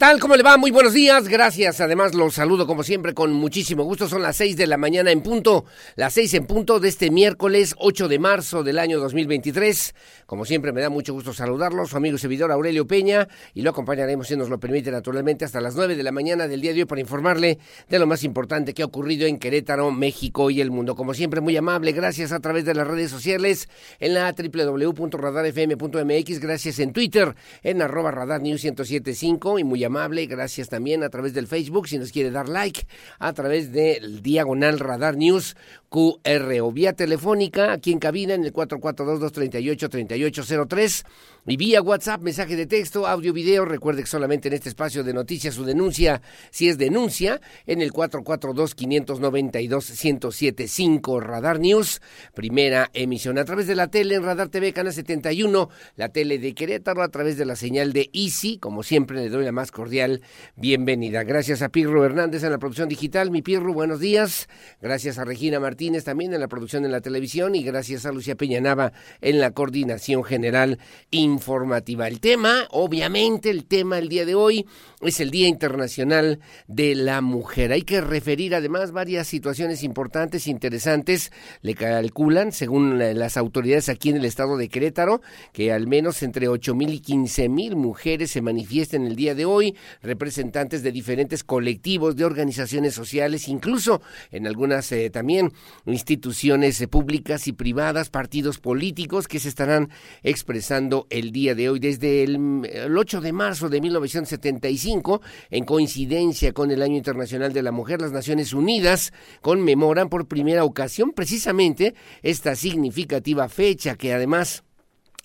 Tal? ¿Cómo le va? Muy buenos días. Gracias. Además, los saludo como siempre con muchísimo gusto. Son las seis de la mañana en punto, las seis en punto de este miércoles 8 de marzo del año 2023. Como siempre, me da mucho gusto saludarlos. Su amigo y servidor Aurelio Peña y lo acompañaremos, si nos lo permite, naturalmente, hasta las nueve de la mañana del día de hoy para informarle de lo más importante que ha ocurrido en Querétaro, México y el mundo. Como siempre, muy amable. Gracias a través de las redes sociales en la www.radarfm.mx. Gracias en Twitter en arroba radar news 1075 y muy amable. Gracias también a través del Facebook, si nos quiere dar like, a través del Diagonal Radar News QR o vía telefónica aquí en cabina en el 442-238-3803 y vía WhatsApp, mensaje de texto, audio, video. Recuerde que solamente en este espacio de noticias su denuncia, si es denuncia, en el 442-592-1075 Radar News, primera emisión a través de la tele en Radar TV, Canal 71, la tele de Querétaro, a través de la señal de Easy. Como siempre, le doy la más cordial bienvenida. Gracias a Pirro Hernández en la producción digital. Mi Pirro, buenos días. Gracias a Regina Martínez también en la producción en la televisión y gracias a Lucía Peñanava en la coordinación general informativa. El tema, obviamente, el tema el día de hoy es el Día Internacional de la Mujer. Hay que referir además varias situaciones importantes, interesantes. Le calculan, según las autoridades aquí en el estado de Querétaro, que al menos entre ocho mil y quince mil mujeres se manifiestan el día de hoy, representantes de diferentes colectivos, de organizaciones sociales, incluso en algunas eh, también instituciones eh, públicas y privadas, partidos políticos que se estarán expresando el día de hoy. Desde el, el 8 de marzo de 1975, en coincidencia con el Año Internacional de la Mujer, las Naciones Unidas conmemoran por primera ocasión precisamente esta significativa fecha que además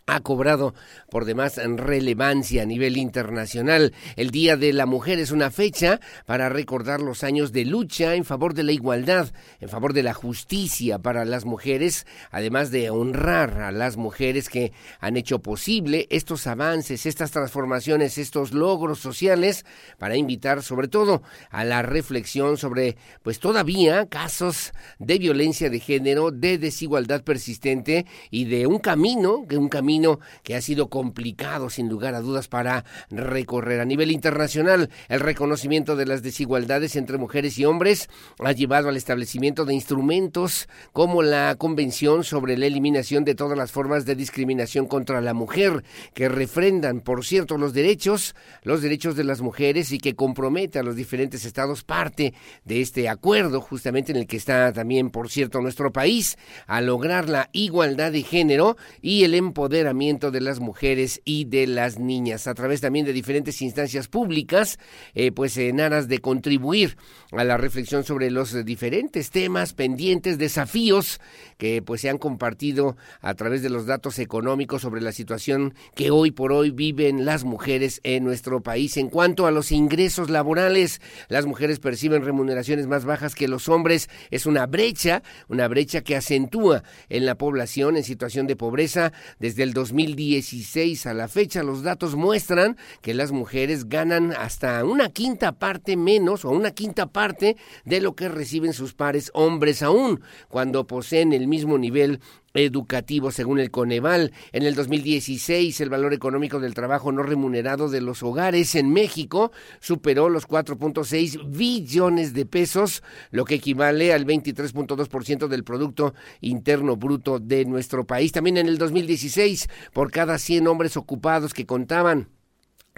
ha cobrado por demás relevancia a nivel internacional. El Día de la Mujer es una fecha para recordar los años de lucha en favor de la igualdad, en favor de la justicia para las mujeres, además de honrar a las mujeres que han hecho posible estos avances, estas transformaciones, estos logros sociales, para invitar sobre todo a la reflexión sobre, pues todavía, casos de violencia de género, de desigualdad persistente y de un camino, que un camino que ha sido complicado sin lugar a dudas para recorrer a nivel internacional. El reconocimiento de las desigualdades entre mujeres y hombres ha llevado al establecimiento de instrumentos como la Convención sobre la eliminación de todas las formas de discriminación contra la mujer, que refrendan, por cierto, los derechos, los derechos de las mujeres y que compromete a los diferentes estados parte de este acuerdo, justamente en el que está también, por cierto, nuestro país, a lograr la igualdad de género y el empoderamiento de las mujeres y de las niñas, a través también de diferentes instancias públicas, eh, pues en aras de contribuir a la reflexión sobre los diferentes temas pendientes, desafíos que pues se han compartido a través de los datos económicos sobre la situación que hoy por hoy viven las mujeres en nuestro país. En cuanto a los ingresos laborales, las mujeres perciben remuneraciones más bajas que los hombres. Es una brecha, una brecha que acentúa en la población en situación de pobreza desde el 2016 a la fecha. Los datos muestran que las mujeres ganan hasta una quinta parte menos o una quinta parte de lo que reciben sus pares hombres aún cuando poseen el mismo nivel educativo según el Coneval. En el 2016 el valor económico del trabajo no remunerado de los hogares en México superó los 4.6 billones de pesos, lo que equivale al 23.2% del Producto Interno Bruto de nuestro país. También en el 2016, por cada 100 hombres ocupados que contaban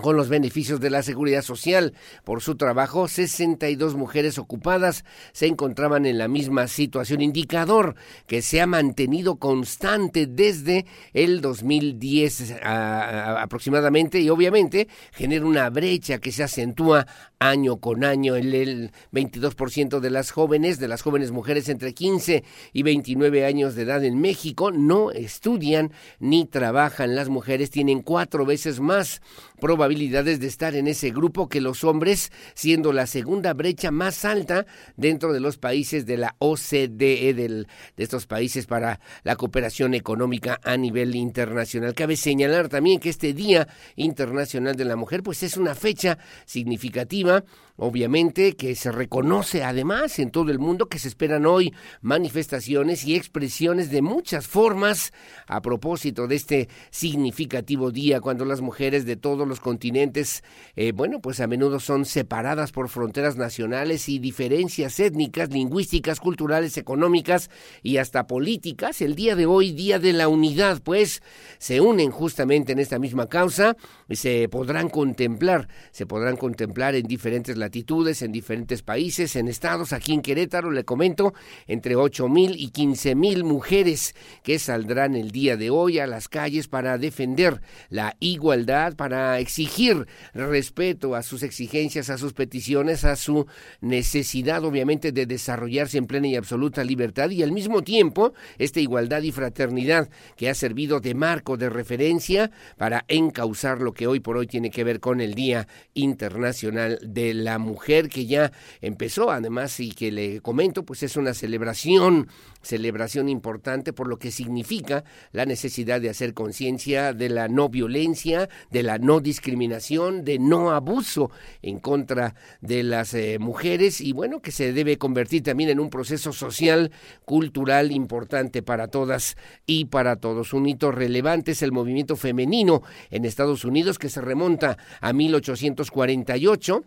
con los beneficios de la seguridad social. Por su trabajo, 62 mujeres ocupadas se encontraban en la misma situación, indicador que se ha mantenido constante desde el 2010 aproximadamente y obviamente genera una brecha que se acentúa año con año. El, el 22% de las jóvenes, de las jóvenes mujeres entre 15 y 29 años de edad en México no estudian ni trabajan. Las mujeres tienen cuatro veces más probabilidades de estar en ese grupo que los hombres, siendo la segunda brecha más alta dentro de los países de la OCDE, del, de estos países para la cooperación económica a nivel internacional. Cabe señalar también que este Día Internacional de la Mujer, pues es una fecha significativa obviamente que se reconoce además en todo el mundo que se esperan hoy manifestaciones y expresiones de muchas formas a propósito de este significativo día cuando las mujeres de todos los continentes, eh, bueno, pues a menudo son separadas por fronteras nacionales y diferencias étnicas, lingüísticas, culturales, económicas y hasta políticas. El día de hoy, Día de la Unidad, pues se unen justamente en esta misma causa y se podrán contemplar, se podrán contemplar en diferentes latitudes en diferentes países, en estados. Aquí en Querétaro, le comento, entre ocho mil y quince mil mujeres que saldrán el día de hoy a las calles para defender la igualdad, para exigir respeto a sus exigencias, a sus peticiones, a su necesidad, obviamente, de desarrollarse en plena y absoluta libertad y al mismo tiempo esta igualdad y fraternidad que ha servido de marco de referencia para encauzar lo que hoy por hoy tiene que ver con el Día Internacional de la mujer que ya empezó, además, y que le comento, pues es una celebración, celebración importante por lo que significa la necesidad de hacer conciencia de la no violencia, de la no discriminación, de no abuso en contra de las eh, mujeres y bueno, que se debe convertir también en un proceso social, cultural importante para todas y para todos. Un hito relevante es el movimiento femenino en Estados Unidos que se remonta a 1848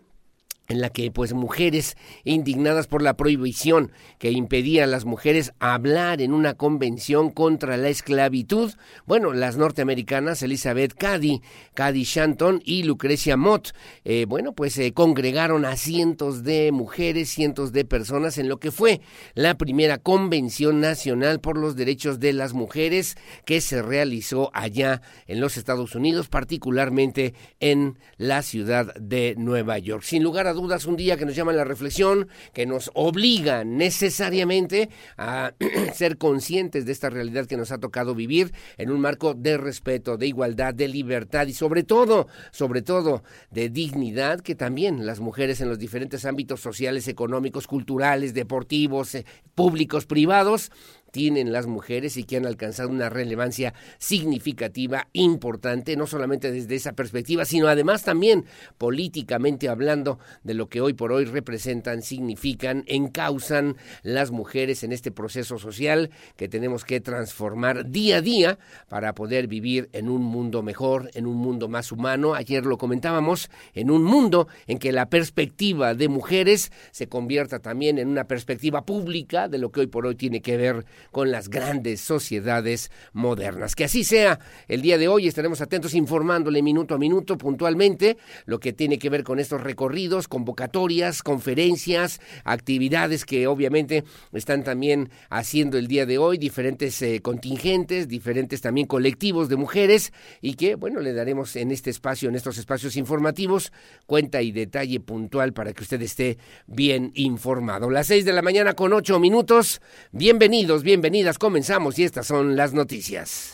en la que pues mujeres indignadas por la prohibición que impedía a las mujeres hablar en una convención contra la esclavitud, bueno, las norteamericanas Elizabeth Cady, Cady Shanton y Lucrecia Mott, eh, bueno, pues se congregaron a cientos de mujeres, cientos de personas en lo que fue la primera convención nacional por los derechos de las mujeres que se realizó allá en los Estados Unidos, particularmente en la ciudad de Nueva York. Sin lugar a dudas un día que nos llama a la reflexión, que nos obliga necesariamente a ser conscientes de esta realidad que nos ha tocado vivir en un marco de respeto, de igualdad, de libertad y sobre todo, sobre todo de dignidad que también las mujeres en los diferentes ámbitos sociales, económicos, culturales, deportivos, eh, públicos, privados, tienen las mujeres y que han alcanzado una relevancia significativa, importante, no solamente desde esa perspectiva, sino además también políticamente hablando de lo que hoy por hoy representan, significan, encausan las mujeres en este proceso social que tenemos que transformar día a día para poder vivir en un mundo mejor, en un mundo más humano. Ayer lo comentábamos, en un mundo en que la perspectiva de mujeres se convierta también en una perspectiva pública de lo que hoy por hoy tiene que ver con las grandes sociedades modernas. Que así sea, el día de hoy estaremos atentos informándole minuto a minuto puntualmente lo que tiene que ver con estos recorridos, convocatorias, conferencias, actividades que obviamente están también haciendo el día de hoy, diferentes eh, contingentes, diferentes también colectivos de mujeres y que, bueno, le daremos en este espacio, en estos espacios informativos, cuenta y detalle puntual para que usted esté bien informado. Las seis de la mañana con ocho minutos. Bienvenidos, bienvenidas, comenzamos y estas son las noticias.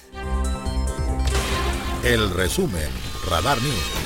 El resumen, Radar News.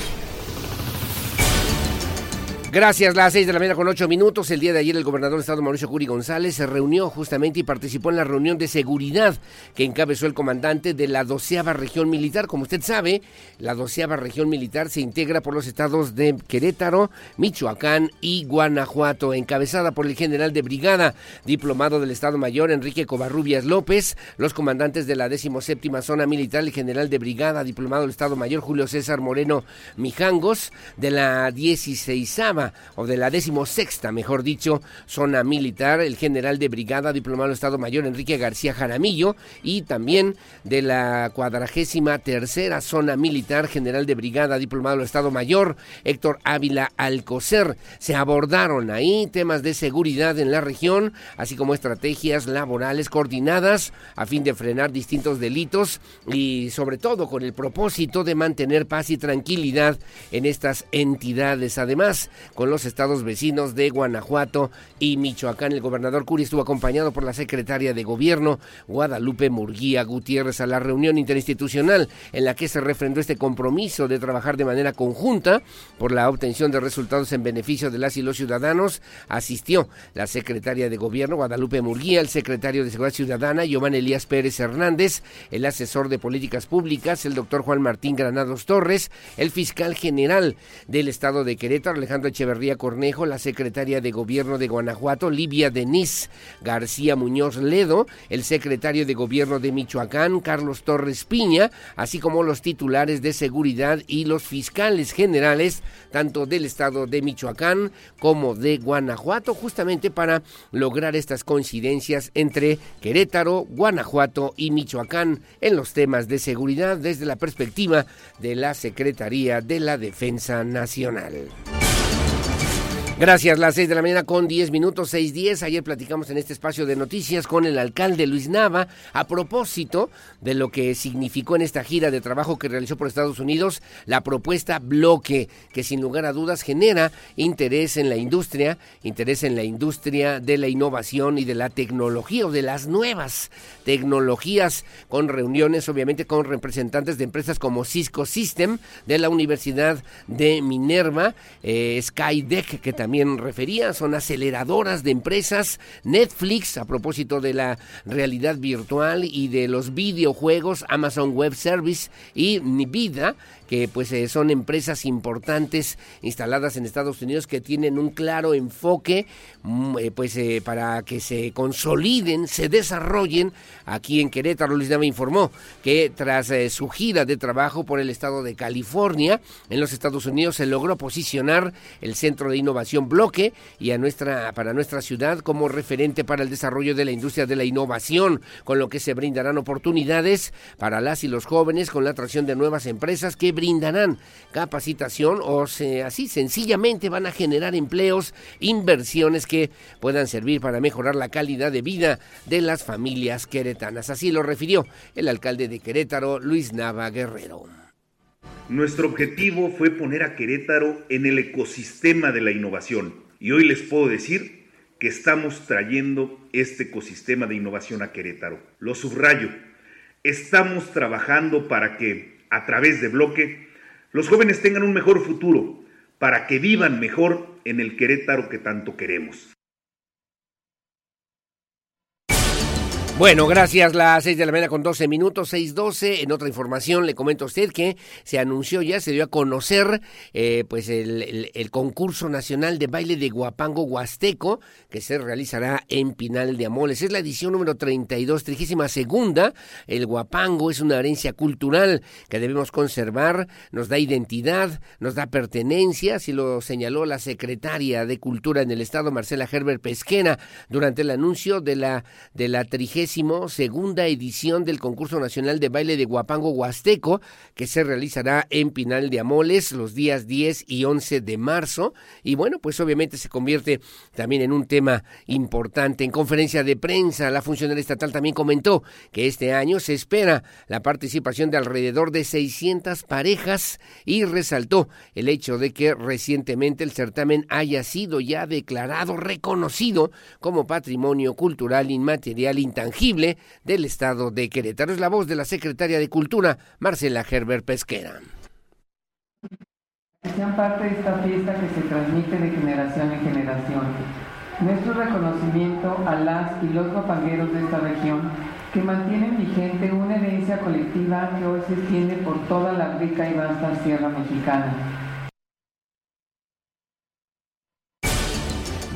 Gracias, las seis de la mañana con ocho minutos. El día de ayer el gobernador de Estado Mauricio Curi González se reunió justamente y participó en la reunión de seguridad que encabezó el comandante de la doceava región militar. Como usted sabe, la doceava región militar se integra por los estados de Querétaro, Michoacán y Guanajuato, encabezada por el general de brigada, diplomado del Estado Mayor Enrique Covarrubias López, los comandantes de la decimoséptima zona militar, el general de brigada, diplomado del Estado Mayor Julio César Moreno Mijangos, de la dieciséisava o de la decimosexta, mejor dicho, zona militar, el general de brigada, diplomado Estado Mayor Enrique García Jaramillo, y también de la cuadragésima tercera zona militar, general de brigada, diplomado Estado Mayor Héctor Ávila Alcocer. Se abordaron ahí temas de seguridad en la región, así como estrategias laborales coordinadas a fin de frenar distintos delitos y sobre todo con el propósito de mantener paz y tranquilidad en estas entidades. Además, con los estados vecinos de Guanajuato y Michoacán, el gobernador Curi estuvo acompañado por la secretaria de Gobierno, Guadalupe Murguía Gutiérrez, a la reunión interinstitucional en la que se refrendó este compromiso de trabajar de manera conjunta por la obtención de resultados en beneficio de las y los ciudadanos. Asistió la secretaria de Gobierno, Guadalupe Murguía, el secretario de Seguridad Ciudadana, Giovanni Elías Pérez Hernández, el asesor de políticas públicas, el doctor Juan Martín Granados Torres, el fiscal general del estado de Querétaro, Alejandro Echeverría Cornejo, la secretaria de Gobierno de Guanajuato, Livia Denise García Muñoz Ledo, el secretario de Gobierno de Michoacán, Carlos Torres Piña, así como los titulares de seguridad y los fiscales generales, tanto del estado de Michoacán como de Guanajuato, justamente para lograr estas coincidencias entre Querétaro, Guanajuato y Michoacán en los temas de seguridad desde la perspectiva de la Secretaría de la Defensa Nacional. Gracias, las seis de la mañana con diez minutos, seis diez. Ayer platicamos en este espacio de noticias con el alcalde Luis Nava a propósito de lo que significó en esta gira de trabajo que realizó por Estados Unidos la propuesta bloque, que sin lugar a dudas genera interés en la industria, interés en la industria de la innovación y de la tecnología o de las nuevas tecnologías, con reuniones obviamente con representantes de empresas como Cisco System, de la Universidad de Minerva, eh, Skydeck, que también también refería, son aceleradoras de empresas, Netflix, a propósito de la realidad virtual y de los videojuegos, Amazon Web Service y Nvidia, que pues eh, son empresas importantes instaladas en Estados Unidos que tienen un claro enfoque mm, eh, pues eh, para que se consoliden, se desarrollen aquí en Querétaro. Luis Nava informó que tras su gira de trabajo por el estado de California en los Estados Unidos se logró posicionar el Centro de Innovación Bloque y a nuestra para nuestra ciudad como referente para el desarrollo de la industria de la innovación, con lo que se brindarán oportunidades para las y los jóvenes con la atracción de nuevas empresas que brindarán capacitación o se, así sencillamente van a generar empleos, inversiones que puedan servir para mejorar la calidad de vida de las familias queretanas. Así lo refirió el alcalde de Querétaro, Luis Nava Guerrero. Nuestro objetivo fue poner a Querétaro en el ecosistema de la innovación y hoy les puedo decir que estamos trayendo este ecosistema de innovación a Querétaro. Lo subrayo, estamos trabajando para que a través de bloque, los jóvenes tengan un mejor futuro, para que vivan mejor en el Querétaro que tanto queremos. Bueno, gracias. Las seis de la mañana con 12 minutos, seis doce. En otra información le comento a usted que se anunció ya, se dio a conocer eh, pues el, el, concurso nacional de baile de Guapango Huasteco que se realizará en Pinal de Amoles. Es la edición número 32, trigésima segunda. El Guapango es una herencia cultural que debemos conservar, nos da identidad, nos da pertenencia, así lo señaló la secretaria de Cultura en el Estado, Marcela Herbert Pesquena, durante el anuncio de la, de la trigésima segunda edición del concurso nacional de baile de Guapango Huasteco, que se realizará en Pinal de Amoles los días 10 y 11 de marzo. Y bueno, pues obviamente se convierte también en un tema importante. En conferencia de prensa, la funcionaria estatal también comentó que este año se espera la participación de alrededor de 600 parejas y resaltó el hecho de que recientemente el certamen haya sido ya declarado, reconocido como patrimonio cultural inmaterial intangible del estado de Querétaro. Es la voz de la secretaria de Cultura, Marcela Herbert Pesquera. Sean parte de esta fiesta que se transmite de generación en generación. Nuestro reconocimiento a las y los guapangueros de esta región que mantienen vigente una herencia colectiva que hoy se extiende por toda la rica y vasta sierra mexicana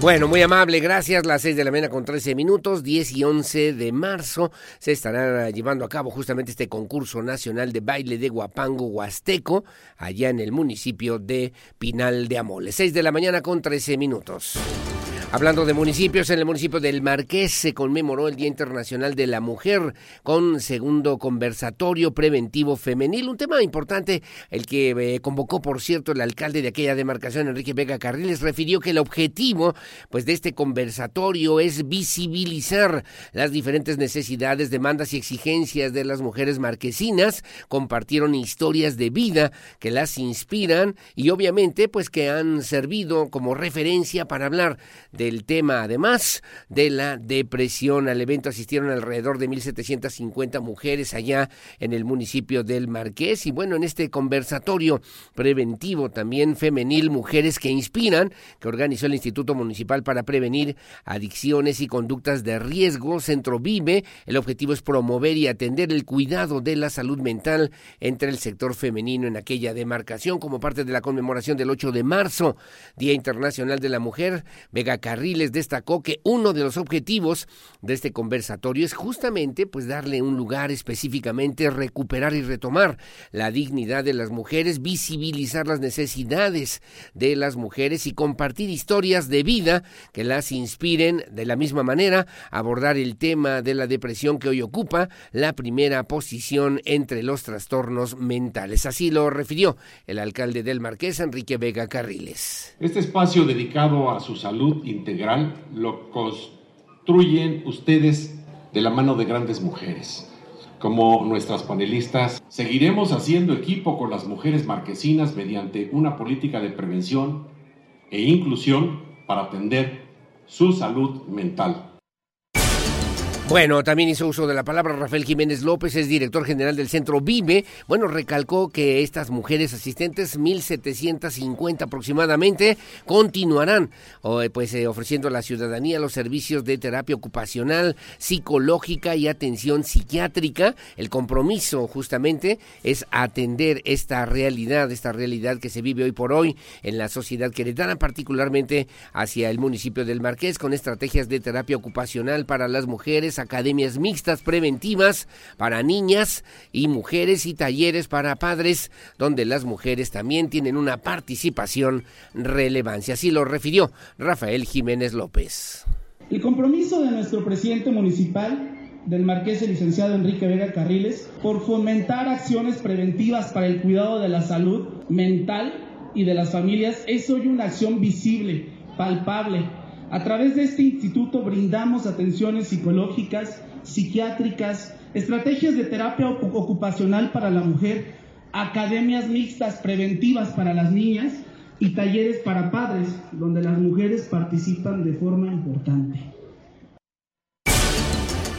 Bueno, muy amable, gracias. Las 6 de la mañana con 13 minutos, 10 y 11 de marzo se estará llevando a cabo justamente este concurso nacional de baile de guapango huasteco allá en el municipio de Pinal de Amole. 6 de la mañana con 13 minutos. Hablando de municipios, en el municipio del Marqués se conmemoró el Día Internacional de la Mujer con segundo conversatorio preventivo femenil, un tema importante, el que eh, convocó, por cierto, el alcalde de aquella demarcación, Enrique Vega Carriles, refirió que el objetivo pues, de este conversatorio es visibilizar las diferentes necesidades, demandas y exigencias de las mujeres marquesinas, compartieron historias de vida que las inspiran y obviamente pues que han servido como referencia para hablar del tema, además de la depresión. Al evento asistieron alrededor de 1.750 mujeres allá en el municipio del Marqués. Y bueno, en este conversatorio preventivo también femenil, Mujeres que Inspiran, que organizó el Instituto Municipal para Prevenir Adicciones y Conductas de Riesgo, Centro Vive, el objetivo es promover y atender el cuidado de la salud mental entre el sector femenino en aquella demarcación como parte de la conmemoración del 8 de marzo, Día Internacional de la Mujer. Vega Carriles destacó que uno de los objetivos de este conversatorio es justamente pues darle un lugar específicamente, recuperar y retomar la dignidad de las mujeres, visibilizar las necesidades de las mujeres y compartir historias de vida que las inspiren de la misma manera, abordar el tema de la depresión que hoy ocupa la primera posición entre los trastornos mentales. Así lo refirió el alcalde del Marqués, Enrique Vega Carriles. Este espacio dedicado a su salud y integral lo construyen ustedes de la mano de grandes mujeres. Como nuestras panelistas, seguiremos haciendo equipo con las mujeres marquesinas mediante una política de prevención e inclusión para atender su salud mental. Bueno, también hizo uso de la palabra Rafael Jiménez López, es director general del Centro Vive. Bueno, recalcó que estas mujeres asistentes, 1.750 aproximadamente, continuarán pues eh, ofreciendo a la ciudadanía los servicios de terapia ocupacional, psicológica y atención psiquiátrica. El compromiso justamente es atender esta realidad, esta realidad que se vive hoy por hoy en la sociedad queretana, particularmente hacia el municipio del Marqués, con estrategias de terapia ocupacional para las mujeres academias mixtas preventivas para niñas y mujeres y talleres para padres, donde las mujeres también tienen una participación relevancia. Así lo refirió Rafael Jiménez López. El compromiso de nuestro presidente municipal del marqués el licenciado Enrique Vega Carriles por fomentar acciones preventivas para el cuidado de la salud mental y de las familias es hoy una acción visible, palpable, a través de este instituto brindamos atenciones psicológicas, psiquiátricas, estrategias de terapia ocupacional para la mujer, academias mixtas preventivas para las niñas y talleres para padres, donde las mujeres participan de forma importante.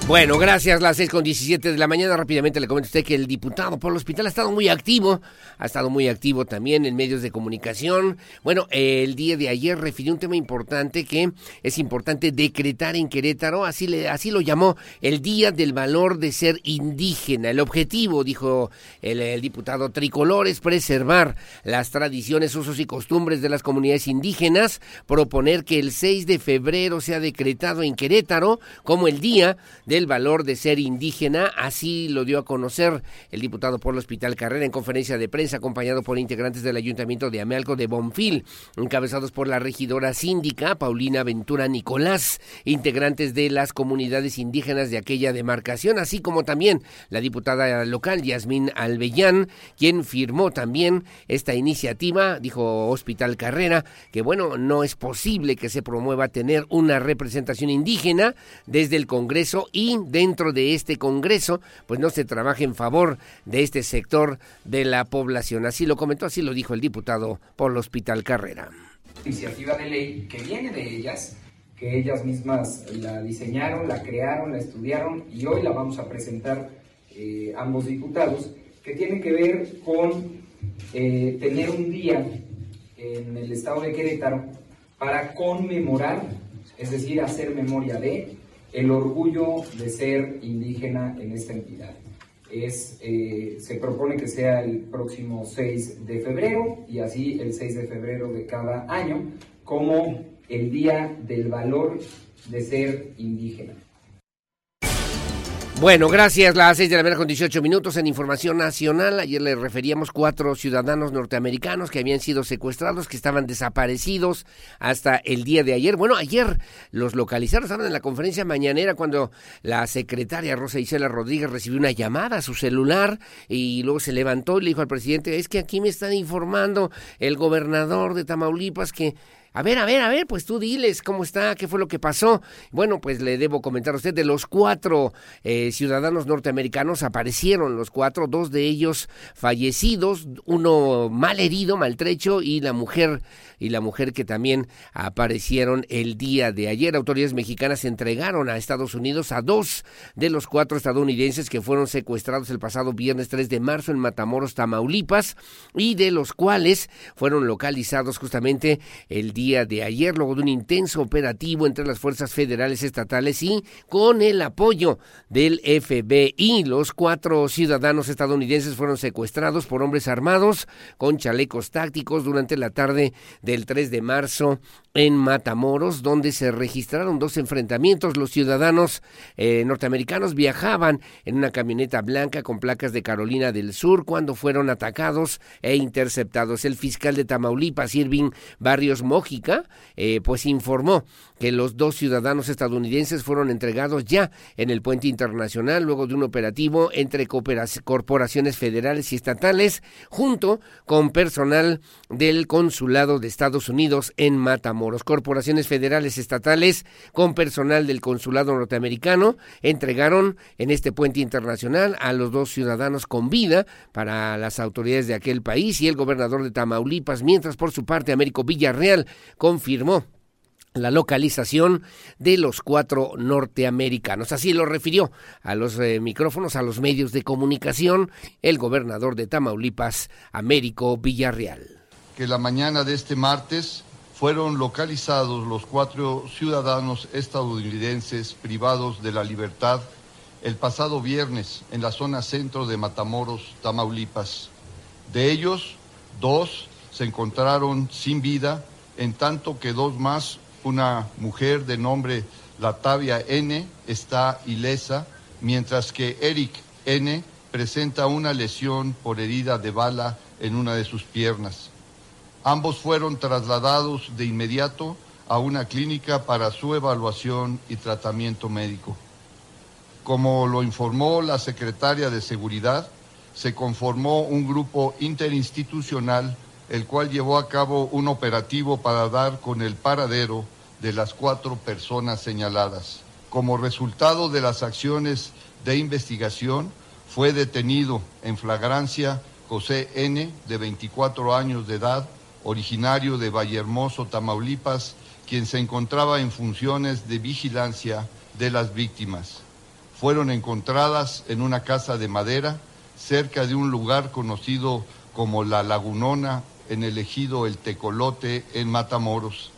Bueno, gracias. Las seis con 17 de la mañana. Rápidamente le comento a usted que el diputado por el hospital ha estado muy activo. Ha estado muy activo también en medios de comunicación. Bueno, el día de ayer refirió un tema importante que es importante decretar en Querétaro. Así, le, así lo llamó el Día del Valor de Ser Indígena. El objetivo, dijo el, el diputado tricolor, es preservar las tradiciones, usos y costumbres de las comunidades indígenas. Proponer que el 6 de febrero sea decretado en Querétaro como el Día de el valor de ser indígena. Así lo dio a conocer el diputado por el Hospital Carrera en conferencia de prensa, acompañado por integrantes del Ayuntamiento de Amealco de Bonfil, encabezados por la regidora síndica Paulina Ventura Nicolás, integrantes de las comunidades indígenas de aquella demarcación, así como también la diputada local Yasmín Albellán, quien firmó también esta iniciativa, dijo Hospital Carrera, que bueno, no es posible que se promueva tener una representación indígena desde el Congreso y dentro de este Congreso, pues no se trabaja en favor de este sector de la población. Así lo comentó, así lo dijo el diputado por el Hospital Carrera. Iniciativa de ley que viene de ellas, que ellas mismas la diseñaron, la crearon, la estudiaron y hoy la vamos a presentar eh, ambos diputados, que tiene que ver con eh, tener un día en el estado de Querétaro para conmemorar, es decir, hacer memoria de el orgullo de ser indígena en esta entidad. Es, eh, se propone que sea el próximo 6 de febrero y así el 6 de febrero de cada año como el Día del Valor de Ser Indígena. Bueno, gracias. Las seis de la mañana con 18 minutos en Información Nacional. Ayer le referíamos cuatro ciudadanos norteamericanos que habían sido secuestrados, que estaban desaparecidos hasta el día de ayer. Bueno, ayer los localizaron, estaban en la conferencia mañanera cuando la secretaria Rosa Isela Rodríguez recibió una llamada a su celular y luego se levantó y le dijo al presidente, es que aquí me están informando el gobernador de Tamaulipas que a ver, a ver, a ver, pues tú diles cómo está, qué fue lo que pasó. Bueno, pues le debo comentar a usted, de los cuatro eh, ciudadanos norteamericanos aparecieron los cuatro, dos de ellos fallecidos, uno mal herido, maltrecho y la mujer y la mujer que también aparecieron el día de ayer. Autoridades mexicanas entregaron a Estados Unidos a dos de los cuatro estadounidenses que fueron secuestrados el pasado viernes 3 de marzo en Matamoros, Tamaulipas, y de los cuales fueron localizados justamente el día de ayer, luego de un intenso operativo entre las fuerzas federales estatales y con el apoyo del FBI. Los cuatro ciudadanos estadounidenses fueron secuestrados por hombres armados con chalecos tácticos durante la tarde del 3 de marzo en Matamoros, donde se registraron dos enfrentamientos. Los ciudadanos eh, norteamericanos viajaban en una camioneta blanca con placas de Carolina del Sur cuando fueron atacados e interceptados. El fiscal de Tamaulipas, Irving Barrios Eh, pues informó que los dos ciudadanos estadounidenses fueron entregados ya en el puente internacional luego de un operativo entre corporaciones federales y estatales junto con personal del consulado de Estados Unidos en Matamoros. Corporaciones federales estatales con personal del consulado norteamericano entregaron en este puente internacional a los dos ciudadanos con vida para las autoridades de aquel país y el gobernador de Tamaulipas, mientras por su parte Américo Villarreal confirmó la localización de los cuatro norteamericanos. Así lo refirió a los eh, micrófonos, a los medios de comunicación, el gobernador de Tamaulipas, Américo Villarreal. Que la mañana de este martes fueron localizados los cuatro ciudadanos estadounidenses privados de la libertad el pasado viernes en la zona centro de Matamoros, Tamaulipas. De ellos, dos se encontraron sin vida, en tanto que dos más una mujer de nombre Latavia N está ilesa, mientras que Eric N presenta una lesión por herida de bala en una de sus piernas. Ambos fueron trasladados de inmediato a una clínica para su evaluación y tratamiento médico. Como lo informó la secretaria de Seguridad, se conformó un grupo interinstitucional el cual llevó a cabo un operativo para dar con el paradero de las cuatro personas señaladas. Como resultado de las acciones de investigación, fue detenido en flagrancia José N., de 24 años de edad, originario de Vallehermoso, Tamaulipas, quien se encontraba en funciones de vigilancia de las víctimas. Fueron encontradas en una casa de madera cerca de un lugar conocido como La Lagunona en el ejido El Tecolote en Matamoros.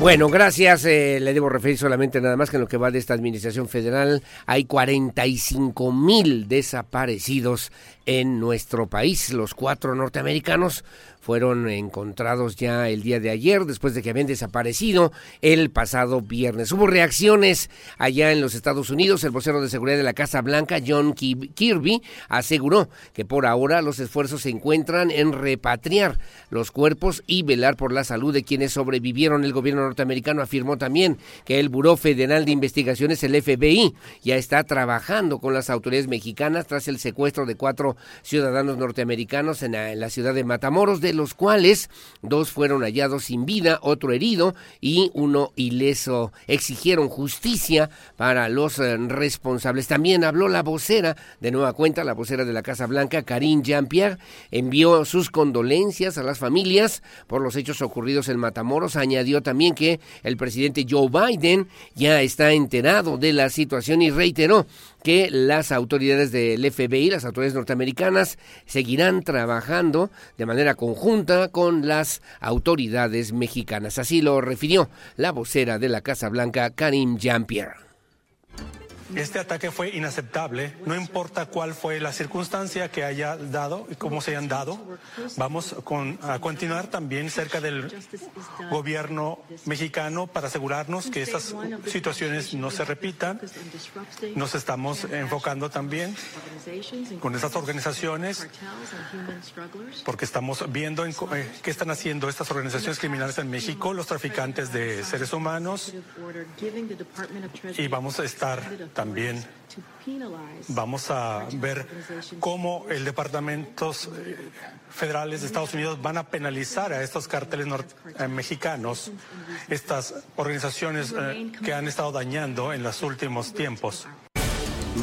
Bueno, gracias. Eh, le debo referir solamente nada más que en lo que va de esta administración federal hay 45 mil desaparecidos en nuestro país. Los cuatro norteamericanos fueron encontrados ya el día de ayer después de que habían desaparecido el pasado viernes. Hubo reacciones allá en los Estados Unidos. El vocero de seguridad de la Casa Blanca, John Kirby, aseguró que por ahora los esfuerzos se encuentran en repatriar los cuerpos y velar por la salud de quienes sobrevivieron. El gobierno norteamericano afirmó también que el Buró Federal de Investigaciones, el FBI, ya está trabajando con las autoridades mexicanas tras el secuestro de cuatro ciudadanos norteamericanos en la, ciudad de Matamoros, de los cuales dos fueron hallados sin vida, otro herido y uno ileso. Exigieron justicia para los eh, responsables. También habló la vocera, de nueva cuenta, la vocera de la Casa Blanca, Karine Jean-Pierre, envió sus condolencias a las familias por los hechos ocurridos en Matamoros. Añadió también que el presidente Joe Biden ya está enterado de la situación y reiteró que las autoridades del FBI, las autoridades norteamericanas, seguirán trabajando de manera conjunta con las autoridades mexicanas. Así lo refirió la vocera de la Casa Blanca, Karim Jean-Pierre. Este ataque fue inaceptable, no importa cuál fue la circunstancia que haya dado y cómo se hayan dado. Vamos a continuar también cerca del gobierno mexicano para asegurarnos que estas situaciones no se repitan. Nos estamos enfocando también con estas organizaciones porque estamos viendo en, eh, qué están haciendo estas organizaciones criminales en México, los traficantes de seres humanos y vamos a estar también vamos a ver cómo el Departamento eh, Federales de Estados Unidos van a penalizar a estos carteles eh, mexicanos, estas organizaciones eh, que han estado dañando en los últimos tiempos.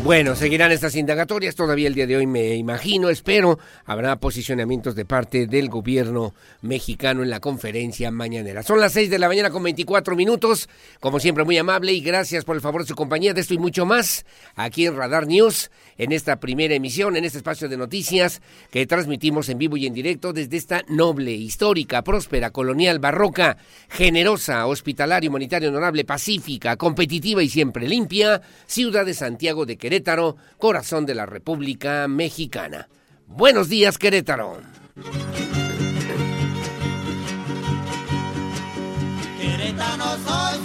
Bueno, seguirán estas indagatorias todavía el día de hoy, me imagino, espero. Habrá posicionamientos de parte del gobierno mexicano en la conferencia mañanera. Son las 6 de la mañana con 24 minutos. Como siempre, muy amable y gracias por el favor de su compañía de esto y mucho más aquí en Radar News, en esta primera emisión, en este espacio de noticias que transmitimos en vivo y en directo desde esta noble, histórica, próspera, colonial, barroca, generosa, hospitalaria, humanitaria, honorable, pacífica, competitiva y siempre limpia ciudad de Santiago de Querétaro corazón de la República Mexicana. Buenos días, Querétaro. Querétaro soy,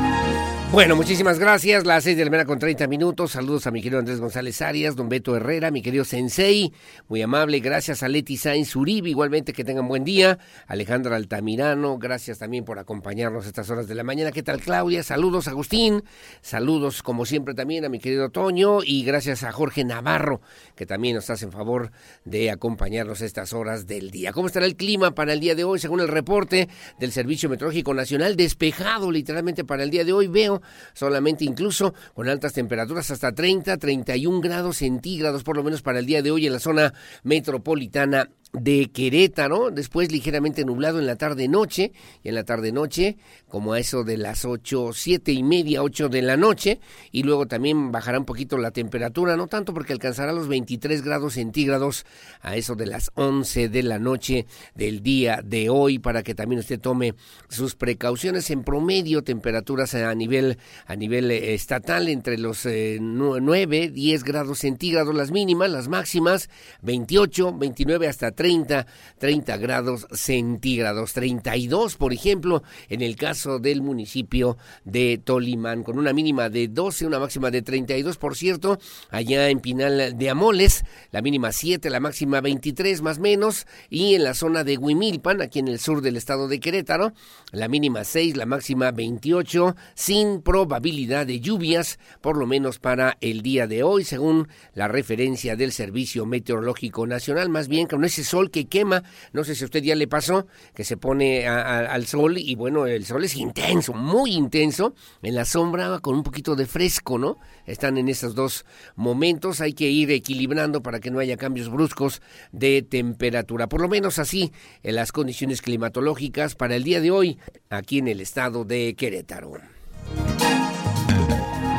Bueno, muchísimas gracias. Las seis de la mañana con 30 minutos. Saludos a mi querido Andrés González Arias, don Beto Herrera, mi querido Sensei. Muy amable. Gracias a Leti Sainz Uribe. Igualmente que tengan buen día. Alejandra Altamirano, gracias también por acompañarnos estas horas de la mañana. ¿Qué tal, Claudia? Saludos, Agustín. Saludos, como siempre, también a mi querido Toño. Y gracias a Jorge Navarro, que también nos hace en favor de acompañarnos estas horas del día. ¿Cómo estará el clima para el día de hoy? Según el reporte del Servicio Meteorológico Nacional, despejado literalmente para el día de hoy. Veo solamente incluso con altas temperaturas hasta 30, 31 grados centígrados, por lo menos para el día de hoy en la zona metropolitana de Querétaro, después ligeramente nublado en la tarde-noche, y en la tarde-noche, como a eso de las ocho, siete y media, ocho de la noche, y luego también bajará un poquito la temperatura, no tanto porque alcanzará los 23 grados centígrados a eso de las 11 de la noche del día de hoy, para que también usted tome sus precauciones. En promedio, temperaturas a nivel, a nivel eh, estatal entre los eh, 9, 10 grados centígrados las mínimas, las máximas 28, 29 hasta 30, 30 grados centígrados, 32 por ejemplo en el caso del municipio de Tolimán, con una mínima de 12, una máxima de 32 por cierto, allá en Pinal de Amoles, la mínima 7, la máxima 23 más menos, y en la zona de Huimilpan, aquí en el sur del estado de Querétaro, la mínima 6, la máxima 28, sin probabilidad de lluvias, por lo menos para el día de hoy, según la referencia del Servicio Meteorológico Nacional, más bien con ese sol que quema, no sé si a usted ya le pasó, que se pone al sol y bueno, el sol es intenso, muy intenso, en la sombra con un poquito de fresco, ¿no? Están en esos dos momentos, hay que ir equilibrando para que no haya cambios bruscos de temperatura, por lo menos así en las condiciones climatológicas para el día de hoy aquí en el estado de Querétaro.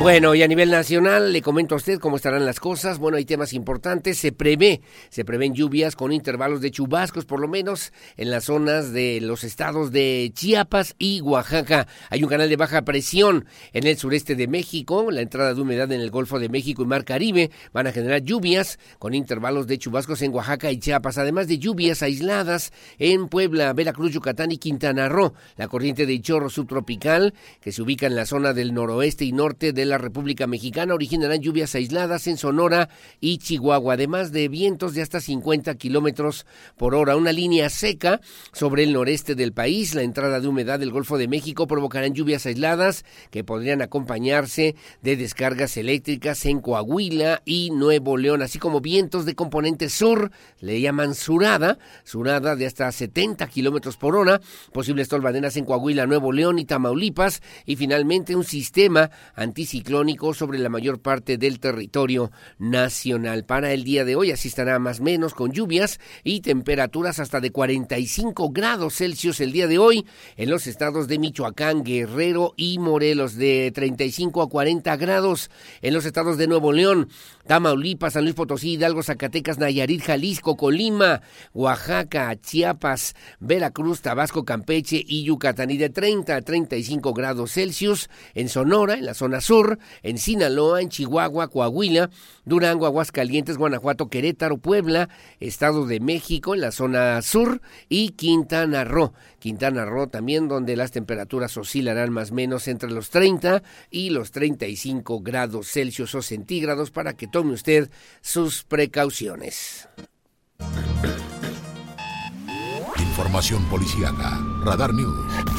Bueno, y a nivel nacional le comento a usted cómo estarán las cosas. Bueno, hay temas importantes. Se prevé, se prevén lluvias con intervalos de chubascos, por lo menos en las zonas de los estados de Chiapas y Oaxaca. Hay un canal de baja presión en el sureste de México. La entrada de humedad en el Golfo de México y Mar Caribe van a generar lluvias con intervalos de chubascos en Oaxaca y Chiapas, además de lluvias aisladas en Puebla, Veracruz, Yucatán y Quintana Roo. La corriente de chorro subtropical que se ubica en la zona del noroeste y norte de la República Mexicana originarán lluvias aisladas en Sonora y Chihuahua, además de vientos de hasta 50 kilómetros por hora. Una línea seca sobre el noreste del país, la entrada de humedad del Golfo de México provocarán lluvias aisladas que podrían acompañarse de descargas eléctricas en Coahuila y Nuevo León, así como vientos de componente sur, le llaman surada, surada de hasta 70 kilómetros por hora, posibles tolvaderas en Coahuila, Nuevo León y Tamaulipas, y finalmente un sistema anticiclónico anticiclónico sobre la mayor parte del territorio nacional. Para el día de hoy así estará más o menos con lluvias y temperaturas hasta de 45 grados Celsius el día de hoy en los estados de Michoacán, Guerrero y Morelos de 35 a 40 grados en los estados de Nuevo León, Tamaulipas, San Luis Potosí, Hidalgo, Zacatecas, Nayarit, Jalisco, Colima, Oaxaca, Chiapas, Veracruz, Tabasco, Campeche y Yucatán y de 30 a 35 grados Celsius en Sonora, en la zona sur, en Sinaloa, en Chihuahua, Coahuila, Durango, Aguascalientes, Guanajuato, Querétaro, Puebla, Estado de México, en la zona sur y Quintana Roo. Quintana Roo también donde las temperaturas oscilarán más o menos entre los 30 y los 35 grados Celsius o centígrados para que tome usted sus precauciones. Información policíaca. Radar News.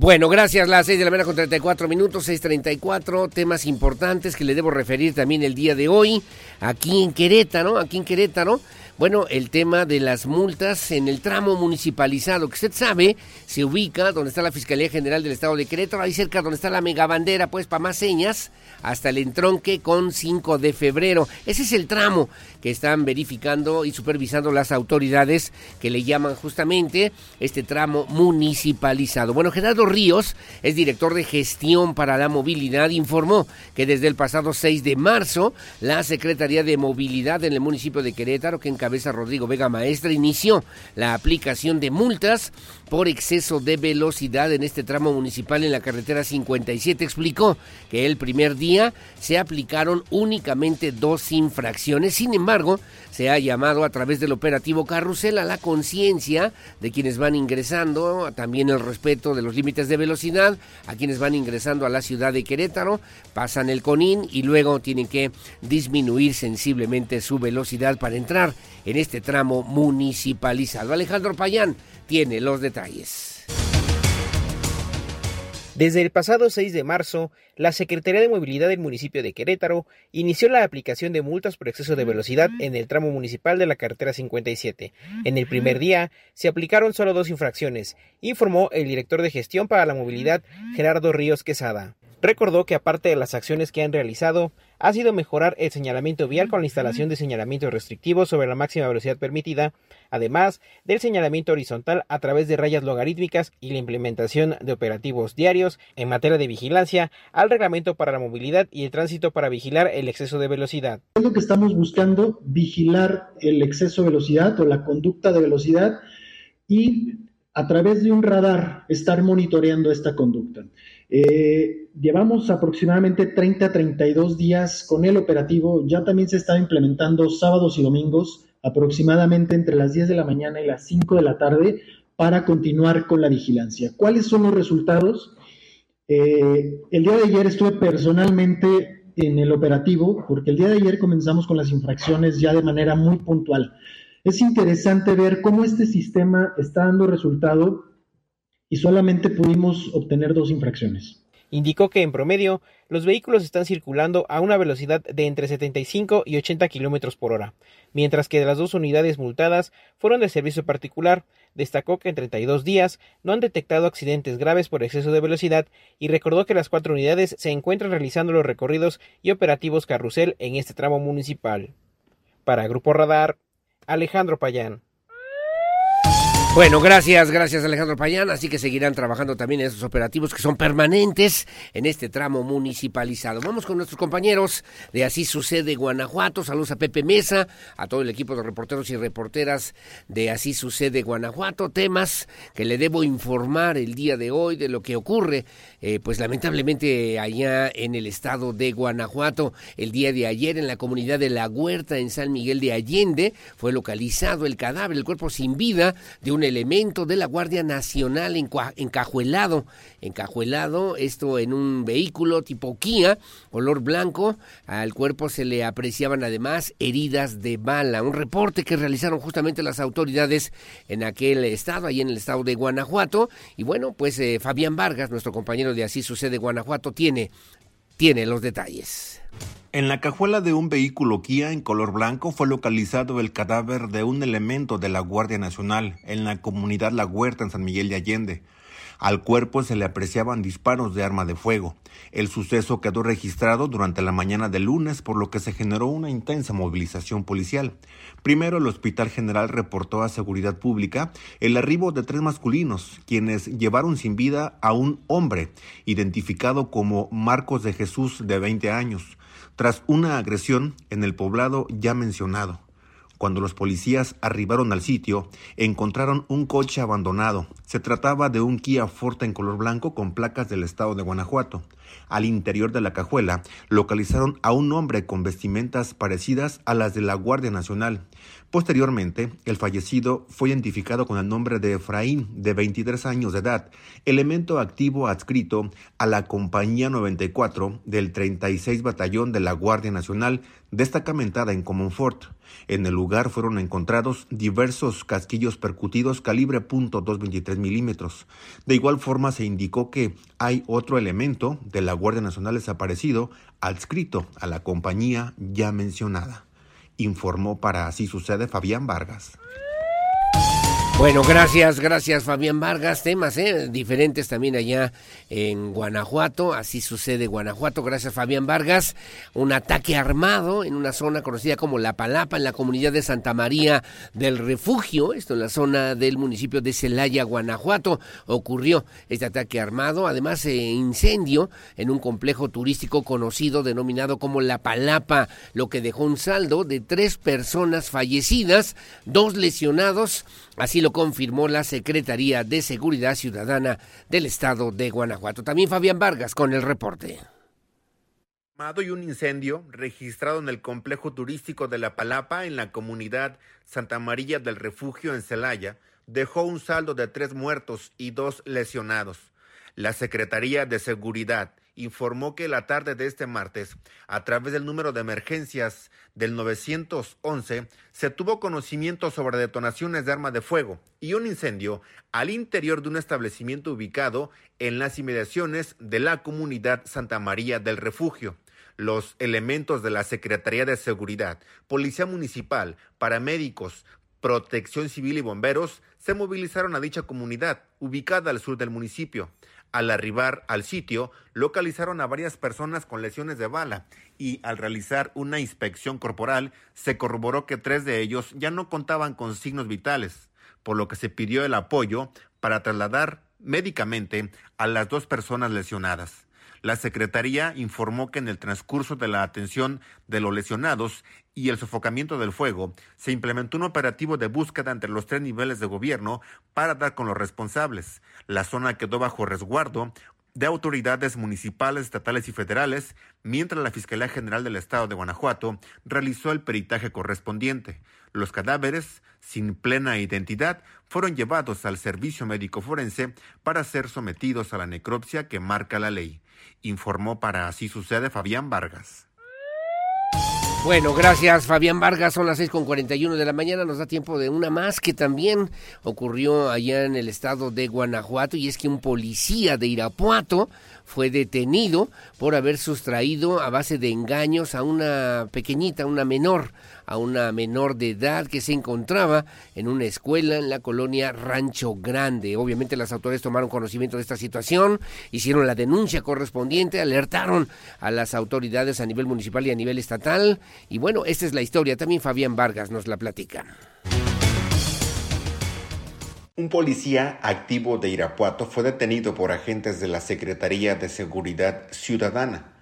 Bueno, gracias. Las 6 de la mañana con 34 minutos, 6.34. Temas importantes que le debo referir también el día de hoy. Aquí en Querétaro, aquí en Querétaro. Bueno, el tema de las multas en el tramo municipalizado, que usted sabe, se ubica donde está la Fiscalía General del Estado de Querétaro, ahí cerca donde está la megabandera, pues para más señas, hasta el entronque con 5 de febrero. Ese es el tramo que están verificando y supervisando las autoridades que le llaman justamente este tramo municipalizado. Bueno, Gerardo Ríos es director de gestión para la movilidad, informó que desde el pasado 6 de marzo la Secretaría de Movilidad en el municipio de Querétaro, que encabeza Rodrigo Vega Maestra, inició la aplicación de multas por exceso de velocidad en este tramo municipal en la carretera 57. Explicó que el primer día se aplicaron únicamente dos infracciones. Sin embargo, se ha llamado a través del operativo Carrusel a la conciencia de quienes van ingresando, también el respeto de los límites de velocidad, a quienes van ingresando a la ciudad de Querétaro, pasan el conín y luego tienen que disminuir sensiblemente su velocidad para entrar en este tramo municipalizado. Alejandro Payán tiene los detalles. Desde el pasado 6 de marzo, la Secretaría de Movilidad del municipio de Querétaro inició la aplicación de multas por exceso de velocidad en el tramo municipal de la carretera 57. En el primer día se aplicaron solo dos infracciones, informó el director de gestión para la movilidad Gerardo Ríos Quesada. Recordó que aparte de las acciones que han realizado, ha sido mejorar el señalamiento vial con la instalación de señalamiento restrictivo sobre la máxima velocidad permitida, además del señalamiento horizontal a través de rayas logarítmicas y la implementación de operativos diarios en materia de vigilancia al reglamento para la movilidad y el tránsito para vigilar el exceso de velocidad. Es lo que estamos buscando, vigilar el exceso de velocidad o la conducta de velocidad y a través de un radar estar monitoreando esta conducta. Eh, llevamos aproximadamente 30 a 32 días con el operativo. Ya también se está implementando sábados y domingos, aproximadamente entre las 10 de la mañana y las 5 de la tarde, para continuar con la vigilancia. ¿Cuáles son los resultados? Eh, el día de ayer estuve personalmente en el operativo, porque el día de ayer comenzamos con las infracciones ya de manera muy puntual. Es interesante ver cómo este sistema está dando resultado y solamente pudimos obtener dos infracciones. Indicó que en promedio los vehículos están circulando a una velocidad de entre 75 y 80 kilómetros por hora, mientras que las dos unidades multadas fueron de servicio particular. Destacó que en 32 días no han detectado accidentes graves por exceso de velocidad y recordó que las cuatro unidades se encuentran realizando los recorridos y operativos carrusel en este tramo municipal. Para Grupo Radar, Alejandro Payán. Bueno, gracias, gracias Alejandro Payán. Así que seguirán trabajando también en estos operativos que son permanentes en este tramo municipalizado. Vamos con nuestros compañeros de Así Sucede Guanajuato. Saludos a Pepe Mesa, a todo el equipo de reporteros y reporteras de Así Sucede Guanajuato. Temas que le debo informar el día de hoy de lo que ocurre, eh, pues lamentablemente allá en el estado de Guanajuato. El día de ayer en la comunidad de La Huerta en San Miguel de Allende fue localizado el cadáver, el cuerpo sin vida de un elemento de la Guardia Nacional encajuelado, encajuelado, esto en un vehículo tipo Kia, color blanco, al cuerpo se le apreciaban además heridas de bala, un reporte que realizaron justamente las autoridades en aquel estado, ahí en el estado de Guanajuato, y bueno, pues eh, Fabián Vargas, nuestro compañero de Así Sucede Guanajuato, tiene, tiene los detalles. En la cajuela de un vehículo Kia en color blanco fue localizado el cadáver de un elemento de la Guardia Nacional en la comunidad La Huerta en San Miguel de Allende. Al cuerpo se le apreciaban disparos de arma de fuego. El suceso quedó registrado durante la mañana del lunes, por lo que se generó una intensa movilización policial. Primero, el Hospital General reportó a Seguridad Pública el arribo de tres masculinos, quienes llevaron sin vida a un hombre, identificado como Marcos de Jesús, de 20 años, tras una agresión en el poblado ya mencionado. Cuando los policías arribaron al sitio, encontraron un coche abandonado. Se trataba de un Kia Forte en color blanco con placas del estado de Guanajuato. Al interior de la cajuela localizaron a un hombre con vestimentas parecidas a las de la Guardia Nacional. Posteriormente, el fallecido fue identificado con el nombre de Efraín, de 23 años de edad, elemento activo adscrito a la Compañía 94 del 36 Batallón de la Guardia Nacional, destacamentada en Comonfort. En el lugar fueron encontrados diversos casquillos percutidos calibre .223 milímetros. De igual forma se indicó que hay otro elemento de la Guardia Nacional desaparecido adscrito a la compañía ya mencionada informó para Así Sucede Fabián Vargas. Bueno, gracias, gracias Fabián Vargas. Temas ¿eh? diferentes también allá en Guanajuato. Así sucede Guanajuato. Gracias Fabián Vargas. Un ataque armado en una zona conocida como La Palapa, en la comunidad de Santa María del Refugio. Esto en la zona del municipio de Celaya, Guanajuato. Ocurrió este ataque armado. Además, incendio en un complejo turístico conocido denominado como La Palapa, lo que dejó un saldo de tres personas fallecidas, dos lesionados Así lo confirmó la Secretaría de Seguridad Ciudadana del Estado de Guanajuato. También Fabián Vargas con el reporte y un incendio registrado en el complejo turístico de La Palapa en la comunidad Santa María del Refugio en Celaya dejó un saldo de tres muertos y dos lesionados. La Secretaría de Seguridad informó que la tarde de este martes, a través del número de emergencias del 911, se tuvo conocimiento sobre detonaciones de arma de fuego y un incendio al interior de un establecimiento ubicado en las inmediaciones de la comunidad Santa María del Refugio. Los elementos de la Secretaría de Seguridad, Policía Municipal, paramédicos, Protección Civil y bomberos se movilizaron a dicha comunidad, ubicada al sur del municipio. Al arribar al sitio, localizaron a varias personas con lesiones de bala y al realizar una inspección corporal se corroboró que tres de ellos ya no contaban con signos vitales, por lo que se pidió el apoyo para trasladar médicamente a las dos personas lesionadas. La Secretaría informó que en el transcurso de la atención de los lesionados y el sofocamiento del fuego, se implementó un operativo de búsqueda entre los tres niveles de gobierno para dar con los responsables. La zona quedó bajo resguardo de autoridades municipales, estatales y federales, mientras la Fiscalía General del Estado de Guanajuato realizó el peritaje correspondiente. Los cadáveres, sin plena identidad, fueron llevados al servicio médico forense para ser sometidos a la necropsia que marca la ley informó para Así Sucede Fabián Vargas. Bueno, gracias Fabián Vargas, son las 6.41 de la mañana, nos da tiempo de una más que también ocurrió allá en el estado de Guanajuato y es que un policía de Irapuato fue detenido por haber sustraído a base de engaños a una pequeñita, una menor, a una menor de edad que se encontraba en una escuela en la colonia Rancho Grande. Obviamente las autoridades tomaron conocimiento de esta situación, hicieron la denuncia correspondiente, alertaron a las autoridades a nivel municipal y a nivel estatal. Y bueno, esta es la historia. También Fabián Vargas nos la platica. Un policía activo de Irapuato fue detenido por agentes de la Secretaría de Seguridad Ciudadana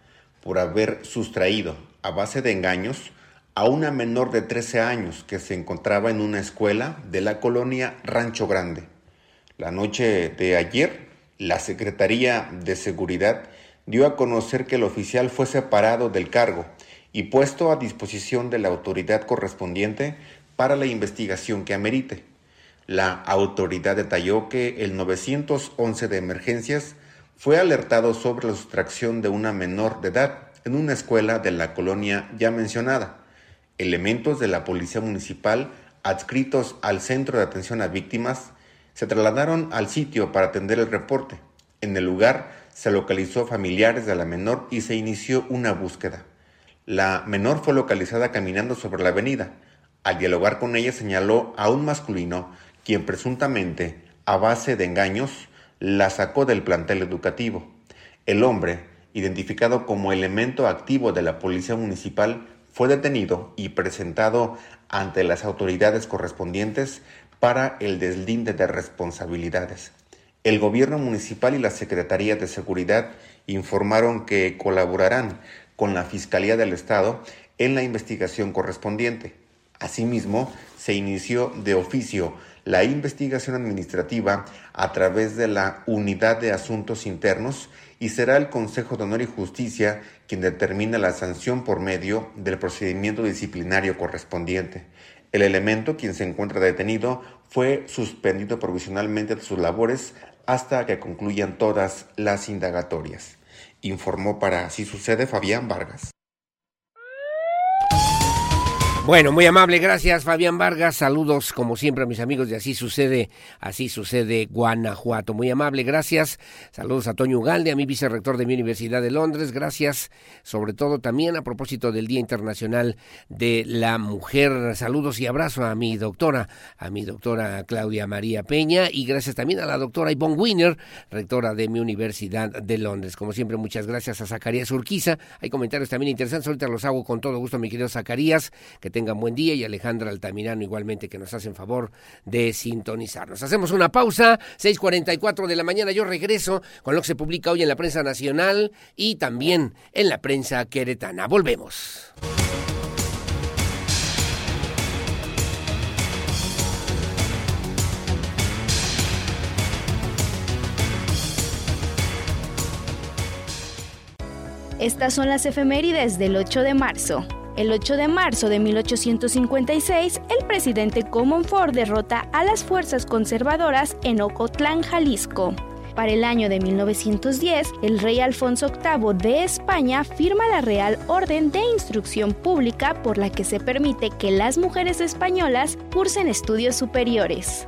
por haber sustraído, a base de engaños, a una menor de 13 años que se encontraba en una escuela de la colonia Rancho Grande. La noche de ayer, la Secretaría de Seguridad dio a conocer que el oficial fue separado del cargo y puesto a disposición de la autoridad correspondiente para la investigación que amerite. La autoridad detalló que el 911 de emergencias fue alertado sobre la sustracción de una menor de edad en una escuela de la colonia ya mencionada elementos de la Policía Municipal adscritos al Centro de Atención a Víctimas se trasladaron al sitio para atender el reporte. En el lugar se localizó familiares de la menor y se inició una búsqueda. La menor fue localizada caminando sobre la avenida. Al dialogar con ella señaló a un masculino quien presuntamente, a base de engaños, la sacó del plantel educativo. El hombre, identificado como elemento activo de la Policía Municipal, fue detenido y presentado ante las autoridades correspondientes para el deslinde de responsabilidades. El gobierno municipal y la Secretaría de Seguridad informaron que colaborarán con la Fiscalía del Estado en la investigación correspondiente. Asimismo, se inició de oficio la investigación administrativa a través de la Unidad de Asuntos Internos y será el Consejo de Honor y Justicia quien determina la sanción por medio del procedimiento disciplinario correspondiente. El elemento, quien se encuentra detenido, fue suspendido provisionalmente de sus labores hasta que concluyan todas las indagatorias. Informó para Así sucede Fabián Vargas. Bueno, muy amable, gracias Fabián Vargas. Saludos como siempre a mis amigos de Así sucede, Así sucede Guanajuato. Muy amable, gracias. Saludos a Toño Ugalde, a mi vicerrector de mi Universidad de Londres. Gracias, sobre todo también a propósito del Día Internacional de la Mujer. Saludos y abrazo a mi doctora, a mi doctora Claudia María Peña y gracias también a la doctora Yvonne Wiener, rectora de mi Universidad de Londres. Como siempre, muchas gracias a Zacarías Urquiza. Hay comentarios también interesantes, ahorita los hago con todo gusto, mi querido Zacarías. Que tengan buen día y Alejandra Altamirano igualmente que nos hacen favor de sintonizarnos. Hacemos una pausa, 6.44 de la mañana, yo regreso con lo que se publica hoy en la prensa nacional y también en la prensa queretana. Volvemos. Estas son las efemérides del 8 de marzo. El 8 de marzo de 1856, el presidente Comonfort derrota a las fuerzas conservadoras en Ocotlán, Jalisco. Para el año de 1910, el rey Alfonso VIII de España firma la Real Orden de Instrucción Pública por la que se permite que las mujeres españolas cursen estudios superiores.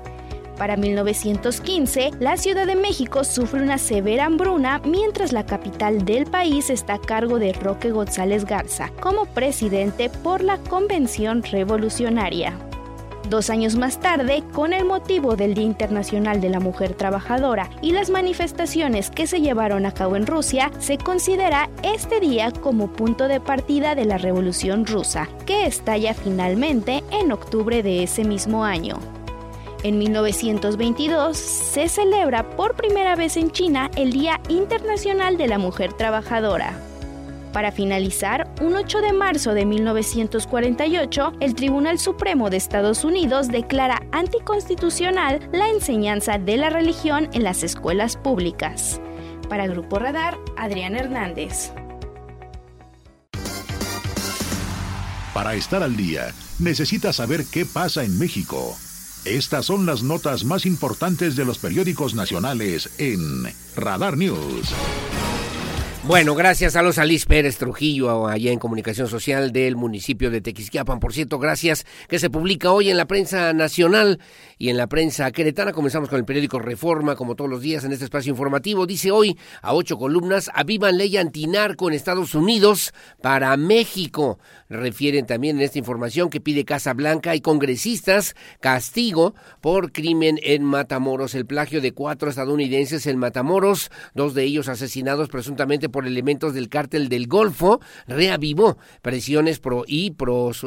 Para 1915, la Ciudad de México sufre una severa hambruna mientras la capital del país está a cargo de Roque González Garza como presidente por la Convención Revolucionaria. Dos años más tarde, con el motivo del Día Internacional de la Mujer Trabajadora y las manifestaciones que se llevaron a cabo en Rusia, se considera este día como punto de partida de la Revolución Rusa, que estalla finalmente en octubre de ese mismo año. En 1922 se celebra por primera vez en China el Día Internacional de la Mujer Trabajadora. Para finalizar, un 8 de marzo de 1948, el Tribunal Supremo de Estados Unidos declara anticonstitucional la enseñanza de la religión en las escuelas públicas. Para Grupo Radar, Adrián Hernández. Para estar al día, necesita saber qué pasa en México. Estas son las notas más importantes de los periódicos nacionales en Radar News. Bueno, gracias a los Alice Pérez Trujillo, allá en Comunicación Social del municipio de Tequisquiapan. Por cierto, gracias que se publica hoy en la prensa nacional y en la prensa queretana. Comenzamos con el periódico Reforma, como todos los días en este espacio informativo. Dice hoy a ocho columnas, avivan ley antinarco en Estados Unidos para México. Refieren también en esta información que pide Casa Blanca y congresistas castigo por crimen en Matamoros. El plagio de cuatro estadounidenses en Matamoros, dos de ellos asesinados presuntamente por elementos del cártel del Golfo, reavivó presiones pro y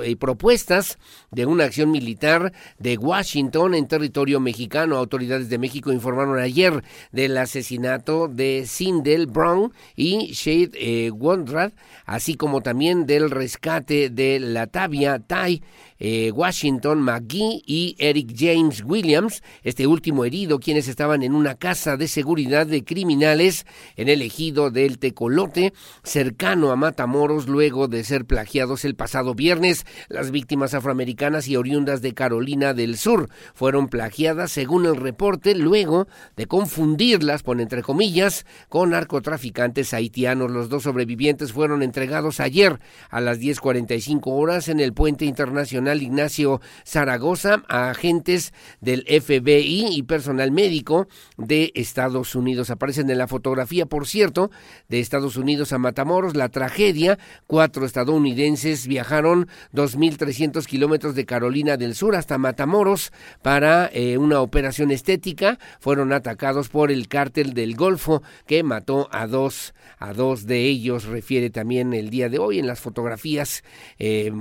eh, propuestas de una acción militar de Washington en territorio mexicano. Autoridades de México informaron ayer del asesinato de Sindel Brown y Shade eh, Wondrad, así como también del rescate de la Latavia Tai eh, Washington McGee y Eric James Williams, este último herido, quienes estaban en una casa de seguridad de criminales en el ejido del Tecolote, cercano a Matamoros, luego de ser plagiados el pasado viernes. Las víctimas afroamericanas y oriundas de Carolina del Sur fueron plagiadas, según el reporte, luego de confundirlas, pon entre comillas, con narcotraficantes haitianos. Los dos sobrevivientes fueron entregados ayer a las 10.45 horas en el puente internacional Ignacio Zaragoza a agentes del FBI y personal médico de Estados Unidos. Aparecen en la fotografía, por cierto, de Estados Unidos a Matamoros, la tragedia. Cuatro estadounidenses viajaron 2.300 kilómetros de Carolina del Sur hasta Matamoros para eh, una operación estética. Fueron atacados por el cártel del Golfo que mató a dos, a dos de ellos, refiere también el día de hoy en las fotografías eh,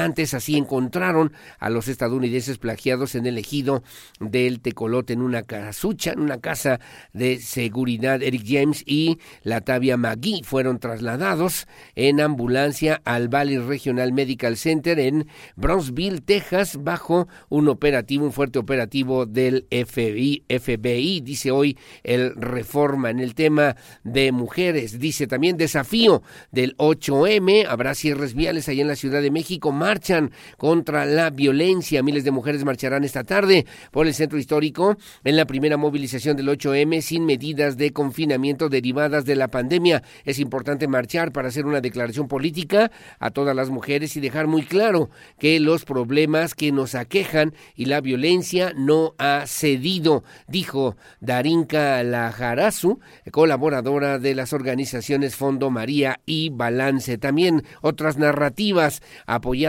impresionantes. Así encontraron a los estadounidenses plagiados en el ejido del Tecolote en una casucha, en una casa de seguridad. Eric James y Latavia McGee fueron trasladados en ambulancia al Valley Regional Medical Center en Brownsville, Texas, bajo un operativo, un fuerte operativo del FBI, dice hoy el Reforma en el tema de mujeres, dice también desafío del 8M, habrá cierres viales ahí en la Ciudad de México, marchan contra la violencia, miles de mujeres marcharán esta tarde por el centro histórico en la primera movilización del 8M sin medidas de confinamiento derivadas de la pandemia. Es importante marchar para hacer una declaración política a todas las mujeres y dejar muy claro que los problemas que nos aquejan y la violencia no ha cedido, dijo Darinka Lajarazu, colaboradora de las organizaciones Fondo María y Balance. También otras narrativas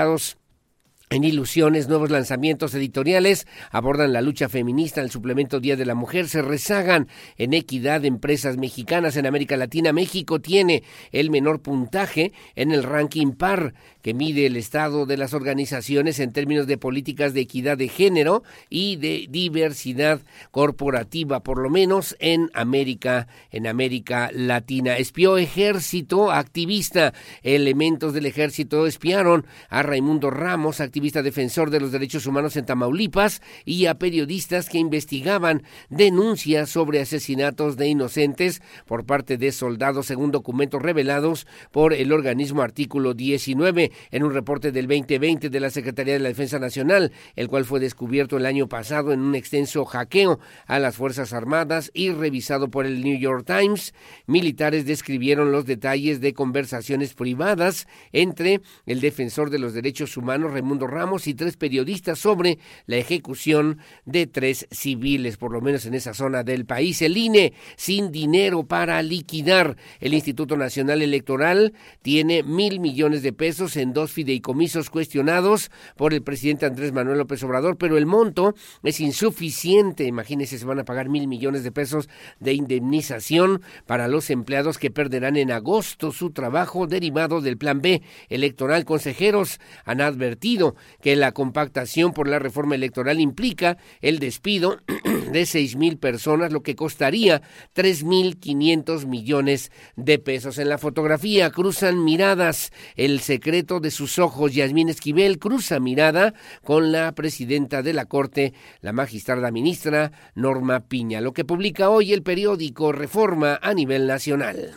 apoyados en Ilusiones, nuevos lanzamientos editoriales abordan la lucha feminista, el suplemento Día de la Mujer, se rezagan en equidad empresas mexicanas en América Latina. México tiene el menor puntaje en el ranking PAR, que mide el estado de las organizaciones en términos de políticas de equidad de género y de diversidad corporativa, por lo menos en América, en América Latina. Espió ejército activista. Elementos del ejército espiaron a Raimundo Ramos, activista activista defensor de los derechos humanos en Tamaulipas, y a periodistas que investigaban denuncias sobre asesinatos de inocentes por parte de soldados, según documentos revelados por el organismo Artículo 19 en un reporte del 2020 de la Secretaría de la Defensa Nacional, el cual fue descubierto el año pasado en un extenso hackeo a las Fuerzas Armadas y revisado por el New York Times. Militares describieron los detalles de conversaciones privadas entre el defensor de los derechos humanos, Raimundo Ramos y tres periodistas sobre la ejecución de tres civiles, por lo menos en esa zona del país. El INE, sin dinero para liquidar. El Instituto Nacional Electoral tiene mil millones de pesos en dos fideicomisos cuestionados por el presidente Andrés Manuel López Obrador, pero el monto es insuficiente. Imagínense, se van a pagar mil millones de pesos de indemnización para los empleados que perderán en agosto su trabajo derivado del Plan B electoral. Consejeros han advertido que la compactación por la reforma electoral implica el despido de seis mil personas, lo que costaría tres mil quinientos millones de pesos. En la fotografía cruzan miradas el secreto de sus ojos. Yasmín Esquivel cruza mirada con la presidenta de la Corte, la magistrada ministra Norma Piña, lo que publica hoy el periódico Reforma a nivel nacional.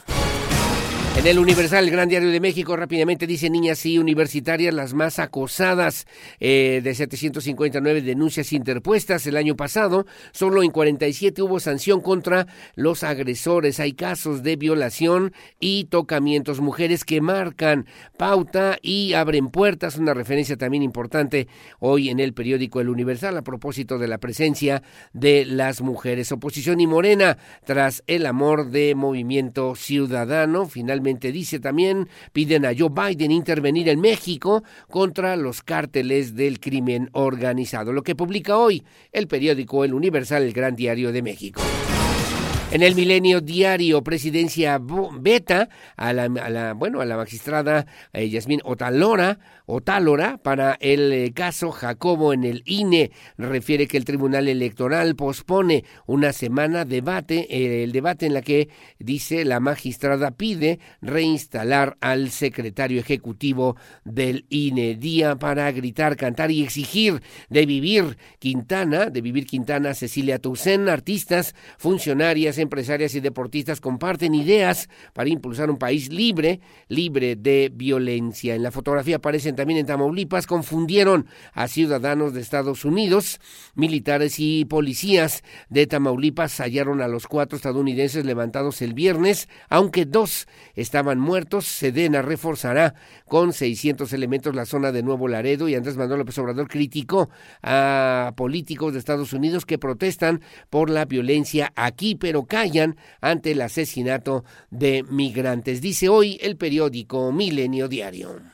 En el Universal, el Gran Diario de México, rápidamente dice niñas y universitarias las más acosadas eh, de 759 denuncias interpuestas el año pasado. Solo en 47 hubo sanción contra los agresores. Hay casos de violación y tocamientos. Mujeres que marcan pauta y abren puertas. Una referencia también importante hoy en el periódico El Universal a propósito de la presencia de las mujeres. Oposición y Morena tras el amor de Movimiento Ciudadano. Finalmente dice también, piden a Joe Biden intervenir en México contra los cárteles del crimen organizado, lo que publica hoy el periódico El Universal, el Gran Diario de México. En el Milenio Diario, presidencia beta a la, bueno, a la magistrada eh, Yasmín Otalora, Otálora para el eh, caso Jacobo en el INE. Refiere que el Tribunal Electoral pospone una semana debate, eh, el debate en la que dice la magistrada pide reinstalar al secretario ejecutivo del INE. Día para gritar, cantar y exigir de vivir Quintana, de vivir Quintana, Cecilia Toussaint, artistas, funcionarias, empresarias y deportistas comparten ideas para impulsar un país libre, libre de violencia. En la fotografía aparecen también en Tamaulipas, confundieron a ciudadanos de Estados Unidos, militares y policías de Tamaulipas hallaron a los cuatro estadounidenses levantados el viernes, aunque dos estaban muertos. Sedena reforzará con 600 elementos la zona de Nuevo Laredo y Andrés Manuel López Obrador criticó a políticos de Estados Unidos que protestan por la violencia aquí, pero callan ante el asesinato de migrantes. Dice hoy el periódico Milenio Diario.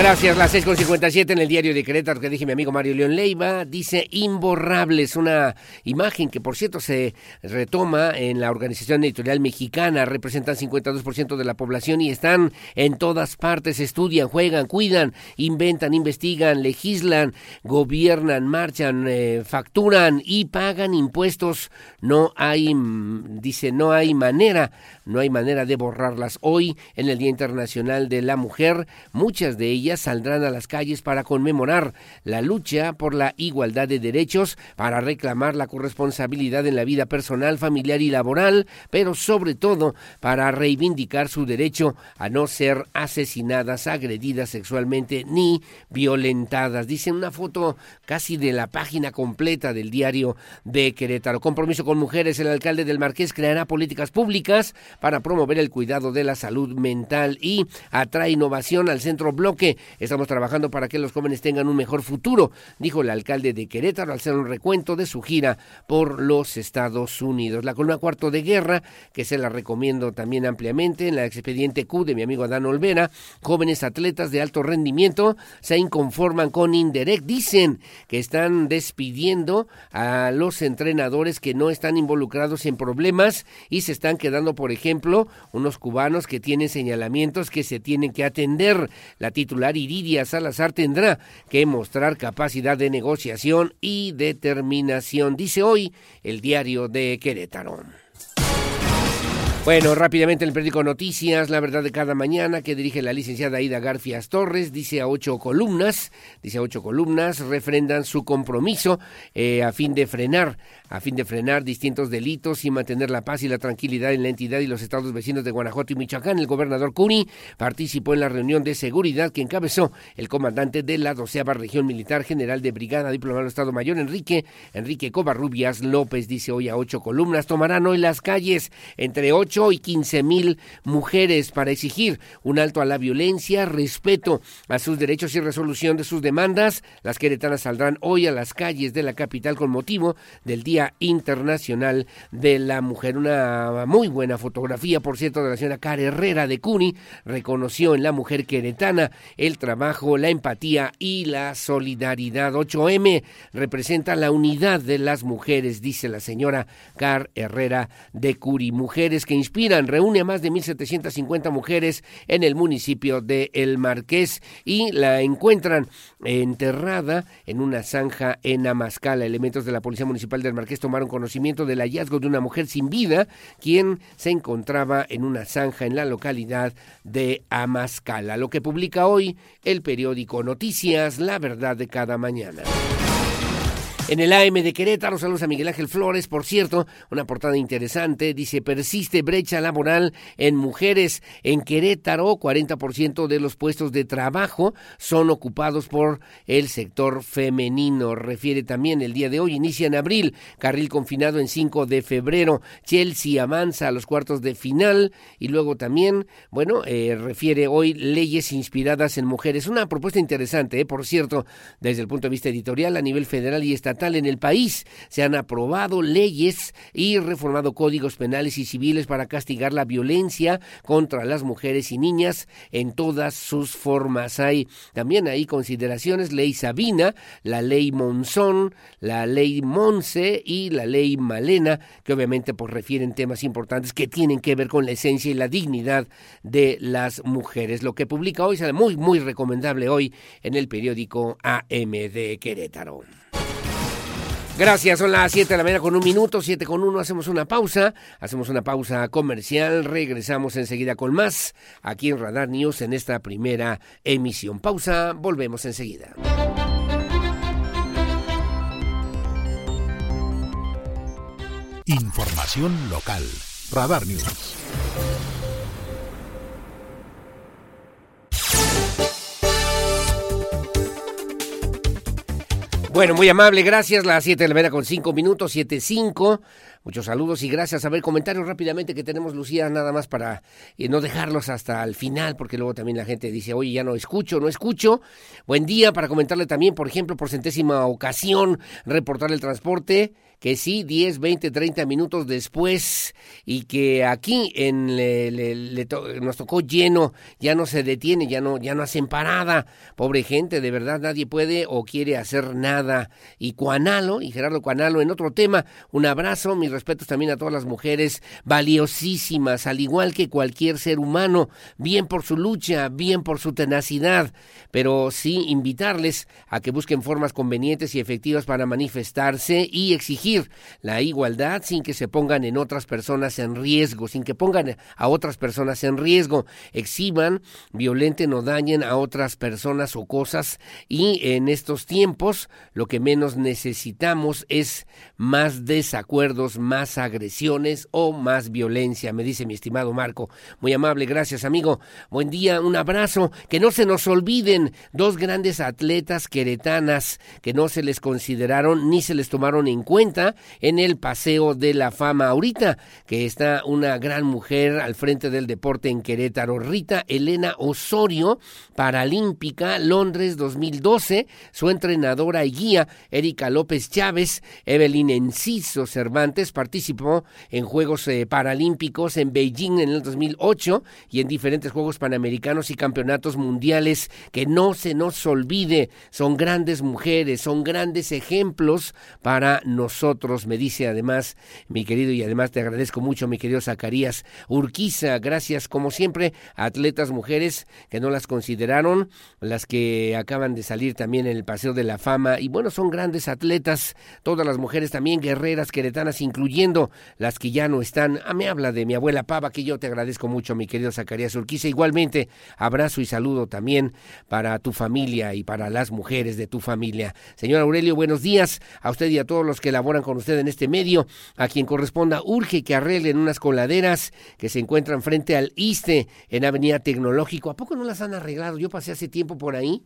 Gracias, las 6.57 en el diario de Querétaro que dije mi amigo Mario León Leiva. Dice Imborrables, una imagen que por cierto se retoma en la Organización Editorial Mexicana. Representan 52% de la población y están en todas partes. Estudian, juegan, cuidan, inventan, investigan, legislan, gobiernan, marchan, eh, facturan y pagan impuestos. No hay, mm, dice, no hay manera, no hay manera de borrarlas. Hoy, en el Día Internacional de la Mujer, muchas de ellas saldrán a las calles para conmemorar la lucha por la igualdad de derechos, para reclamar la corresponsabilidad en la vida personal, familiar y laboral, pero sobre todo para reivindicar su derecho a no ser asesinadas, agredidas sexualmente ni violentadas. Dice una foto casi de la página completa del diario de Querétaro. Compromiso con mujeres. El alcalde del Marqués creará políticas públicas para promover el cuidado de la salud mental y atrae innovación al centro bloque Estamos trabajando para que los jóvenes tengan un mejor futuro, dijo el alcalde de Querétaro al hacer un recuento de su gira por los Estados Unidos. La columna cuarto de guerra, que se la recomiendo también ampliamente en la expediente Q de mi amigo Adán Olvera, jóvenes atletas de alto rendimiento se inconforman con Indirect. Dicen que están despidiendo a los entrenadores que no están involucrados en problemas y se están quedando, por ejemplo, unos cubanos que tienen señalamientos que se tienen que atender. La titular Iridia Salazar tendrá que mostrar capacidad de negociación y determinación, dice hoy el diario de Querétaro. Bueno, rápidamente el periódico Noticias, la verdad de cada mañana, que dirige la licenciada Aida Garfias Torres, dice a ocho columnas, dice a ocho columnas, refrendan su compromiso eh, a fin de frenar a fin de frenar distintos delitos y mantener la paz y la tranquilidad en la entidad y los estados vecinos de Guanajuato y Michoacán. El gobernador Cuni participó en la reunión de seguridad que encabezó el comandante de la doceava región militar general de brigada diplomado Estado Mayor Enrique Enrique Covarrubias López dice hoy a ocho columnas tomarán hoy las calles entre ocho y quince mil mujeres para exigir un alto a la violencia, respeto a sus derechos y resolución de sus demandas. Las queretanas saldrán hoy a las calles de la capital con motivo del día Internacional de la Mujer. Una muy buena fotografía, por cierto, de la señora Cara Herrera de Cuni. Reconoció en la mujer queretana el trabajo, la empatía y la solidaridad. 8M representa la unidad de las mujeres, dice la señora Car Herrera de Curi. Mujeres que inspiran, reúne a más de 1.750 mujeres en el municipio de El Marqués y la encuentran enterrada en una zanja en Amascala. Elementos de la Policía Municipal del Marqués tomaron conocimiento del hallazgo de una mujer sin vida, quien se encontraba en una zanja en la localidad de Amascala. Lo que publica hoy el periódico Noticias, La Verdad de cada mañana. En el AM de Querétaro, saludos a Miguel Ángel Flores, por cierto, una portada interesante, dice, persiste brecha laboral en mujeres. En Querétaro, 40% de los puestos de trabajo son ocupados por el sector femenino, refiere también el día de hoy, inicia en abril, carril confinado en 5 de febrero, Chelsea avanza a los cuartos de final y luego también, bueno, eh, refiere hoy leyes inspiradas en mujeres, una propuesta interesante, eh, por cierto, desde el punto de vista editorial a nivel federal y estatal, en el país. Se han aprobado leyes y reformado códigos penales y civiles para castigar la violencia contra las mujeres y niñas en todas sus formas. Hay también hay consideraciones, ley Sabina, la ley Monzón, la ley Monse y la ley Malena, que obviamente pues refieren temas importantes que tienen que ver con la esencia y la dignidad de las mujeres. Lo que publica hoy es muy, muy recomendable hoy en el periódico AM de Querétaro. Gracias, son las 7 de la mañana con un minuto, 7 con 1, hacemos una pausa, hacemos una pausa comercial, regresamos enseguida con más aquí en Radar News en esta primera emisión. Pausa, volvemos enseguida. Información local. Radar News. Bueno, muy amable, gracias. Las 7 de la mañana con 5 minutos, 7.5. Muchos saludos y gracias. A ver, comentarios rápidamente que tenemos, Lucía, nada más para eh, no dejarlos hasta el final, porque luego también la gente dice, oye, ya no escucho, no escucho. Buen día para comentarle también, por ejemplo, por centésima ocasión, reportar el transporte que sí, 10, 20, 30 minutos después y que aquí en le, nos tocó lleno, ya no se detiene, ya no, ya no hacen parada. Pobre gente, de verdad nadie puede o quiere hacer nada. Y Cuanalo, y Gerardo Cuanalo, en otro tema, un abrazo, mis respetos también a todas las mujeres valiosísimas, al igual que cualquier ser humano, bien por su lucha, bien por su tenacidad, pero sí invitarles a que busquen formas convenientes y efectivas para manifestarse y exigir la igualdad sin que se pongan en otras personas en riesgo, sin que pongan a otras personas en riesgo, exhiban, violenten o dañen a otras personas o cosas y en estos tiempos lo que menos necesitamos es más desacuerdos, más agresiones o más violencia, me dice mi estimado Marco. Muy amable, gracias amigo. Buen día, un abrazo. Que no se nos olviden dos grandes atletas queretanas que no se les consideraron ni se les tomaron en cuenta en el Paseo de la Fama. Ahorita que está una gran mujer al frente del deporte en Querétaro, Rita Elena Osorio, paralímpica, Londres 2012, su entrenadora y guía, Erika López Chávez, Evelyn Enciso Cervantes, participó en Juegos eh, Paralímpicos en Beijing en el 2008 y en diferentes Juegos Panamericanos y Campeonatos Mundiales. Que no se nos olvide, son grandes mujeres, son grandes ejemplos para nosotros, me dice además mi querido y además te agradezco mucho, mi querido Zacarías Urquiza. Gracias, como siempre, a atletas mujeres que no las consideraron, las que acaban de salir también en el Paseo de la Fama. Y bueno, son grandes atletas, todas las mujeres también guerreras queretanas, incluyendo las que ya no están. Ah, me habla de mi abuela Pava, que yo te agradezco mucho, mi querido Zacarías Urquiza. Igualmente, abrazo y saludo también para tu familia y para las mujeres de tu familia. Señor Aurelio, buenos días a usted y a todos los que con usted en este medio. A quien corresponda, urge que arreglen unas coladeras que se encuentran frente al ISTE en Avenida Tecnológico. ¿A poco no las han arreglado? Yo pasé hace tiempo por ahí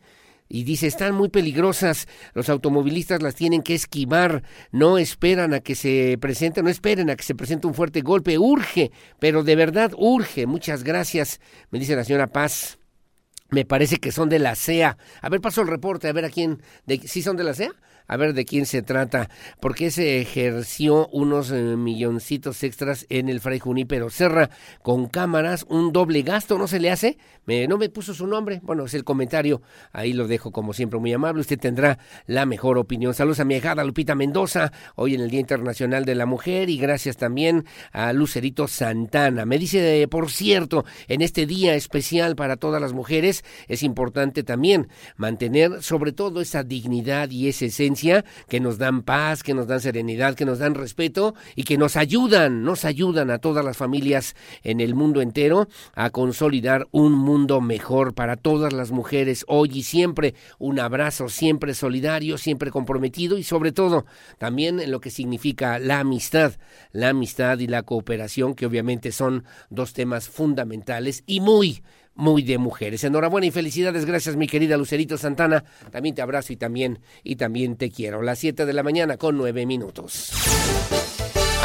y dice, están muy peligrosas, los automovilistas las tienen que esquivar, no esperan a que se presente, no esperen a que se presente un fuerte golpe, urge, pero de verdad urge, muchas gracias, me dice la señora Paz. Me parece que son de la CEA. A ver, paso el reporte, a ver a quién. De, ¿Sí son de la CEA? A ver de quién se trata, porque se ejerció unos eh, milloncitos extras en el Fray Junípero Serra con cámaras, un doble gasto, ¿no se le hace? Me, no me puso su nombre, bueno, es el comentario, ahí lo dejo como siempre muy amable, usted tendrá la mejor opinión. Saludos a mi hijada Lupita Mendoza, hoy en el Día Internacional de la Mujer y gracias también a Lucerito Santana. Me dice, por cierto, en este día especial para todas las mujeres es importante también mantener sobre todo esa dignidad y esa que nos dan paz, que nos dan serenidad, que nos dan respeto y que nos ayudan, nos ayudan a todas las familias en el mundo entero a consolidar un mundo mejor para todas las mujeres hoy y siempre. Un abrazo siempre solidario, siempre comprometido y sobre todo también en lo que significa la amistad, la amistad y la cooperación que obviamente son dos temas fundamentales y muy muy de mujeres. Enhorabuena y felicidades, gracias mi querida Lucerito Santana. También te abrazo y también, y también te quiero. Las 7 de la mañana con 9 minutos.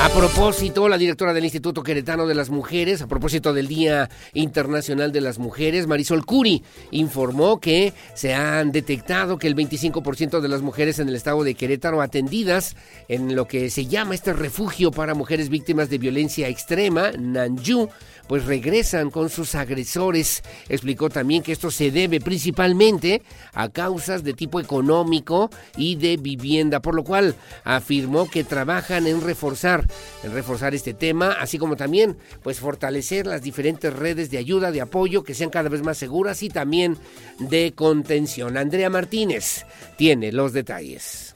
A propósito, la directora del Instituto Queretano de las Mujeres, a propósito del Día Internacional de las Mujeres, Marisol Curi, informó que se han detectado que el 25% de las mujeres en el estado de Querétaro atendidas en lo que se llama este refugio para mujeres víctimas de violencia extrema, Nanju, pues regresan con sus agresores. Explicó también que esto se debe principalmente a causas de tipo económico y de vivienda, por lo cual afirmó que trabajan en reforzar, en reforzar este tema, así como también pues fortalecer las diferentes redes de ayuda, de apoyo que sean cada vez más seguras y también de contención. Andrea Martínez tiene los detalles.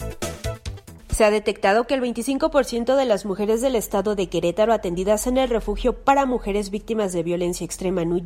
Se ha detectado que el 25% de las mujeres del estado de Querétaro atendidas en el refugio para mujeres víctimas de violencia extrema en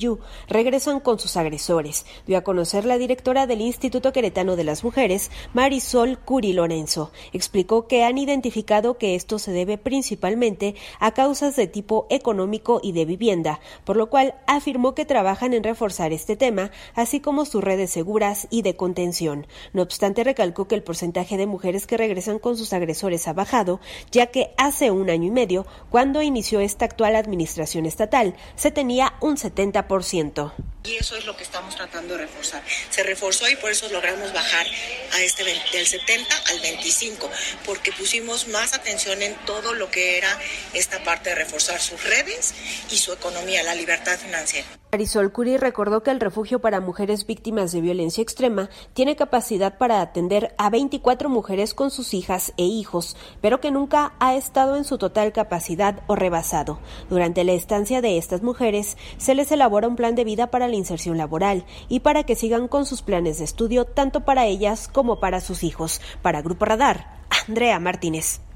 regresan con sus agresores, dio a conocer la directora del Instituto Queretano de las Mujeres, Marisol Curi Lorenzo. Explicó que han identificado que esto se debe principalmente a causas de tipo económico y de vivienda, por lo cual afirmó que trabajan en reforzar este tema, así como sus redes seguras y de contención. No obstante, recalcó que el porcentaje de mujeres que regresan con sus agresores ha bajado, ya que hace un año y medio, cuando inició esta actual administración estatal, se tenía un 70%. Y eso es lo que estamos tratando de reforzar. Se reforzó y por eso logramos bajar a este del 70 al 25, porque pusimos más atención en todo lo que era esta parte de reforzar sus redes y su economía, la libertad financiera. Marisol Curi recordó que el refugio para mujeres víctimas de violencia extrema tiene capacidad para atender a 24 mujeres con sus hijas e hijos, pero que nunca ha estado en su total capacidad o rebasado. Durante la estancia de estas mujeres se les elabora un plan de vida para la inserción laboral y para que sigan con sus planes de estudio tanto para ellas como para sus hijos. Para Grupo Radar, Andrea Martínez.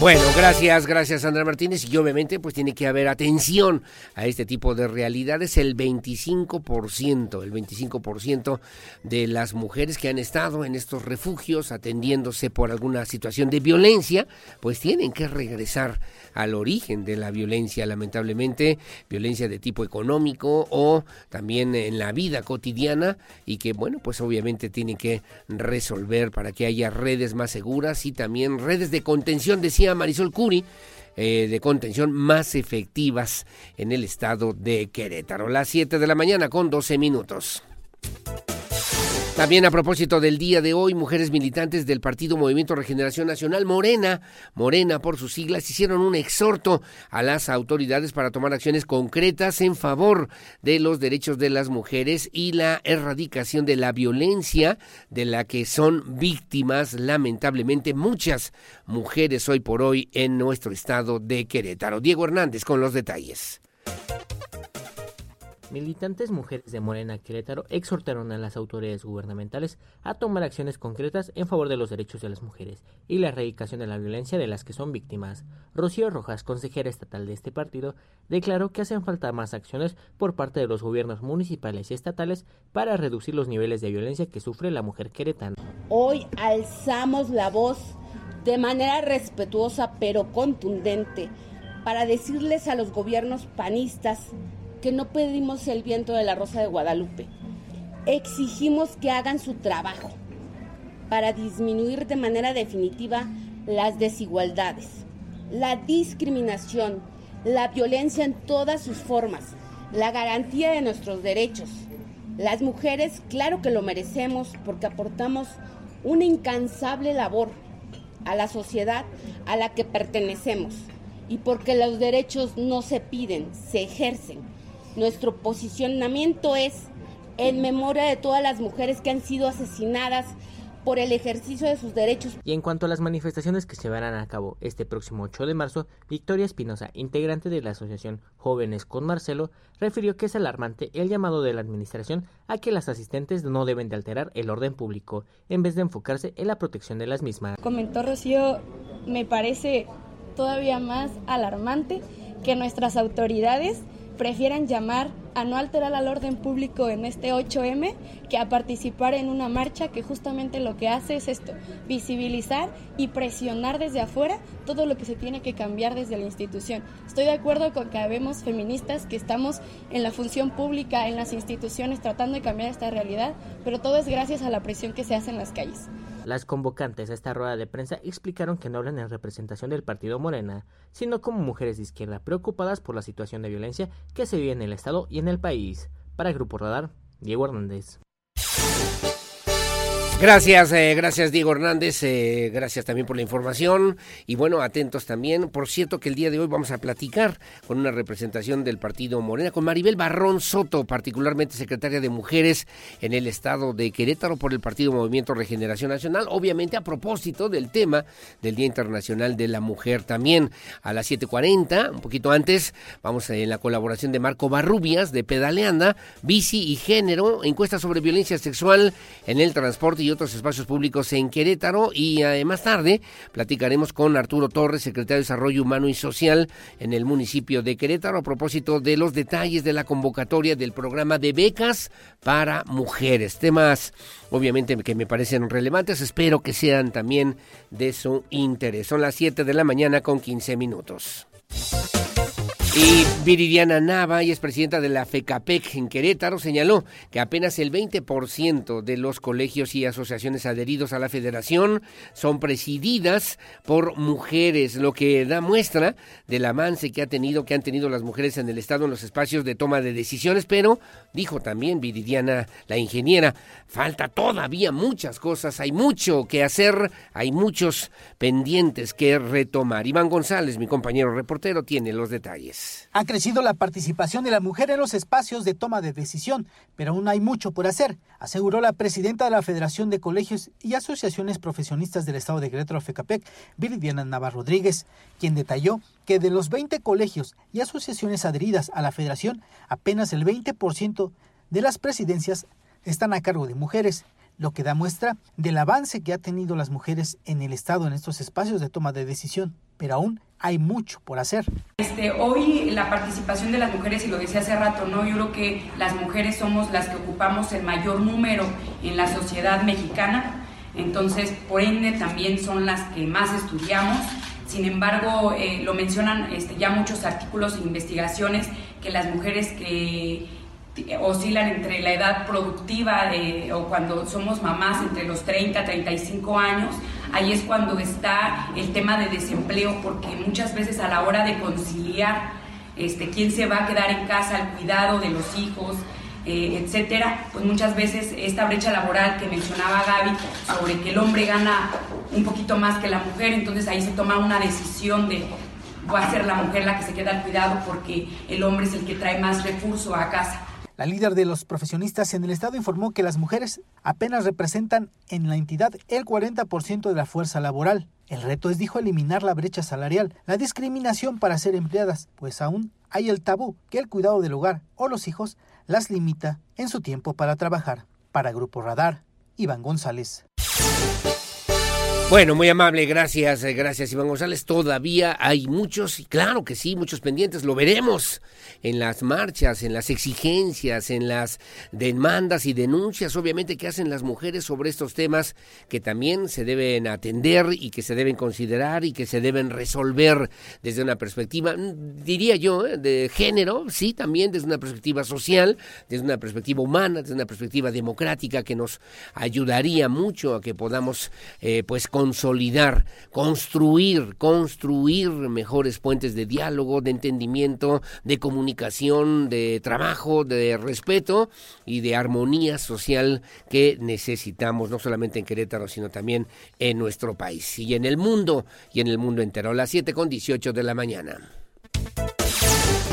Bueno, gracias, gracias Andrea Martínez. Y obviamente pues tiene que haber atención a este tipo de realidades. El 25%, el 25% de las mujeres que han estado en estos refugios atendiéndose por alguna situación de violencia, pues tienen que regresar al origen de la violencia, lamentablemente, violencia de tipo económico o también en la vida cotidiana y que bueno, pues obviamente tienen que resolver para que haya redes más seguras y también redes de contención, Marisol Curi, eh, de contención más efectivas en el estado de Querétaro. Las 7 de la mañana con 12 minutos. También a propósito del día de hoy, mujeres militantes del Partido Movimiento Regeneración Nacional, Morena, Morena por sus siglas, hicieron un exhorto a las autoridades para tomar acciones concretas en favor de los derechos de las mujeres y la erradicación de la violencia de la que son víctimas, lamentablemente, muchas mujeres hoy por hoy en nuestro estado de Querétaro. Diego Hernández con los detalles. Militantes mujeres de Morena Querétaro exhortaron a las autoridades gubernamentales a tomar acciones concretas en favor de los derechos de las mujeres y la erradicación de la violencia de las que son víctimas. Rocío Rojas, consejera estatal de este partido, declaró que hacen falta más acciones por parte de los gobiernos municipales y estatales para reducir los niveles de violencia que sufre la mujer queretana. Hoy alzamos la voz de manera respetuosa pero contundente para decirles a los gobiernos panistas que no pedimos el viento de la Rosa de Guadalupe. Exigimos que hagan su trabajo para disminuir de manera definitiva las desigualdades, la discriminación, la violencia en todas sus formas, la garantía de nuestros derechos. Las mujeres, claro que lo merecemos porque aportamos una incansable labor a la sociedad a la que pertenecemos y porque los derechos no se piden, se ejercen. Nuestro posicionamiento es en memoria de todas las mujeres que han sido asesinadas por el ejercicio de sus derechos. Y en cuanto a las manifestaciones que se llevarán a cabo este próximo 8 de marzo, Victoria Espinosa, integrante de la asociación Jóvenes con Marcelo, refirió que es alarmante el llamado de la administración a que las asistentes no deben de alterar el orden público, en vez de enfocarse en la protección de las mismas. Comentó Rocío, me parece todavía más alarmante que nuestras autoridades prefieran llamar a no alterar el orden público en este 8M que a participar en una marcha que justamente lo que hace es esto, visibilizar y presionar desde afuera todo lo que se tiene que cambiar desde la institución. Estoy de acuerdo con que habemos feministas que estamos en la función pública, en las instituciones, tratando de cambiar esta realidad, pero todo es gracias a la presión que se hace en las calles. Las convocantes a esta rueda de prensa explicaron que no hablan en representación del partido Morena, sino como mujeres de izquierda preocupadas por la situación de violencia que se vive en el Estado y en el país. Para Grupo Radar, Diego Hernández. Gracias, eh, gracias Diego Hernández, eh, gracias también por la información y bueno, atentos también. Por cierto que el día de hoy vamos a platicar con una representación del partido Morena, con Maribel Barrón Soto, particularmente secretaria de Mujeres en el estado de Querétaro por el Partido Movimiento Regeneración Nacional, obviamente a propósito del tema del Día Internacional de la Mujer también. A las 7.40, un poquito antes, vamos en la colaboración de Marco Barrubias de Pedaleanda, Bici y Género, encuesta sobre violencia sexual en el transporte y otros espacios públicos en Querétaro. Y eh, más tarde platicaremos con Arturo Torres, secretario de Desarrollo Humano y Social en el municipio de Querétaro, a propósito de los detalles de la convocatoria del programa de becas para mujeres. Temas, obviamente, que me parecen relevantes. Espero que sean también de su interés. Son las 7 de la mañana con 15 minutos. Y Viridiana Nava, y es presidenta de la FECAPEC en Querétaro, señaló que apenas el 20% de los colegios y asociaciones adheridos a la federación son presididas por mujeres, lo que da muestra del avance que ha tenido, que han tenido las mujeres en el Estado en los espacios de toma de decisiones, pero dijo también Viridiana, la ingeniera, falta todavía muchas cosas, hay mucho que hacer, hay muchos pendientes que retomar. Iván González, mi compañero reportero, tiene los detalles. Ha crecido la participación de la mujer en los espacios de toma de decisión, pero aún hay mucho por hacer, aseguró la presidenta de la Federación de Colegios y Asociaciones Profesionistas del Estado de Querétaro, FECAPEC, Viridiana Navarro Rodríguez, quien detalló que de los 20 colegios y asociaciones adheridas a la federación, apenas el 20% de las presidencias están a cargo de mujeres, lo que da muestra del avance que ha tenido las mujeres en el Estado en estos espacios de toma de decisión, pero aún hay mucho por hacer. Este, hoy la participación de las mujeres, y lo decía hace rato, ¿no? yo creo que las mujeres somos las que ocupamos el mayor número en la sociedad mexicana, entonces por ende también son las que más estudiamos. Sin embargo, eh, lo mencionan este, ya muchos artículos e investigaciones que las mujeres que oscilan entre la edad productiva o cuando somos mamás entre los 30 35 años, ahí es cuando está el tema de desempleo, porque muchas veces a la hora de conciliar este, quién se va a quedar en casa, el cuidado de los hijos, eh, etcétera, pues muchas veces esta brecha laboral que mencionaba Gaby sobre que el hombre gana un poquito más que la mujer, entonces ahí se toma una decisión de va a ser la mujer la que se queda al cuidado porque el hombre es el que trae más recurso a casa. La líder de los profesionistas en el Estado informó que las mujeres apenas representan en la entidad el 40% de la fuerza laboral. El reto es, dijo, eliminar la brecha salarial, la discriminación para ser empleadas, pues aún hay el tabú que el cuidado del hogar o los hijos las limita en su tiempo para trabajar. Para Grupo Radar, Iván González. Bueno, muy amable, gracias, eh, gracias Iván González. Todavía hay muchos, y claro que sí, muchos pendientes, lo veremos en las marchas, en las exigencias, en las demandas y denuncias, obviamente, que hacen las mujeres sobre estos temas que también se deben atender y que se deben considerar y que se deben resolver desde una perspectiva, mm, diría yo, eh, de género, sí, también desde una perspectiva social, desde una perspectiva humana, desde una perspectiva democrática que nos ayudaría mucho a que podamos, eh, pues, consolidar, construir, construir mejores puentes de diálogo, de entendimiento, de comunicación, de trabajo, de respeto y de armonía social que necesitamos, no solamente en Querétaro, sino también en nuestro país y en el mundo y en el mundo entero. las 7 con 18 de la mañana.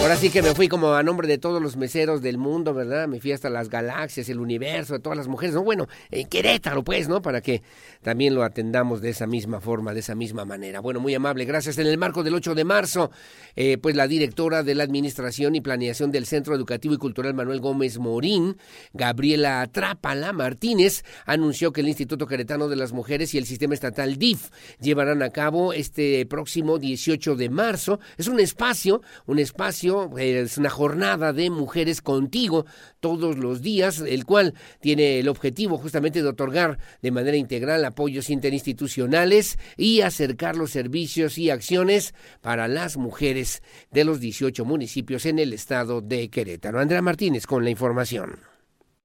Ahora sí que me fui como a nombre de todos los meseros del mundo, ¿verdad? Me fui hasta las galaxias, el universo, de todas las mujeres, ¿no? Bueno, en Querétaro, pues, ¿no? Para que también lo atendamos de esa misma forma, de esa misma manera. Bueno, muy amable, gracias. En el marco del 8 de marzo, eh, pues la directora de la Administración y Planeación del Centro Educativo y Cultural Manuel Gómez Morín, Gabriela Trápala Martínez, anunció que el Instituto Queretano de las Mujeres y el Sistema Estatal DIF llevarán a cabo este próximo 18 de marzo. Es un espacio, un espacio es una jornada de mujeres contigo todos los días, el cual tiene el objetivo justamente de otorgar de manera integral apoyos interinstitucionales y acercar los servicios y acciones para las mujeres de los 18 municipios en el estado de Querétaro. Andrea Martínez con la información.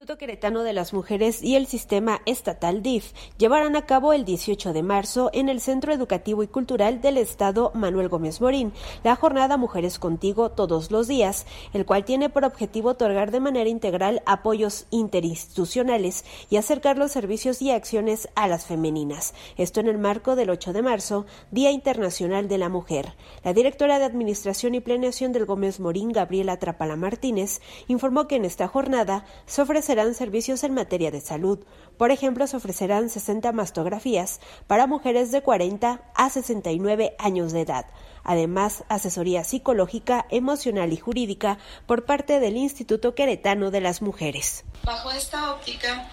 Instituto de las Mujeres y el Sistema Estatal DIF llevarán a cabo el 18 de marzo en el Centro Educativo y Cultural del Estado Manuel Gómez Morín la jornada Mujeres Contigo todos los días, el cual tiene por objetivo otorgar de manera integral apoyos interinstitucionales y acercar los servicios y acciones a las femeninas. Esto en el marco del 8 de marzo, Día Internacional de la Mujer. La directora de Administración y Planeación del Gómez Morín, Gabriela Trapala Martínez, informó que en esta jornada se ofrecerá servicios en materia de salud. Por ejemplo, se ofrecerán 60 mastografías para mujeres de 40 a 69 años de edad. Además, asesoría psicológica, emocional y jurídica por parte del Instituto Queretano de las Mujeres. Bajo esta óptica,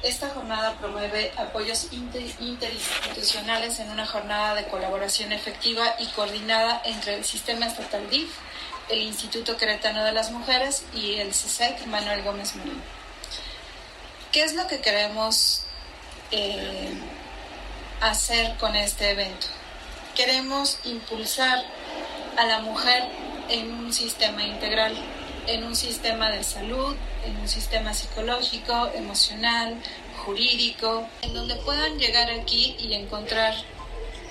Esta jornada promueve apoyos interinstitucionales en una jornada de colaboración efectiva y coordinada entre el Sistema Estatal DIF, el Instituto Queretano de las Mujeres y el CISEC e Manuel Gómez Murillo. ¿Qué es lo que queremos eh, hacer con este evento? Queremos impulsar a la mujer en un sistema integral, en un sistema de salud, en un sistema psicológico, emocional, jurídico, en donde puedan llegar aquí y encontrar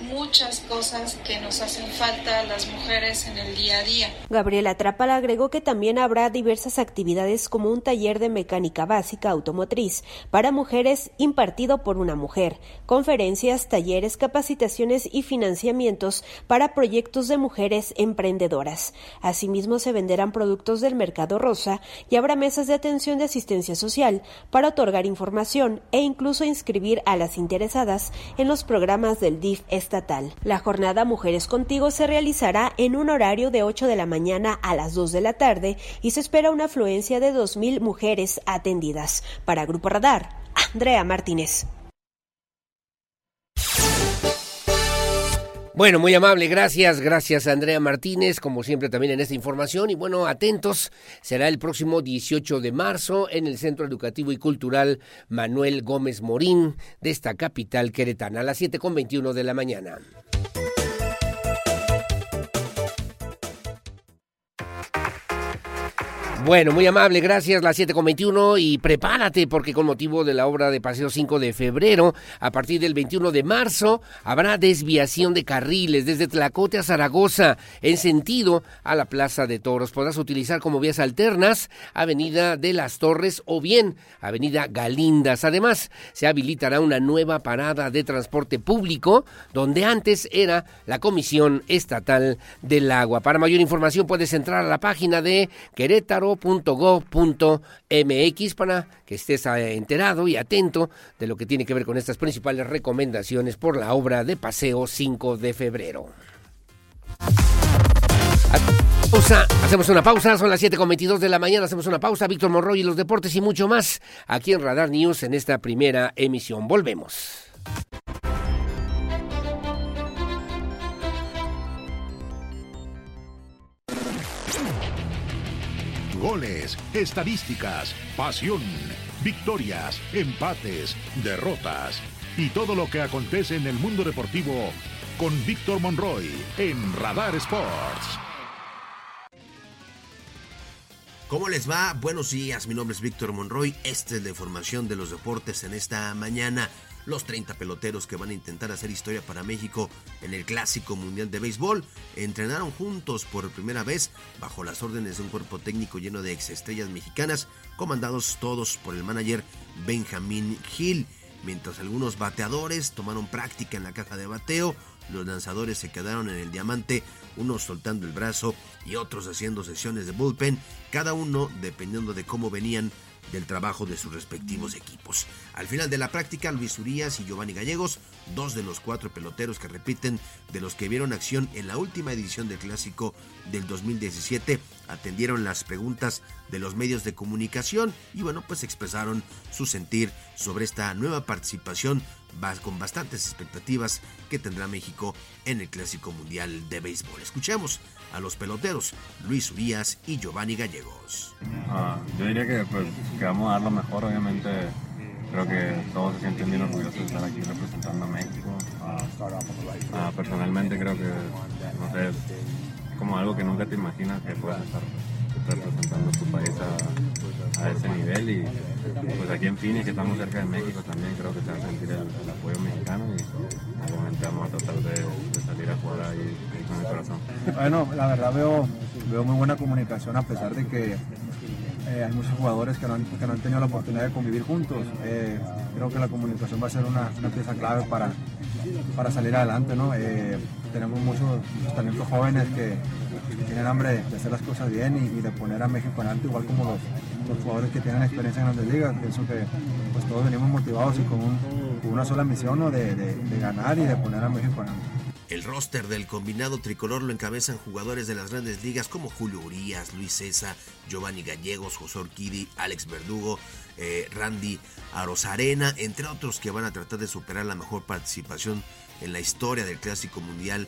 muchas cosas que nos hacen falta a las mujeres en el día a día. Gabriela Trapala agregó que también habrá diversas actividades como un taller de mecánica básica automotriz para mujeres impartido por una mujer, conferencias, talleres, capacitaciones y financiamientos para proyectos de mujeres emprendedoras. Asimismo, se venderán productos del mercado rosa y habrá mesas de atención de asistencia social para otorgar información e incluso inscribir a las interesadas en los programas del DIF La jornada Mujeres Contigo se realizará en un horario de 8 de la mañana a las 2 de la tarde y se espera una afluencia de 2.000 mujeres atendidas. Para Grupo Radar, Andrea Martínez. Bueno, muy amable, gracias, gracias Andrea Martínez, como siempre también en esta información. Y bueno, atentos, será el próximo 18 de marzo en el Centro Educativo y Cultural Manuel Gómez Morín de esta capital queretana, a las 7.21 de la mañana. Bueno, muy amable, gracias. Las 7.21 y prepárate porque con motivo de la obra de Paseo 5 de febrero, a partir del 21 de marzo, habrá desviación de carriles desde Tlacote a Zaragoza en sentido a la Plaza de Toros. Podrás utilizar como vías alternas Avenida de las Torres o bien Avenida Galindas. Además, se habilitará una nueva parada de transporte público donde antes era la Comisión Estatal del Agua. Para mayor información puedes entrar a la página de Querétaro mx para que estés eh, enterado y atento de lo que tiene que ver con estas principales recomendaciones por la obra de Paseo 5 de febrero. hacemos una pausa, son las 7.22 de la mañana, hacemos una pausa, Víctor Monroy y los deportes y mucho más aquí en Radar News en esta primera emisión. Volvemos. Goles, estadísticas, pasión, victorias, empates, derrotas y todo lo que acontece en el mundo deportivo con Víctor Monroy en Radar Sports. ¿Cómo les va? Buenos días, mi nombre es Víctor Monroy, esta es la información de los deportes en esta mañana los 30 peloteros que van a intentar hacer historia para México en el Clásico Mundial de Béisbol entrenaron juntos por primera vez bajo las órdenes de un cuerpo técnico lleno de exestrellas mexicanas, comandados todos por el manager Benjamin Hill. Mientras algunos bateadores tomaron práctica en la caja de bateo, los lanzadores se quedaron en el diamante, unos soltando el brazo y otros haciendo sesiones de bullpen, cada uno dependiendo de cómo venían del trabajo de sus respectivos equipos. Al final de la práctica, Luis Urias y Giovanni Gallegos, dos de los cuatro peloteros que repiten de los que vieron acción en la última edición del Clásico del 2017, atendieron las preguntas de los medios de comunicación y bueno, pues expresaron su sentir sobre esta nueva participación con bastantes expectativas que tendrá México en el Clásico Mundial de Béisbol. Escuchemos a los peloteros Luis Urias y Giovanni Gallegos. Ah, yo diría que, pues, que vamos a dar lo mejor, obviamente creo que todos se sienten bien orgullosos de estar aquí representando a México. Ah, personalmente creo que, no sé, es como algo que nunca te imaginas que puedas estar representando tu país a, ese nivel y pues aquí en Phoenix que estamos cerca de México también creo que se va a sentir el, apoyo mexicano y obviamente vamos a tratar de, salir a jugar ahí, con el corazón. Bueno, la verdad veo, veo muy buena comunicación a pesar de que eh, hay muchos jugadores que no, han, que no, han, tenido la oportunidad de convivir juntos. Eh, creo que la comunicación va a ser una, una pieza clave para, para salir adelante. ¿no? Eh, tenemos muchos, talentos jóvenes que, tienen hambre de hacer las cosas bien y, de poner a México alto, igual como los, los, jugadores que tienen experiencia en grandes ligas. Pienso que pues, todos venimos motivados y con, una sola misión ¿no? de, de, de, ganar y de poner a México alto. El roster del combinado tricolor lo encabezan jugadores de las grandes ligas como Julio Urias, Luis César, Giovanni Gallegos, José Orquidi, Alex Verdugo, eh, Randy Arozarena, entre otros que van a tratar de superar la mejor participación en la historia del Clásico Mundial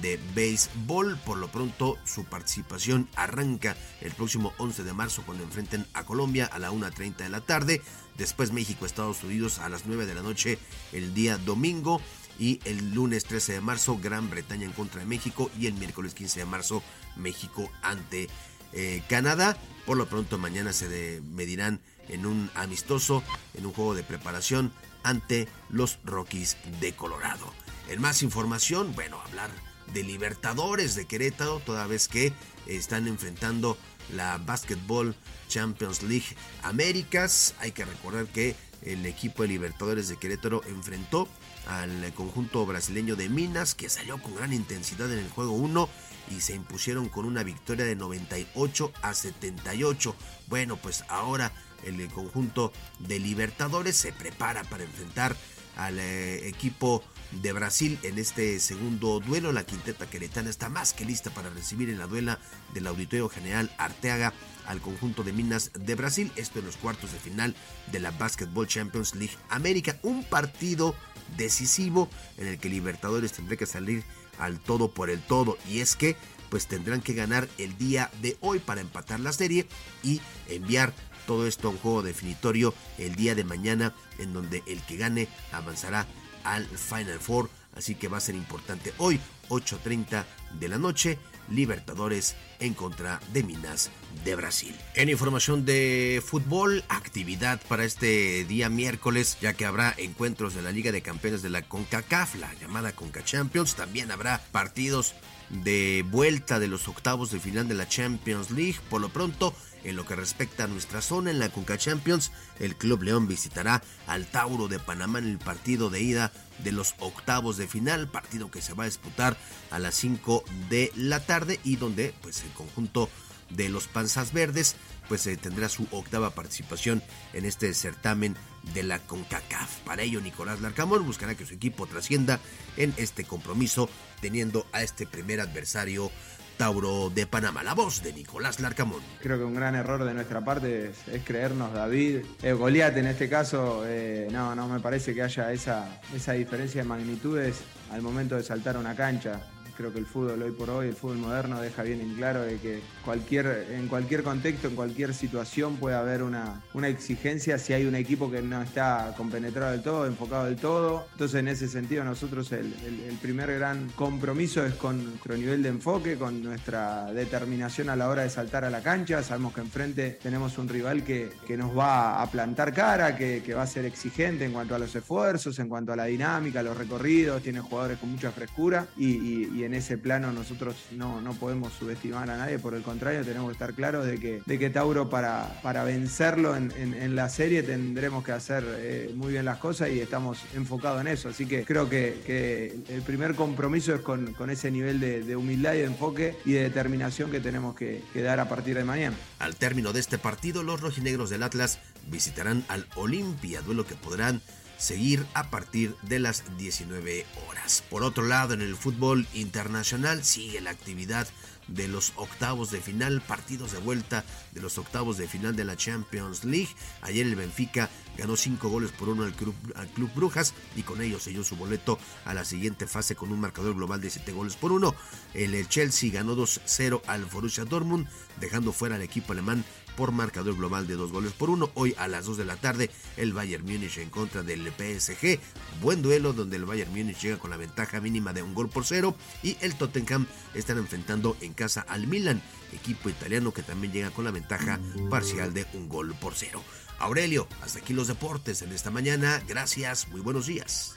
de béisbol. Por lo pronto, su participación arranca el próximo 11 de marzo cuando enfrenten a Colombia a la 1.30 de la tarde. Después México, Estados Unidos a las 9 de la noche el día domingo. Y el lunes 13 de marzo, Gran Bretaña en contra de México. Y el miércoles 15 de marzo, México ante eh, Canadá. Por lo pronto, mañana se medirán en un amistoso, en un juego de preparación ante los Rockies de Colorado. En más información, bueno, hablar de Libertadores de Querétaro, toda vez que están enfrentando la Basketball Champions League Américas. Hay que recordar que el equipo de Libertadores de Querétaro enfrentó al conjunto brasileño de Minas, que salió con gran intensidad en el juego 1 y se impusieron con una victoria de 98 a 78. Bueno, pues ahora el conjunto de Libertadores se prepara para enfrentar al eh, equipo de Brasil en este segundo duelo. La quinteta queretana está más que lista para recibir en la duela del Auditorio General Arteaga al conjunto de Minas de Brasil. Esto en los cuartos de final de la Basketball Champions League América. Un partido decisivo en el que Libertadores tendrá que salir al todo por el todo. Y es que pues tendrán que ganar el día de hoy para empatar la serie y enviar todo esto a un juego definitorio el día de mañana en donde el que gane avanzará al Final Four. Así que va a ser importante hoy, 8.30 de la noche, Libertadores en contra de Minas de Brasil. En información de fútbol, actividad para este día miércoles, ya que habrá encuentros de la Liga de Campeones de la CONCACAF, la llamada CONCA Champions. También habrá partidos de vuelta de los octavos de final de la Champions League. Por lo pronto, en lo que respecta a nuestra zona en la Conca Champions, el Club León visitará al Tauro de Panamá en el partido de ida de los octavos de final, partido que se va a disputar a las 5 de la tarde y donde pues el conjunto de los Panzas Verdes pues eh, tendrá su octava participación en este certamen de la CONCACAF. Para ello Nicolás Larcamón buscará que su equipo trascienda en este compromiso teniendo a este primer adversario Tauro de Panamá. La voz de Nicolás Larcamón. Creo que un gran error de nuestra parte es, creernos David. Eh, Goliat en este caso, eh, no, no me parece que haya esa, esa diferencia de magnitudes al momento de saltar una cancha creo que el fútbol hoy por hoy, el fútbol moderno, deja bien en claro de que cualquier, en cualquier contexto, en cualquier situación puede haber una, una exigencia si hay un equipo que no está compenetrado del todo, enfocado del todo. Entonces, en ese sentido, nosotros el, primer gran compromiso es con nuestro nivel de enfoque, con nuestra determinación a la hora de saltar a la cancha. Sabemos que enfrente tenemos un rival que, que nos va a plantar cara, que, que va a ser exigente en cuanto a los esfuerzos, en cuanto a la dinámica, los recorridos, tiene jugadores con mucha frescura y, ese plano nosotros no, no podemos subestimar a nadie, por el contrario, tenemos que estar claros de que, de que Tauro para, para vencerlo en, en, la serie tendremos que hacer eh, muy bien las cosas y estamos enfocados en eso. Así que creo que, que el primer compromiso es con, con ese nivel de, de, humildad y de enfoque y de determinación que tenemos que, que dar a partir de mañana. Al término de este partido, los rojinegros del Atlas visitarán al Olimpia, duelo que podrán seguir a partir de las 19 horas. Por otro lado, en el fútbol internacional sigue la actividad de los octavos de final, partidos de vuelta de los octavos de final de la Champions League. Ayer el Benfica ganó 5 goles por 1 al club, al club Brujas y con ello selló su boleto a la siguiente fase con un marcador global de 7 goles por 1. El Chelsea ganó 2-0 al Borussia Dortmund, dejando fuera al equipo alemán por marcador global de dos goles por uno. Hoy a las 2 de la tarde el Bayern Múnich en contra del PSG. Buen duelo donde el Bayern Múnich llega con la ventaja mínima de un gol por cero y el Tottenham están enfrentando en casa al Milan, equipo italiano que también llega con la ventaja parcial de un gol por cero. Aurelio, hasta aquí los deportes en esta mañana. Gracias, muy buenos días.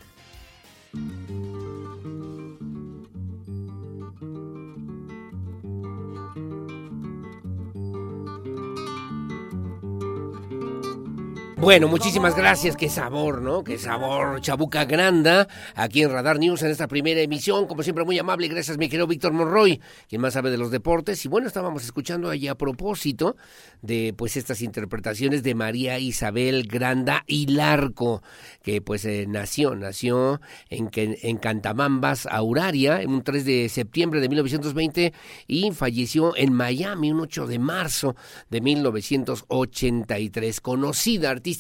Bueno, muchísimas gracias. Qué sabor, ¿no? Qué sabor. Chabuca Granda, aquí en Radar News en esta primera emisión. Como siempre, muy amable. Gracias, mi querido Víctor Monroy, quien más sabe de los deportes. Y bueno, estábamos escuchando allí a propósito de pues estas interpretaciones de María Isabel Granda y Larco, que pues eh, nació, nació en, en Cantamambas, Auraria, en un 3 de septiembre de 1920 y falleció en Miami un 8 de marzo de 1983. Conocida artista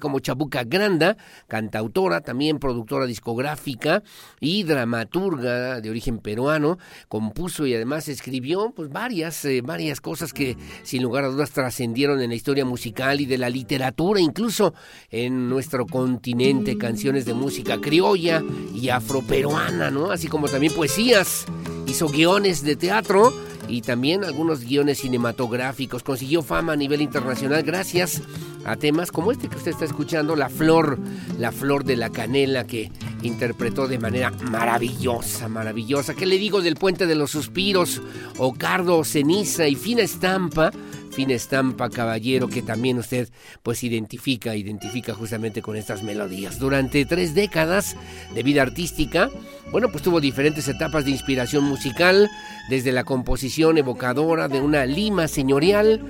como Chabuca Granda, cantautora, también productora discográfica y dramaturga de origen peruano, compuso y además escribió pues varias, eh, varias cosas que sin lugar a dudas trascendieron en la historia musical y de la literatura, incluso en nuestro continente, canciones de música criolla y afroperuana, ¿no? Así como también poesías, hizo guiones de teatro y también algunos guiones cinematográficos. Consiguió fama a nivel internacional gracias a temas como este que usted está escuchando, La Flor, La Flor de la Canela, que interpretó de manera maravillosa, maravillosa. ¿Qué le digo del Puente de los Suspiros? Ocardo, Ceniza y Fina Estampa fina estampa caballero que también usted pues identifica, identifica justamente con estas melodías. Durante tres décadas de vida artística, bueno, pues tuvo diferentes etapas de inspiración musical, desde la composición evocadora de una lima señorial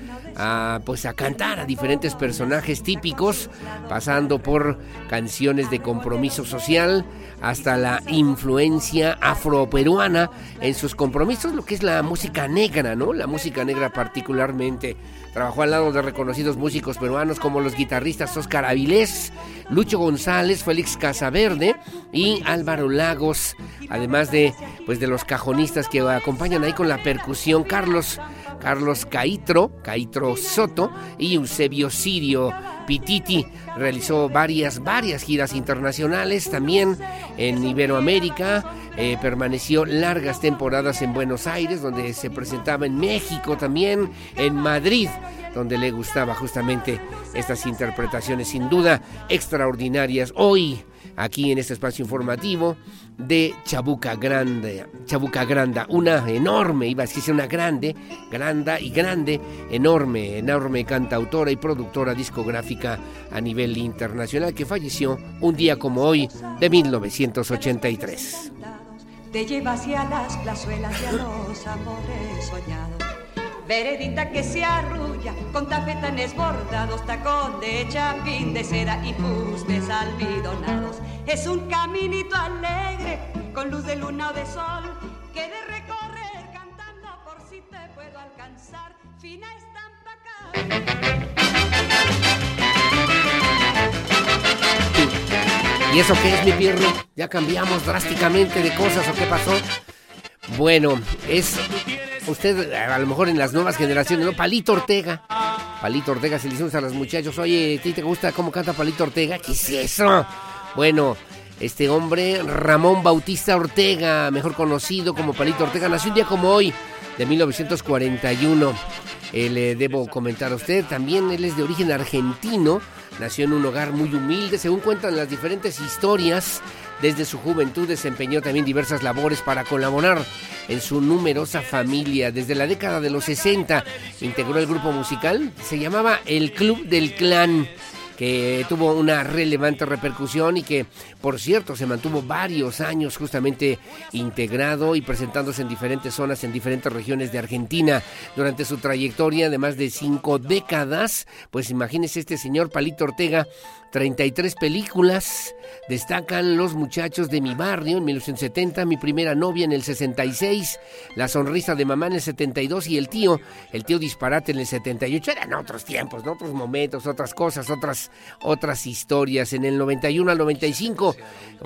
a pues a cantar a diferentes personajes típicos, pasando por canciones de compromiso social hasta la influencia afroperuana en sus compromisos, lo que es la música negra, ¿no? La música negra particularmente. Trabajó al lado de reconocidos músicos peruanos como los guitarristas Oscar Avilés, Lucho González, Félix Casaverde y Álvaro Lagos, además de pues de los cajonistas que acompañan ahí con la percusión Carlos Carlos Caitro, Caitro Soto y Eusebio Sirio Pititi. Realizó varias, varias giras internacionales también en Iberoamérica. Eh, permaneció largas temporadas en Buenos Aires, donde se presentaba en México también, en Madrid donde le gustaba justamente estas interpretaciones sin duda extraordinarias. Hoy, aquí en este espacio informativo, de Chabuca Grande, Chabuca Granda, una enorme, iba a decir una grande, granda y grande, enorme, enorme cantautora y productora discográfica a nivel internacional que falleció un día como hoy de 1983. Te lleva hacia las plazuelas los amores soñados. Veredita que se arrulla con tafetanes bordados, tacón de chapín de seda y fustes almidonados. Es un caminito alegre con luz de luna o de sol que de recorrer cantando por si te puedo alcanzar. Fina estampa ¿Y eso qué es, mi pierro? ¿Ya cambiamos drásticamente de cosas o qué pasó? Bueno, es usted a lo mejor en las nuevas generaciones, ¿no? Palito Ortega. Palito Ortega se le hicimos a los muchachos, oye, ¿a ti te gusta cómo canta Palito Ortega? ¿Qué es eso? Bueno, este hombre, Ramón Bautista Ortega, mejor conocido como Palito Ortega, nació un día como hoy, de 1941. Eh, le debo comentar a usted, también él es de origen argentino, nació en un hogar muy humilde, según cuentan las diferentes historias desde su juventud desempeñó también diversas labores para colaborar en su numerosa familia. Desde la década de los 60 integró el grupo musical, se llamaba El Club del Clan que tuvo una relevante repercusión y que, por cierto, se mantuvo varios años justamente integrado y presentándose en diferentes zonas, en diferentes regiones de Argentina. Durante su trayectoria de más de cinco décadas, pues imagínese este señor Palito Ortega, 33 películas. Destacan Los muchachos de mi barrio en 1970, Mi primera novia en el 66, La sonrisa de mamá en el 72 y El tío, El tío disparate en el 78. Eran otros tiempos, otros momentos, otras cosas, otras, otras historias. En el 91 al 95,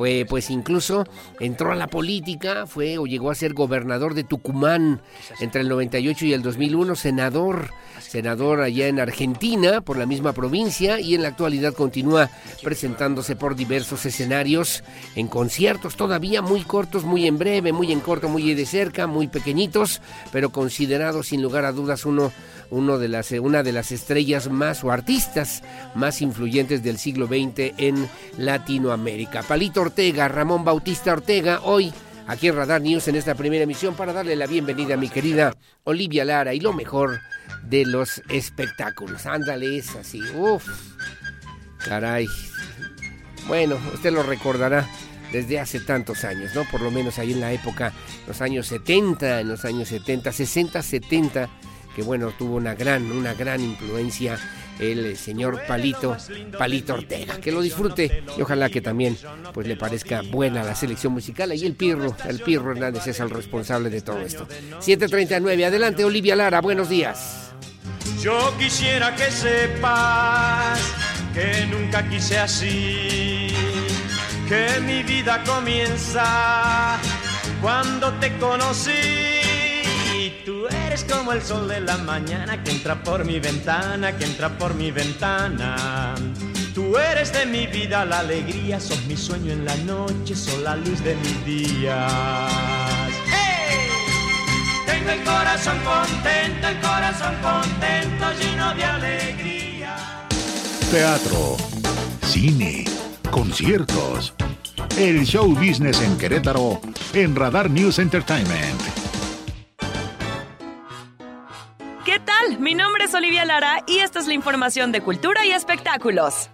eh, pues incluso entró a la política, fue o llegó a ser gobernador de Tucumán entre el 98 y el 2001, senador, senador allá en Argentina por la misma provincia y en la actualidad continúa presentándose por diversos escenarios en conciertos todavía muy cortos, muy en breve, muy en corto, muy de cerca, muy pequeñitos, pero considerado sin lugar a dudas uno, uno de las, una de las estrellas más o artistas más influyentes del siglo XX en Latinoamérica. Palito Ortega, Ramón Bautista Ortega, hoy aquí en Radar News en esta primera emisión para darle la bienvenida a mi querida Olivia Lara y lo mejor de los espectáculos. Ándale, es así. Uf. Caray. Bueno, usted lo recordará desde hace tantos años, ¿no? Por lo menos ahí en la época, los años 70, en los años 70, 60, 70, que bueno, tuvo una gran, una gran influencia el eh, señor Palito, Palito Ortega. Que lo disfrute y ojalá que también pues le parezca buena la selección musical. Y el Pirro, el Pirro Hernández es el responsable de todo esto. 739, adelante Olivia Lara, buenos días. Yo quisiera que sepas que nunca quise así, que mi vida comienza cuando te conocí. Tú eres como el sol de la mañana que entra por mi ventana, que entra por mi ventana. Tú eres de mi vida la alegría, sos mi sueño en la noche, sos la luz de mis días. Tengo el corazón contento, el corazón contento, lleno de alegría. Teatro, cine, conciertos. El show business en Querétaro en Radar News Entertainment. ¿Qué tal? Mi nombre es Olivia Lara y esta es la información de cultura y espectáculos.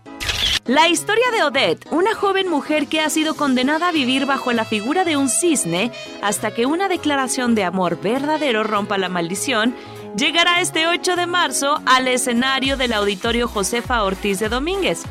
La historia de Odette, una joven mujer que ha sido condenada a vivir bajo la figura de un cisne hasta que una declaración de amor verdadero rompa la maldición, llegará este 8 de marzo al escenario del Auditorio Josefa Ortiz de Domínguez.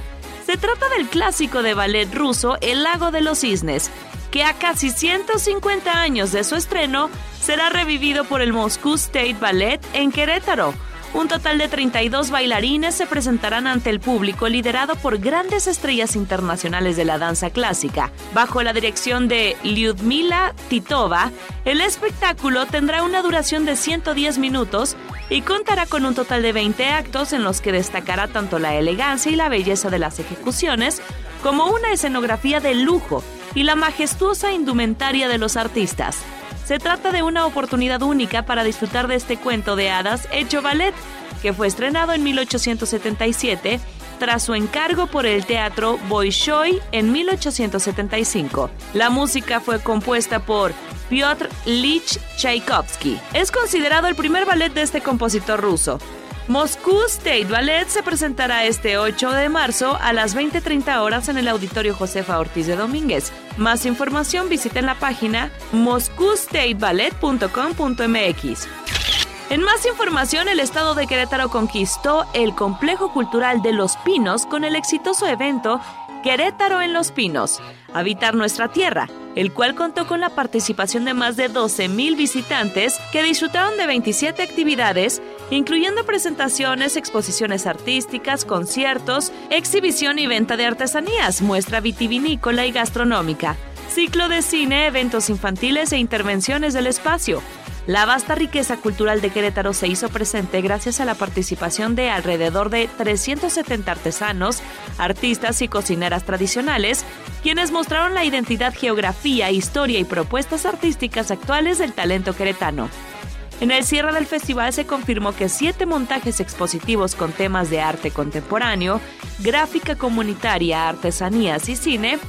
Se trata del clásico de ballet ruso El lago de los cisnes, que a casi 150 años de su estreno será revivido por el Moscow State Ballet en Querétaro. Un total de 32 bailarines se presentarán ante el público liderado por grandes estrellas internacionales de la danza clásica. Bajo la dirección de Lyudmila Titova, el espectáculo tendrá una duración de 110 minutos y contará con un total de 20 actos en los que destacará tanto la elegancia y la belleza de las ejecuciones como una escenografía de lujo y la majestuosa indumentaria de los artistas. Se trata de una oportunidad única para disfrutar de este cuento de hadas hecho ballet, que fue estrenado en 1877 tras su encargo por el teatro Bolshoi en 1875. La música fue compuesta por Piotr Lich Tchaikovsky. Es considerado el primer ballet de este compositor ruso. Moscú State Ballet se presentará este 8 de marzo a las 20.30 horas en el Auditorio Josefa Ortiz de Domínguez. Más información visiten la página moscowstateballet.com.mx. En más información, el estado de Querétaro conquistó el complejo cultural de Los Pinos con el exitoso evento Querétaro en Los Pinos, Habitar Nuestra Tierra, el cual contó con la participación de más de 12.000 visitantes que disfrutaron de 27 actividades, incluyendo presentaciones, exposiciones artísticas, conciertos, exhibición y venta de artesanías, muestra vitivinícola y gastronómica, ciclo de cine, eventos infantiles e intervenciones del espacio. La vasta riqueza cultural de Querétaro se hizo presente gracias a la participación de alrededor de 370 artesanos, artistas y cocineras tradicionales, quienes mostraron la identidad, geografía, historia y propuestas artísticas actuales del talento queretano. En el cierre del festival se confirmó que siete montajes expositivos con temas de arte contemporáneo, gráfica comunitaria, artesanías y cine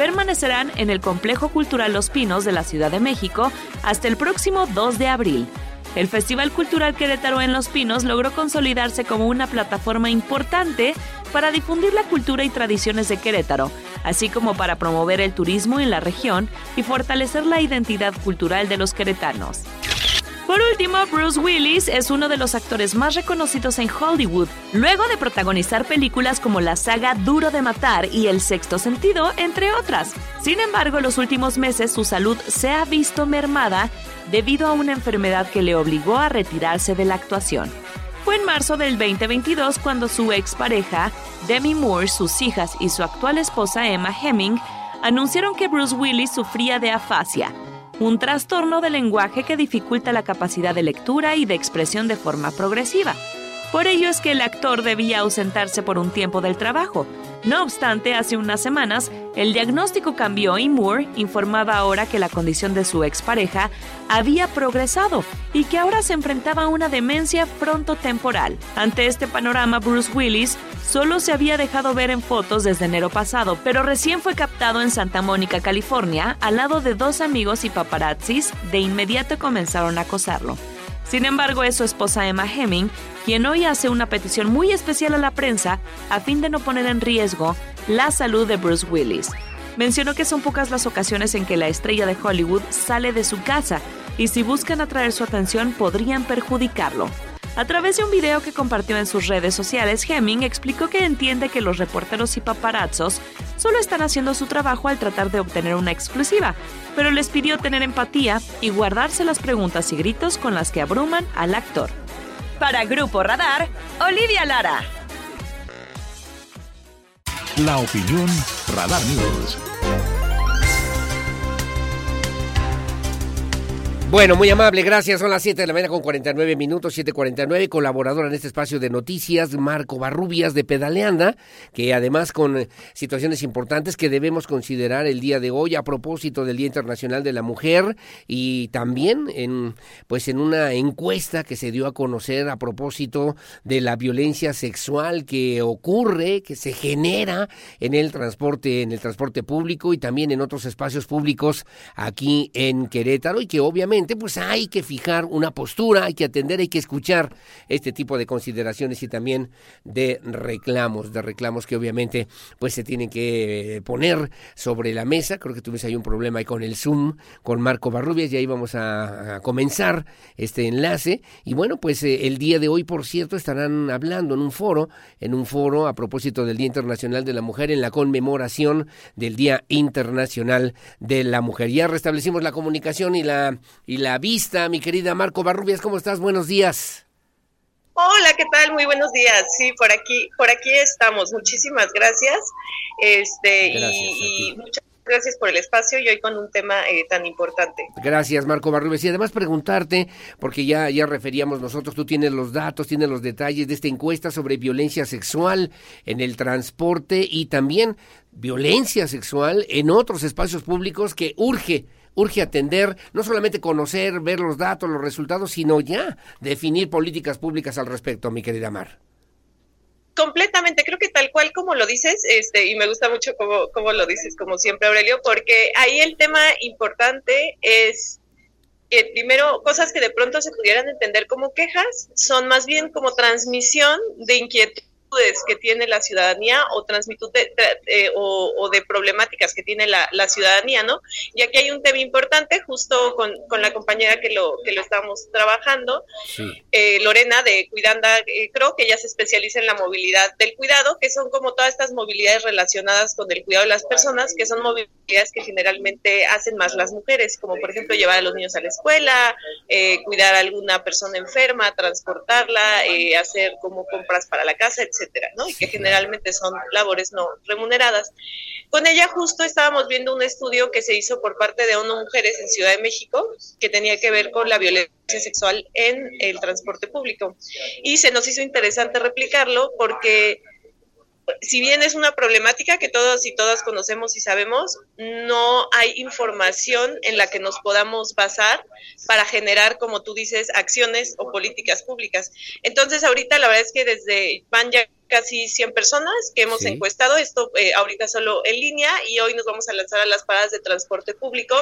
permanecerán en el Complejo Cultural Los Pinos de la Ciudad de México hasta el próximo 2 de abril. El Festival Cultural Querétaro en Los Pinos logró consolidarse como una plataforma importante para difundir la cultura y tradiciones de Querétaro, así como para promover el turismo en la región y fortalecer la identidad cultural de los queretanos. Por último, Bruce Willis es uno de los actores más reconocidos en Hollywood, luego de protagonizar películas como la saga Duro de Matar y El Sexto Sentido, entre otras. Sin embargo, los últimos meses su salud se ha visto mermada debido a una enfermedad que le obligó a retirarse de la actuación. Fue en marzo del 2022 cuando su expareja, Demi Moore, sus hijas y su actual esposa Emma Hemming anunciaron que Bruce Willis sufría de afasia, un trastorno del lenguaje que dificulta la capacidad de lectura y de expresión de forma progresiva. Por ello es que el actor debía ausentarse por un tiempo del trabajo. No obstante, hace unas semanas, el diagnóstico cambió y Moore informaba ahora que la condición de su expareja había progresado y que ahora se enfrentaba a una demencia frontotemporal. Ante este panorama, Bruce Willis solo se había dejado ver en fotos desde enero pasado, pero recién fue captado en Santa Mónica, California, al lado de dos amigos y paparazzis, de inmediato comenzaron a acosarlo. Sin embargo, es su esposa Emma Hemming quien hoy hace una petición muy especial a la prensa a fin de no poner en riesgo la salud de Bruce Willis. Mencionó que son pocas las ocasiones en que la estrella de Hollywood sale de su casa y si buscan atraer su atención podrían perjudicarlo. A través de un video que compartió en sus redes sociales, Hemming explicó que entiende que los reporteros y paparazzos solo están haciendo su trabajo al tratar de obtener una exclusiva, pero les pidió tener empatía y guardarse las preguntas y gritos con las que abruman al actor. Para Grupo Radar, Olivia Lara. La opinión Radar News. Bueno, muy amable, gracias. Son las 7 de la mañana con 49 minutos, 7.49. Colaboradora en este espacio de noticias, Marco Barrubias de Pedaleanda, que además con eh, situaciones importantes que debemos considerar el día de hoy a propósito del Día Internacional de la Mujer y también en, pues en una encuesta que se dio a conocer a propósito de la violencia sexual que ocurre, que se genera en el transporte, en el transporte público y también en otros espacios públicos aquí en Querétaro y que obviamente pues hay que fijar una postura, hay que atender, hay que escuchar este tipo de consideraciones y también de reclamos, de reclamos que obviamente pues se tienen que poner sobre la mesa. Creo que tuvimos ahí un problema ahí con el Zoom, con Marco Barrubias, y ahí vamos a, comenzar este enlace. Y bueno, pues eh, el día de hoy, por cierto, estarán hablando en un foro, en un foro a propósito del Día Internacional de la Mujer, en la conmemoración del Día Internacional de la Mujer. Ya restablecimos la comunicación y la y la vista. Mi querida Marco Barrubias, ¿cómo estás? Buenos días. Hola, ¿qué tal? Muy buenos días. Sí, por aquí, por aquí estamos. Muchísimas gracias. Este, y, muchas gracias por el espacio y hoy con un tema eh, tan importante. Gracias, Marco Barrubias. Y además preguntarte, porque ya, ya referíamos nosotros, tú tienes los datos, tienes los detalles de esta encuesta sobre violencia sexual en el transporte y también violencia sexual en otros espacios públicos que urge urge atender, no solamente conocer, ver los datos, los resultados, sino ya definir políticas públicas al respecto, mi querida Mar. Completamente, creo que tal cual como lo dices, este, y me gusta mucho como, como lo dices, como siempre, Aurelio, porque ahí el tema importante es que primero cosas que de pronto se pudieran entender como quejas son más bien como transmisión de inquietud que tiene la ciudadanía o transmitud de, eh, o, de problemáticas que tiene la, ciudadanía, ¿no? Y aquí hay un tema importante, justo con, la compañera que lo, que lo estamos trabajando, eh, Lorena de Cuidanda, eh, creo que ella se especializa en la movilidad del cuidado, que son como todas estas movilidades relacionadas con el cuidado de las personas, que son movilidades que generalmente hacen más las mujeres, como por ejemplo llevar a los niños a la escuela, cuidar a alguna persona enferma, transportarla, hacer como compras para la casa, etc etcétera, ¿no? Y que generalmente son labores no remuneradas. Con ella justo estábamos viendo un estudio que se hizo por parte de ONU Mujeres en Ciudad de México, que tenía que ver con la violencia sexual en el transporte público. Y se nos hizo interesante replicarlo porque si bien es una problemática que todos y todas conocemos y sabemos, no hay información en la que nos podamos basar para generar, como tú dices, acciones o políticas públicas. Entonces, ahorita la verdad es que desde van ya casi 100 personas que hemos encuestado, esto eh, ahorita solo en línea y hoy nos vamos a lanzar a las paradas de transporte público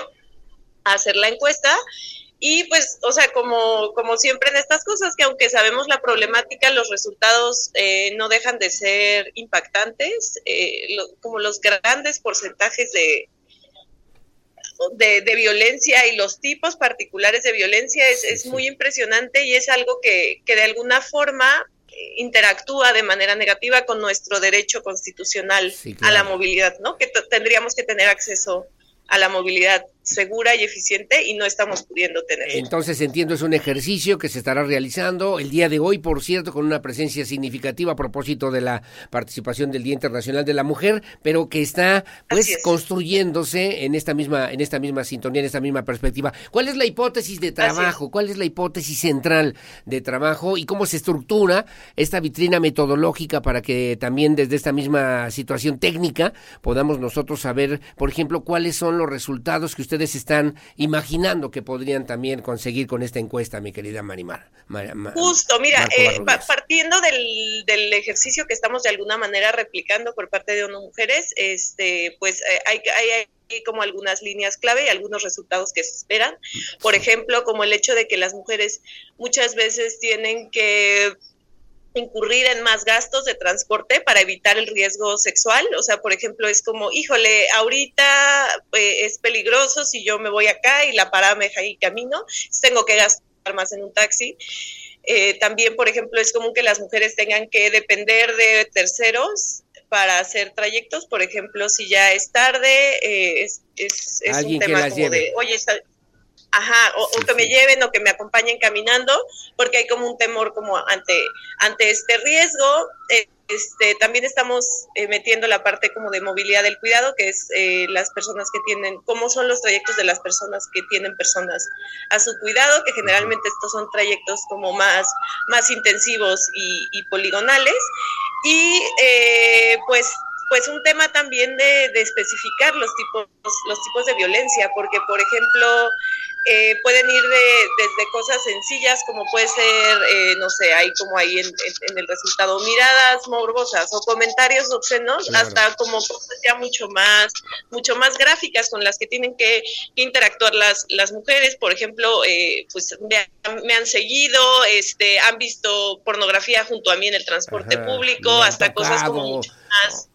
a hacer la encuesta y pues, o sea, como, como siempre en estas cosas, que aunque sabemos la problemática, los resultados eh, no dejan de ser impactantes, eh, como los grandes porcentajes de, de, violencia y los tipos particulares de violencia es, es muy impresionante y es algo que, que de alguna forma interactúa de manera negativa con nuestro derecho constitucional a la movilidad, ¿no? Que tendríamos que tener acceso a la movilidad segura y eficiente y no estamos pudiendo tener. Entonces entiendo es un ejercicio que se estará realizando el día de hoy, por cierto, con una presencia significativa a propósito de la participación del Día Internacional de la Mujer, pero que está pues construyéndose en esta misma en esta misma sintonía, en esta misma perspectiva. ¿Cuál es la hipótesis de trabajo? ¿Cuál es la hipótesis central de trabajo y cómo se estructura esta vitrina metodológica para que también desde esta misma situación técnica podamos nosotros saber, por ejemplo, cuáles son los resultados que usted están imaginando que podrían también conseguir con esta encuesta, mi querida Marimar? Justo, mira, eh, partiendo del, del, ejercicio que estamos de alguna manera replicando por parte de ONU Mujeres, este, pues eh, hay, hay, como algunas líneas clave y algunos resultados que se esperan. Por ejemplo, como el hecho de que las mujeres muchas veces tienen que incurrir en más gastos de transporte para evitar el riesgo sexual. O sea, por ejemplo, es como, híjole, ahorita eh, es peligroso si yo me voy acá y la parada me deja ahí camino, tengo que gastar más en un taxi. Eh, también, por ejemplo, es común que las mujeres tengan que depender de terceros para hacer trayectos. Por ejemplo, si ya es tarde, eh, es, es, un tema como de, oye, está, Ajá, o, que me lleven o que me acompañen caminando, porque hay como un temor como ante, ante este riesgo. Este, también estamos eh, metiendo la parte como de movilidad del cuidado, que es eh, las personas que tienen, cómo son los trayectos de las personas que tienen personas a su cuidado, que generalmente estos son trayectos como más, más intensivos y, poligonales. Y eh, pues pues un tema también de, de, especificar los tipos, los tipos de violencia, porque por ejemplo, eh, pueden ir de, desde cosas sencillas como puede ser, eh, no sé, hay como ahí en, en, el resultado miradas morbosas o comentarios obscenos, hasta como cosas ya mucho más, mucho más gráficas con las que tienen que, interactuar las, las mujeres. Por ejemplo, eh, pues me, han seguido, este, han visto pornografía junto a mí en el transporte público, hasta cosas como mucho más.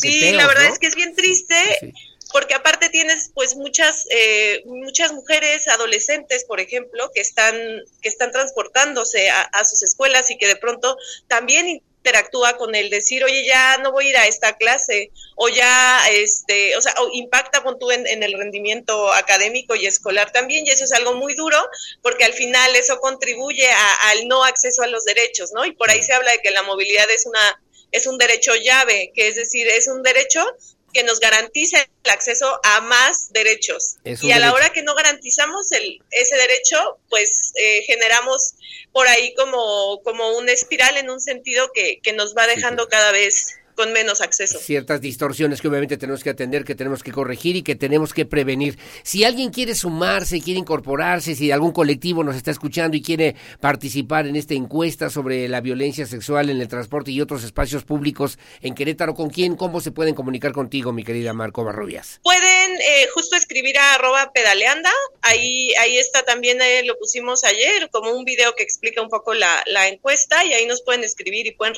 Sí, la verdad es que es bien triste porque aparte tienes pues muchas eh, muchas mujeres adolescentes por ejemplo que están que están transportándose a, sus escuelas y que de pronto también interactúa con el decir oye ya no voy a ir a esta clase o ya este o sea impacta con tú en, el rendimiento académico y escolar también y eso es algo muy duro porque al final eso contribuye al no acceso a los derechos no y por ahí se habla de que la movilidad es una es un derecho llave, que es decir, es un derecho que nos garantice el acceso a más derechos. y a la hora que no garantizamos el, ese derecho, pues eh, generamos por ahí como, como una espiral en un sentido que, que nos va dejando cada vez con menos acceso. Ciertas distorsiones que obviamente tenemos que atender, que tenemos que corregir y que tenemos que prevenir. Si alguien quiere sumarse, quiere incorporarse, si algún colectivo nos está escuchando y quiere participar en esta encuesta sobre la violencia sexual en el transporte y otros espacios públicos en Querétaro, ¿con quién? ¿Cómo se pueden comunicar contigo, mi querida Marco Barrubias? Pueden eh, justo escribir a arroba pedaleanda, ahí, ahí está también, eh, lo pusimos ayer, como un video que explica un poco la, la encuesta y ahí nos pueden escribir y pueden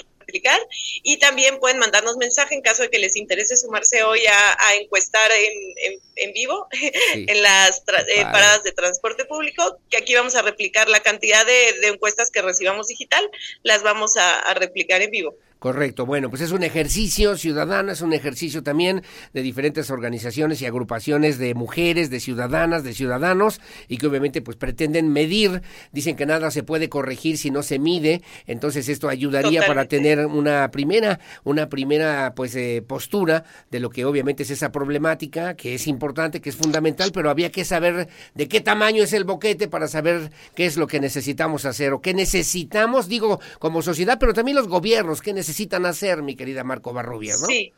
y también pueden mandar darnos mensaje en caso de que les interese sumarse hoy a, encuestar en, en, vivo en las eh, paradas de transporte público, que aquí vamos a replicar la cantidad de, encuestas que recibamos digital, las vamos a replicar en vivo. Correcto, bueno, pues es un ejercicio ciudadano, es un ejercicio también de diferentes organizaciones y agrupaciones de mujeres, de ciudadanas, de ciudadanos, y que obviamente pues pretenden medir, dicen que nada se puede corregir si no se mide, entonces esto ayudaría para tener una primera, una primera pues eh, postura de lo que obviamente es esa problemática, que es importante, que es fundamental, pero había que saber de qué tamaño es el boquete para saber qué es lo que necesitamos hacer o qué necesitamos, digo, como sociedad, pero también los gobiernos, qué necesitamos necesitan hacer, mi querida Marco Barrubias, ¿no? Sí,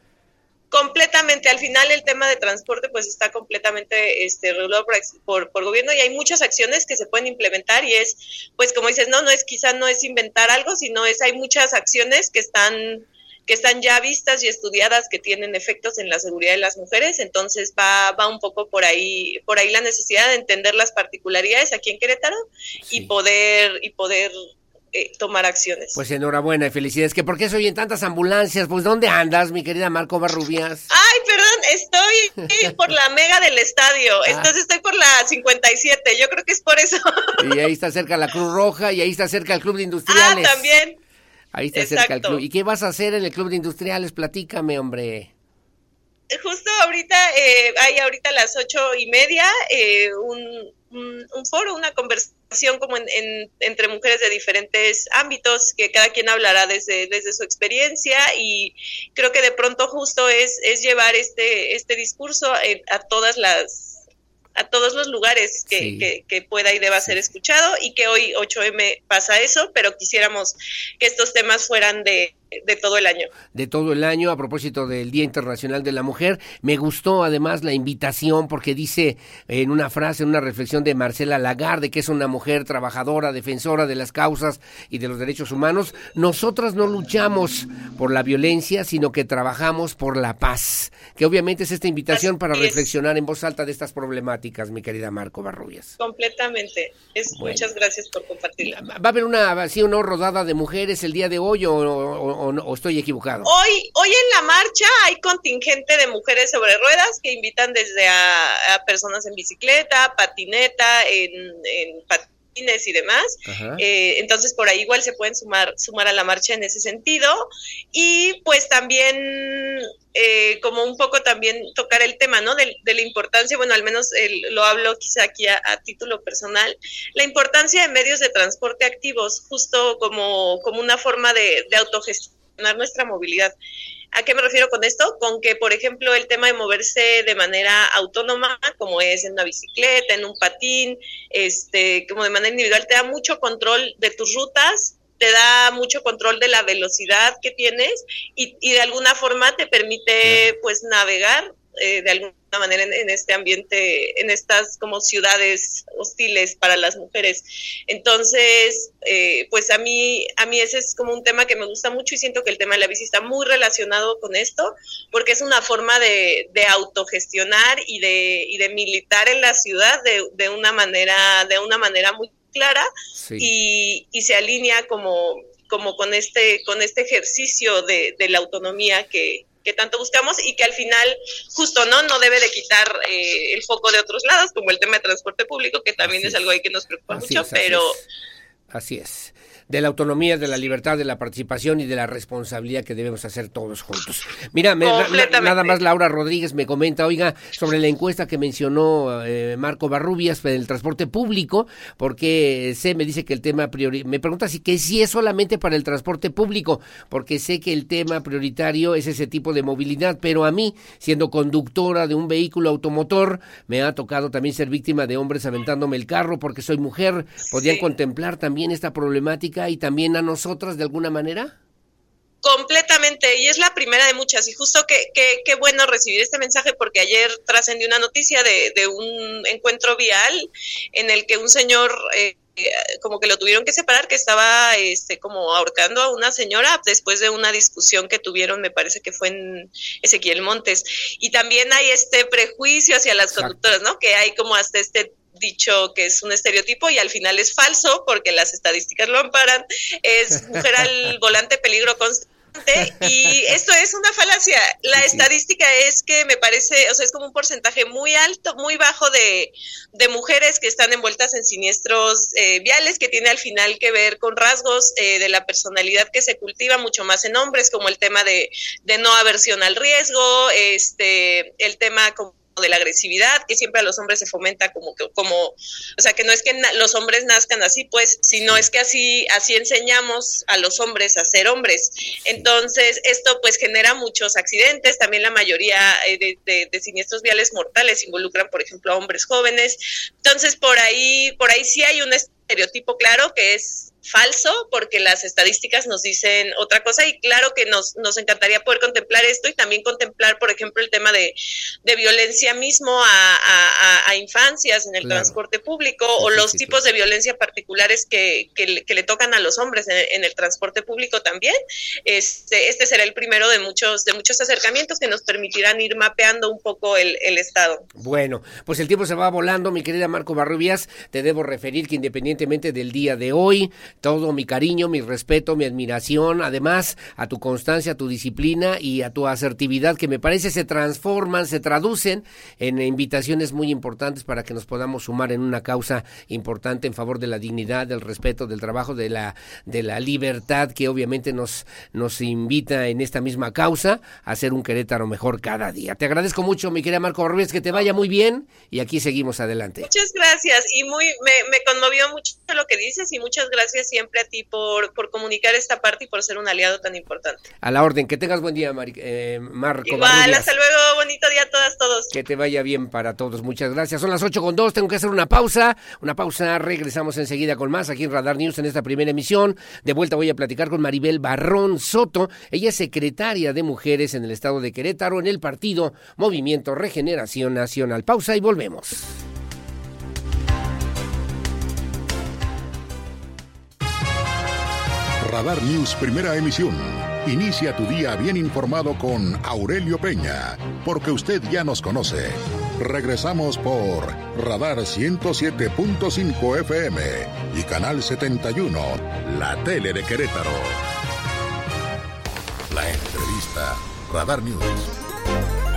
completamente. Al final el tema de transporte pues está completamente este, regulado por, por, gobierno y hay muchas acciones que se pueden implementar y es, pues como dices, no, no es quizá no es inventar algo, sino es hay muchas acciones que están que están ya vistas y estudiadas que tienen efectos en la seguridad de las mujeres, entonces va, va un poco por ahí, por ahí la necesidad de entender las particularidades aquí en Querétaro y poder, y poder eh, tomar acciones. Pues enhorabuena y felicidades. ¿Que ¿Por qué se oyen tantas ambulancias? Pues ¿dónde andas, mi querida Marco Barrubias? Ay, perdón, estoy por la mega del estadio. Ah. Entonces estoy por la 57. Yo creo que es por eso. Y ahí está cerca la Cruz Roja y ahí está cerca el Club de Industriales. Ah, también. Ahí está cerca el club. ¿Y qué vas a hacer en el Club de Industriales? Platícame, hombre justo ahorita, eh, hay ahorita a las ocho y media eh, un, un, foro, una conversación como en, entre mujeres de diferentes ámbitos, que cada quien hablará desde, desde su experiencia y creo que de pronto justo es, es llevar este, este discurso a todas las a todos los lugares que, que, pueda y deba ser escuchado y que hoy 8M pasa eso, pero quisiéramos que estos temas fueran de, de todo el año. De todo el año, a propósito del Día Internacional de la Mujer. Me gustó además la invitación porque dice en una frase, en una reflexión de Marcela Lagarde, que es una mujer trabajadora, defensora de las causas y de los derechos humanos, nosotras no luchamos por la violencia, sino que trabajamos por la paz. Que obviamente es esta invitación para reflexionar en voz alta de estas problemáticas, mi querida Marco Barrubias. Completamente. Es, Muchas gracias por compartirla. ¿Va a haber una, así, una rodada de mujeres el día de hoy o, o, estoy equivocado? Hoy, hoy en la marcha hay contingente de mujeres sobre ruedas que invitan desde a, personas en bicicleta, patineta, en, en patines y demás. Eh, entonces por ahí igual se pueden sumar, sumar a la marcha en ese sentido. Y pues también eh, como un poco también tocar el tema, ¿no? De, la importancia, bueno, al menos lo hablo quizá aquí a, título personal, la importancia de medios de transporte activos, justo como, como una forma de, de autogestionar nuestra movilidad. ¿A qué me refiero con esto? Con que, por ejemplo, el tema de moverse de manera autónoma, como es en una bicicleta, en un patín, este, como de manera individual, te da mucho control de tus rutas, te da mucho control de la velocidad que tienes y, y de alguna forma te permite pues navegar eh, de alguna manera en, este ambiente, en estas como ciudades hostiles para las mujeres. Entonces, eh, pues a mí, a mí ese es como un tema que me gusta mucho y siento que el tema de la bici está muy relacionado con esto, porque es una forma de, de autogestionar y de, y de militar en la ciudad de, de una manera, de una manera muy clara y, y, se alinea como, como con este, con este ejercicio de, de la autonomía que, que tanto buscamos y que al final justo no no debe de quitar eh, el foco de otros lados como el tema de transporte público que también es, algo ahí que nos preocupa mucho pero así es de la autonomía, de la libertad, de la participación y de la responsabilidad que debemos hacer todos juntos. Mira, nada más Laura Rodríguez me comenta, oiga, sobre la encuesta que mencionó eh, Marco Barrubias del transporte público, porque sé, me dice que el tema prioritario, me pregunta si que si es solamente para el transporte público, porque sé que el tema prioritario es ese tipo de movilidad, pero a mí, siendo conductora de un vehículo automotor, me ha tocado también ser víctima de hombres aventándome el carro porque soy mujer. ¿Podrían contemplar también esta problemática? Y también a nosotras de alguna manera? Completamente, y es la primera de muchas. Y justo que, qué bueno recibir este mensaje porque ayer trascendió una noticia de, de, un encuentro vial en el que un señor eh, como que lo tuvieron que separar, que estaba este, como ahorcando a una señora después de una discusión que tuvieron, me parece que fue en Ezequiel Montes. Y también hay este prejuicio hacia las conductoras, ¿no? Que hay como hasta este dicho que es un estereotipo y al final es falso porque las estadísticas lo amparan, es mujer al volante peligro constante y esto es una falacia. La estadística es que me parece, o sea, es como un porcentaje muy alto, muy bajo de, de mujeres que están envueltas en siniestros eh, viales, que tiene al final que ver con rasgos eh, de la personalidad que se cultiva mucho más en hombres, como el tema de, de no aversión al riesgo, este, el tema como de la agresividad, que siempre a los hombres se fomenta como que, como, o sea, que no es que los hombres nazcan así, pues, sino es que así, así enseñamos a los hombres a ser hombres. Entonces, esto pues genera muchos accidentes, también la mayoría eh, de, de, siniestros viales mortales involucran, por ejemplo, a hombres jóvenes. Entonces, por ahí, por ahí sí hay un estereotipo claro que es falso porque las estadísticas nos dicen otra cosa y claro que nos, nos encantaría poder contemplar esto y también contemplar, por ejemplo, el tema de, de violencia mismo a, a, infancias en el transporte público o los tipos de violencia particulares que, que, le tocan a los hombres en, el transporte público también. Este, este será el primero de muchos, de muchos acercamientos que nos permitirán ir mapeando un poco el, el estado. Bueno, pues el tiempo se va volando, mi querida Marco Barrubias, te debo referir que independientemente del día de hoy, todo mi cariño, mi respeto, mi admiración, además a tu constancia, a tu disciplina y a tu asertividad que me parece se transforman, se traducen en invitaciones muy importantes para que nos podamos sumar en una causa importante en favor de la dignidad, del respeto, del trabajo, de la de la libertad que obviamente nos nos invita en esta misma causa a ser un Querétaro mejor cada día. Te agradezco mucho, mi querida Marco Ruiz, que te vaya muy bien y aquí seguimos adelante. Muchas gracias y muy me, me conmovió mucho lo que dices y muchas gracias siempre a ti por, por comunicar esta parte y por ser un aliado tan importante. A la orden, que tengas buen día, Mari, eh, Marco. Igual, hasta luego, bonito día a todas. todos. Que te vaya bien para todos. Muchas gracias. Son las 8 con 2. Tengo que hacer una pausa. Una pausa. Regresamos enseguida con más aquí en Radar News en esta primera emisión. De vuelta voy a platicar con Maribel Barrón Soto. Ella es secretaria de Mujeres en el estado de Querétaro en el partido Movimiento Regeneración Nacional. Pausa y volvemos. Radar News Primera Emisión. Inicia tu día bien informado con Aurelio Peña, porque usted ya nos conoce. Regresamos por Radar 107.5 FM y Canal 71, la tele de Querétaro. La entrevista. Radar News.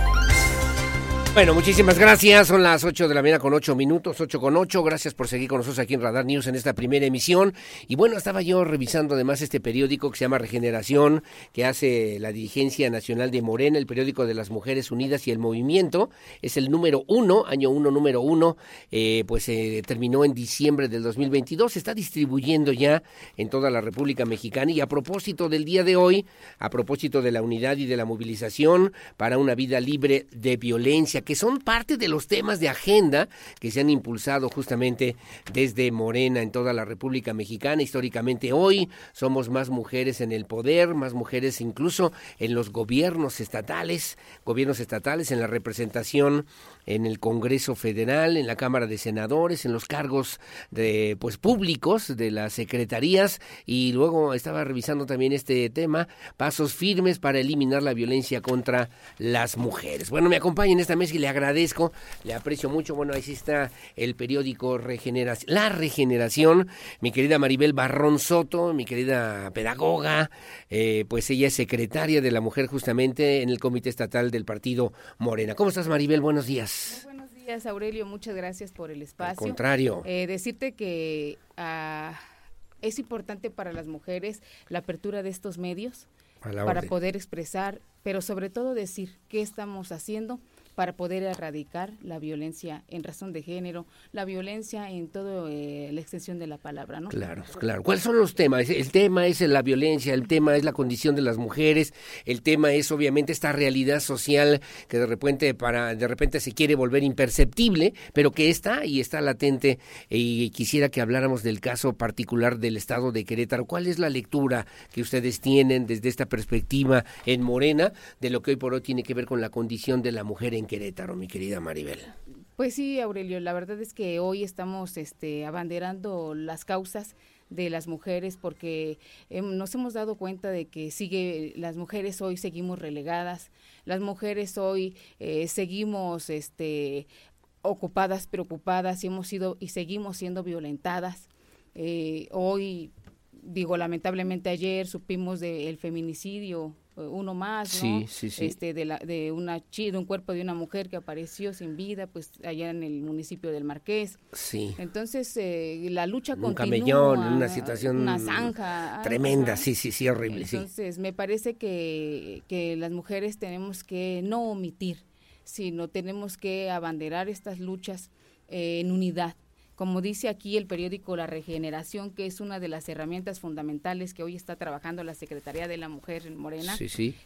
Bueno, muchísimas gracias. Son las 8 de la mañana con 8 minutos, 8 con 8. Gracias por seguir con nosotros aquí en Radar News en esta primera emisión. Y bueno, estaba yo revisando además este periódico que se llama Regeneración, que hace la dirigencia nacional de Morena, el periódico de las Mujeres Unidas y el Movimiento. Es el número uno, año uno, número uno. Eh, pues se terminó en diciembre del 2022. Se está distribuyendo ya en toda la República Mexicana. Y a propósito del día de hoy, a propósito de la unidad y de la movilización para una vida libre de violencia, que son parte de los temas de agenda que se han impulsado justamente desde Morena en toda la República Mexicana. Históricamente hoy somos más mujeres en el poder, más mujeres incluso en los gobiernos estatales, gobiernos estatales en la representación en el Congreso Federal, en la Cámara de Senadores, en los cargos de pues públicos de las secretarías y luego estaba revisando también este tema, pasos firmes para eliminar la violencia contra las mujeres. Bueno, me acompaña en esta mesa y le agradezco, le aprecio mucho. Bueno, ahí está el periódico Regeneración, La Regeneración, mi querida Maribel Barrón Soto, mi querida pedagoga, eh, pues ella es secretaria de la mujer justamente en el Comité Estatal del Partido Morena. ¿Cómo estás, Maribel? Buenos días. Buenos días, Aurelio. Muchas gracias por el espacio. Al contrario. Eh, decirte que ah, es importante para las mujeres la apertura de estos medios para poder expresar, pero sobre todo decir qué estamos haciendo para poder erradicar la violencia en razón de género, la violencia en toda eh, la extensión de la palabra, ¿no? Claro, claro. ¿Cuáles son los temas? El tema es la violencia, el tema es la condición de las mujeres, el tema es obviamente esta realidad social que de repente para de repente se quiere volver imperceptible, pero que está y está latente y quisiera que habláramos del caso particular del estado de Querétaro. ¿Cuál es la lectura que ustedes tienen desde esta perspectiva en Morena de lo que hoy por hoy tiene que ver con la condición de la mujer en Querétaro, mi querida Maribel. Pues sí, Aurelio, la verdad es que hoy estamos este, abanderando las causas de las mujeres porque nos hemos dado cuenta de que sigue las mujeres hoy seguimos relegadas, las mujeres hoy eh, seguimos este ocupadas, preocupadas y hemos sido y seguimos siendo violentadas. Eh, hoy digo lamentablemente ayer supimos del feminicidio uno más, ¿no? Este, de, la, de, una, de un cuerpo de una mujer que apareció sin vida, pues allá en el municipio del Marqués. Sí. Entonces, eh, la lucha un continúa. camellón, una situación una zanja. Tremenda, sí, sí, sí, horrible, Entonces, me parece que, que las mujeres tenemos que no omitir, sino tenemos que abanderar estas luchas eh, en unidad como dice aquí el periódico La Regeneración, que es una de las herramientas fundamentales que hoy está trabajando la Secretaría de la Mujer en Morena,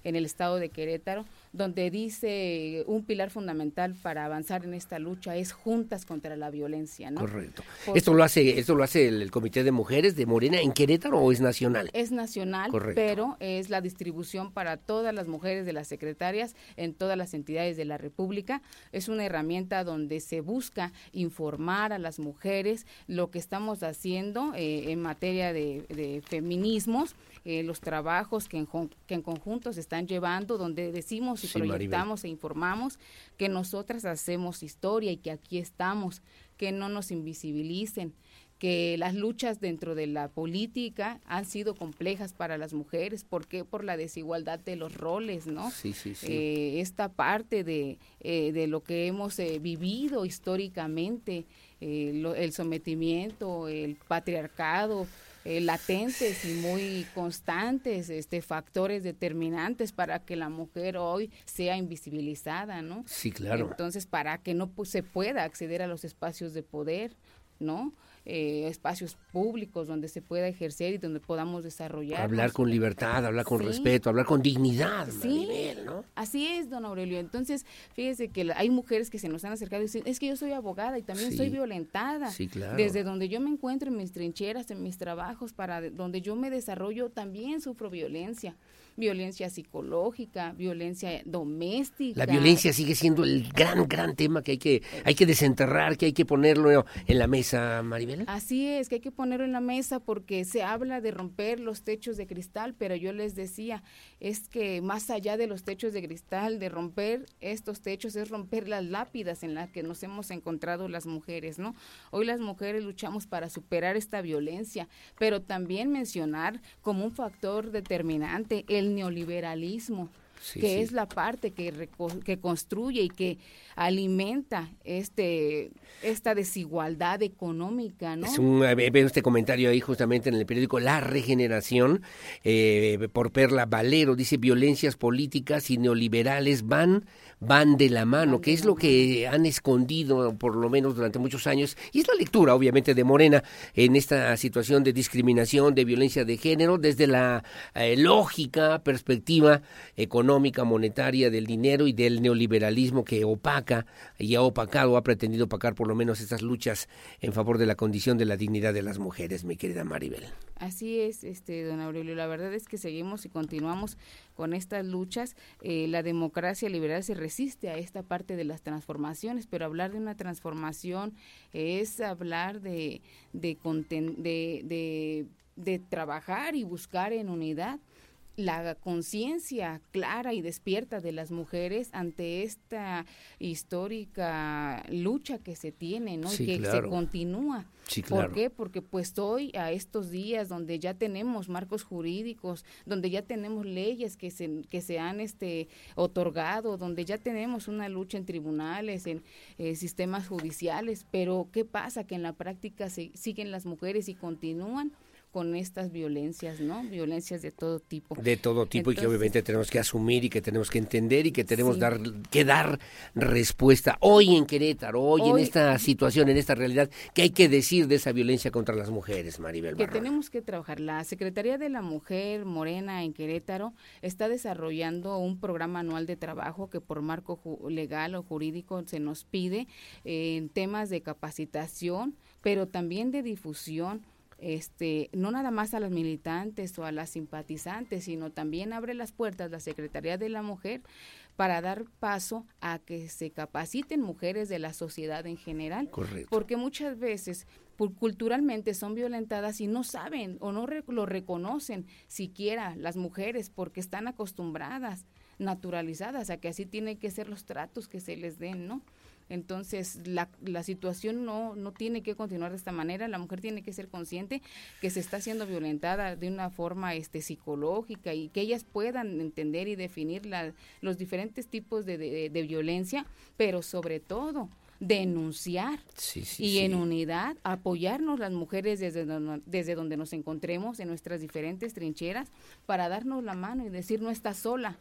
en el estado de Querétaro, donde dice un pilar fundamental para avanzar en esta lucha es juntas contra la violencia, ¿no? Correcto. ¿Esto lo hace esto lo hace el, Comité de Mujeres de Morena en Querétaro o es nacional? Es nacional, pero es la distribución para todas las mujeres de las secretarias en todas las entidades de la República. Es una herramienta donde se busca informar a las mujeres lo que estamos haciendo eh, en materia de, feminismos, eh, los trabajos que en, que en conjunto se están llevando, donde decimos y proyectamos e informamos que nosotras hacemos historia y que aquí estamos, que no nos invisibilicen, que las luchas dentro de la política han sido complejas para las mujeres, ¿por qué? Por la desigualdad de los roles, ¿no? Sí, sí, sí. Eh, esta parte de, eh, de lo que hemos eh, vivido históricamente, el sometimiento, el patriarcado, eh, latentes y muy constantes este factores determinantes para que la mujer hoy sea invisibilizada, ¿no? Sí, claro. Entonces, para que no pues, se pueda acceder a los espacios de poder, ¿no? Eh, espacios públicos donde se pueda ejercer y donde podamos desarrollar. Hablar con libertad, hablar con Sí. respeto, hablar con dignidad, Sí, ¿no? así es, don Aurelio. Entonces, fíjese que hay mujeres que se nos han acercado y dicen, es que yo soy abogada y también Sí. soy violentada. Sí, claro. Desde donde yo me encuentro en mis trincheras, en mis trabajos, para de- donde yo me desarrollo, también sufro violencia. Violencia psicológica, violencia doméstica. La violencia sigue siendo el gran, gran tema que hay que, hay que desenterrar, que hay que ponerlo en la mesa, Maribel. Así es, que hay que ponerlo en la mesa porque se habla de romper los techos de cristal, pero yo les decía, es que más allá de los techos de cristal, de romper estos techos, es romper las lápidas en las que nos hemos encontrado las mujeres, ¿no? Hoy las mujeres luchamos para superar esta violencia, pero también mencionar como un factor determinante el neoliberalismo. Sí, que sí. es la parte que, reco- que construye y que alimenta este esta desigualdad económica, ¿no? Es un, eh, veo este comentario ahí justamente en el periódico La Regeneración, eh, por Perla Valero, dice violencias políticas y neoliberales van, van de la mano, que es lo que han escondido por lo menos durante muchos años, y es la lectura obviamente de Morena en esta situación de discriminación, de violencia de género, desde la eh, lógica perspectiva económica, monetaria del dinero y del neoliberalismo que opaca y ha opacado, ha pretendido opacar por lo menos estas luchas en favor de la condición de la dignidad de las mujeres, mi querida Maribel. Así es, este don Aurelio. La verdad es que seguimos y continuamos con estas luchas. Eh, la democracia liberal se resiste a esta parte de las transformaciones, pero hablar de una transformación es hablar de de, conten- de, de, de trabajar y buscar en unidad la conciencia clara y despierta de las mujeres ante esta histórica lucha que se tiene, ¿no? Sí, y que claro. se continúa. Sí, ¿Por qué? Porque pues hoy a estos días donde ya tenemos marcos jurídicos, donde ya tenemos leyes que se que se han este otorgado, donde ya tenemos una lucha en tribunales, en eh, sistemas judiciales, pero ¿qué pasa? Que en la práctica se, siguen las mujeres y continúan con estas violencias, ¿no? Violencias de todo tipo. De todo tipo y que obviamente tenemos que asumir y que tenemos que entender y que tenemos Sí. dar, que dar respuesta hoy en Querétaro, hoy, en esta situación, en esta realidad, ¿qué hay que decir de esa violencia contra las mujeres, Maribel que tenemos que trabajar. La Secretaría de la Mujer Morena en Querétaro está desarrollando un programa anual de trabajo que por marco ju- legal o jurídico se nos pide eh, en temas de capacitación, pero también de difusión. Este, no nada más a las militantes o a las simpatizantes, sino también abre las puertas la Secretaría de la Mujer para dar paso a que se capaciten mujeres de la sociedad en general. Correcto. Porque muchas veces culturalmente son violentadas y no saben o no lo reconocen siquiera las mujeres porque están acostumbradas, naturalizadas a que así tienen que ser los tratos que se les den, ¿no? Entonces, la, la situación no, no tiene que continuar de esta manera. La mujer tiene que ser consciente que se está siendo violentada de una forma este, psicológica y que ellas puedan entender y definir la- los diferentes tipos de, de- de violencia, pero sobre todo denunciar Sí, sí, y sí. en unidad apoyarnos las mujeres desde donde, desde donde nos encontremos en nuestras diferentes trincheras para darnos la mano y decir no estás sola.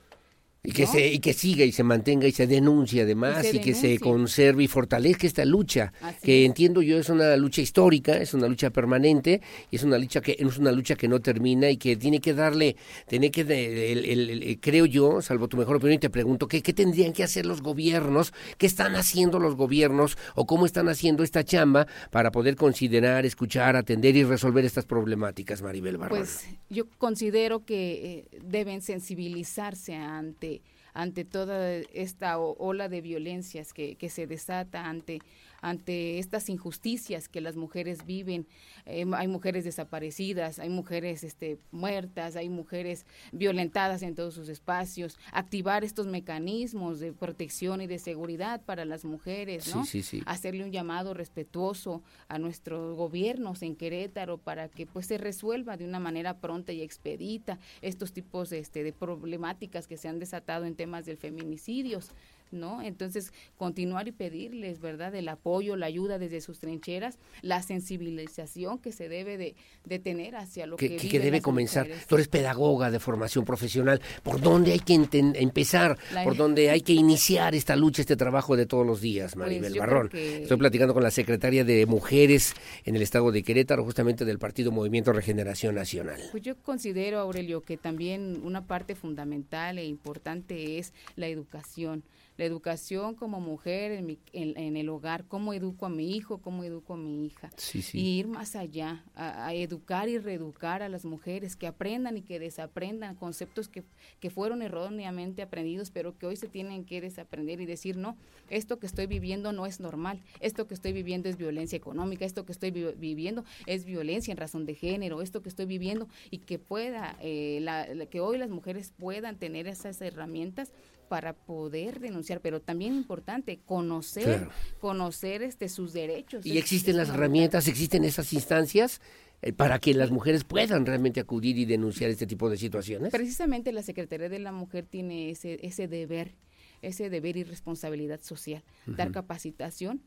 Y que, ¿no? se, y que siga y se mantenga y se denuncie además y, se que se conserve y fortalezca esta lucha Así que es. entiendo yo es una lucha histórica es una lucha permanente y es una lucha que es una lucha que no termina y que tiene que darle tiene que el- el- el- creo yo salvo tu mejor opinión y te pregunto ¿qué, qué tendrían que hacer los gobiernos qué están haciendo los gobiernos o cómo están haciendo esta chamba para poder considerar escuchar atender y resolver estas problemáticas Maribel Barrón Pues yo considero que eh, deben sensibilizarse ante ante toda esta ola de violencias que, que se desata ante ante estas injusticias que las mujeres viven. Eh, hay mujeres desaparecidas, hay mujeres este, muertas, hay mujeres violentadas en todos sus espacios. Activar estos mecanismos de protección y de seguridad para las mujeres, ¿no? Sí, sí, sí. hacerle un llamado respetuoso a nuestros gobiernos en Querétaro para que pues se resuelva de una manera pronta y expedita estos tipos este, de problemáticas que se han desatado en temas del feminicidios ¿no? Entonces, continuar y pedirles, ¿verdad?, el apoyo, la ayuda desde sus trincheras, la sensibilización que se debe de, de tener hacia lo que, que, que debe comenzar. mujeres. Tú eres pedagoga de formación profesional. ¿Por dónde hay que empezar? La- ¿Por dónde hay que iniciar esta lucha, este trabajo de todos los días, Maribel Pues yo Barrón? Estoy platicando con la secretaria de Mujeres en el estado de Querétaro, justamente del Partido Movimiento Regeneración Nacional. Pues yo considero, Aurelio, que también una parte fundamental e importante es la educación. La educación como mujer en, mi- en- en el hogar, cómo educo a mi hijo, cómo educo a mi hija. Sí, sí. Y ir más allá, a, a educar y reeducar a las mujeres, que aprendan y que desaprendan conceptos que, que fueron erróneamente aprendidos, pero que hoy se tienen que desaprender y decir, no, esto que estoy viviendo no es normal, esto que estoy viviendo es violencia económica, esto que estoy vi- viviendo es violencia en razón de género, esto que estoy viviendo y que pueda, eh, la- la- que hoy las mujeres puedan tener esas herramientas para poder denunciar, pero también importante conocer, Claro. conocer este sus derechos. ¿Y existen las herramientas, existen esas instancias eh, para que las mujeres puedan realmente acudir y denunciar este tipo de situaciones? Precisamente la Secretaría de la Mujer tiene ese, ese deber, ese deber y responsabilidad social, dar capacitación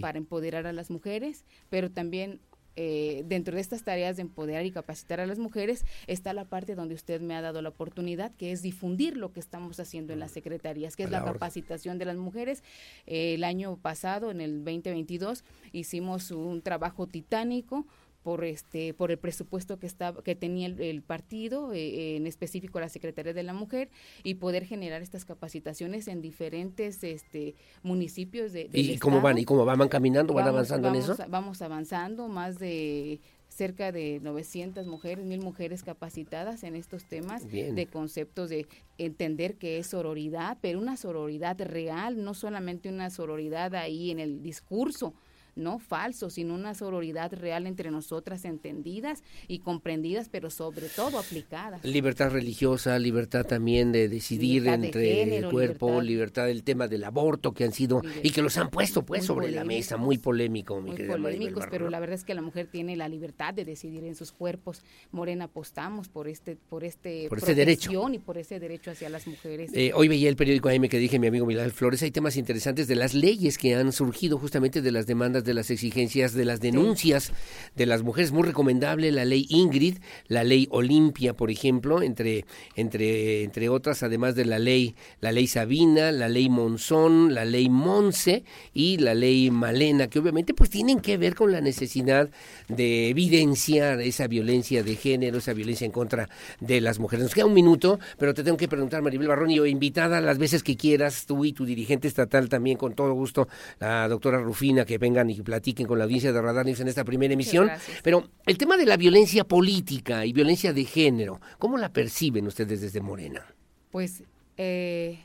para empoderar a las mujeres, pero también eh, dentro de estas tareas de empoderar y capacitar a las mujeres está la parte donde usted me ha dado la oportunidad, que es difundir lo que estamos haciendo en las secretarías, que A es la capacitación de las mujeres. Eh, el año pasado, en el 2022, hicimos un trabajo titánico por este por el presupuesto que estaba que tenía el, el partido eh, en específico la secretaría de la mujer y poder generar estas capacitaciones en diferentes este municipios de del ¿Y cómo van? ¿Y cómo van caminando? ¿Van Vamos- avanzando en eso? vamos avanzando, más de cerca de 900 mujeres, mil mujeres capacitadas en estos temas Bien. de conceptos de entender que es sororidad, pero una sororidad real, no solamente una sororidad ahí en el discurso, no falso, sino una sororidad real entre nosotras entendidas y comprendidas, pero sobre todo aplicadas. Libertad religiosa, libertad también de decidir Libertad de entre género, el cuerpo, libertad. libertad- del tema del aborto que han sido y que los han puesto pues Muy sobre la mesa, muy polémico, mi muy polémicos, pero la verdad es que la mujer tiene la libertad de decidir en sus cuerpos. Morena apostamos por este por este Por este derecho. y por ese derecho hacia las mujeres. Eh, hoy veía el periódico AM que dije mi amigo Milán Flores, hay temas interesantes de las leyes que han surgido justamente de las demandas, de las exigencias, de las denuncias de las mujeres. Muy recomendable la ley Ingrid, la ley Olimpia, por ejemplo, entre, entre, entre otras, además de la ley, la ley Sabina, la ley Monzón, la ley Monse y la ley Malena, que obviamente pues tienen que ver con la necesidad de evidenciar esa violencia de género, esa violencia en contra de las mujeres. Nos queda un minuto, pero te tengo que preguntar, Maribel Barrón, y invitada las veces que quieras, tú y tu dirigente estatal también, con todo gusto, la doctora Rufina, que vengan y platiquen con la audiencia de Radar News en esta primera emisión. Pero el tema de la violencia política y violencia de género, ¿cómo la perciben ustedes desde Morena? Pues eh,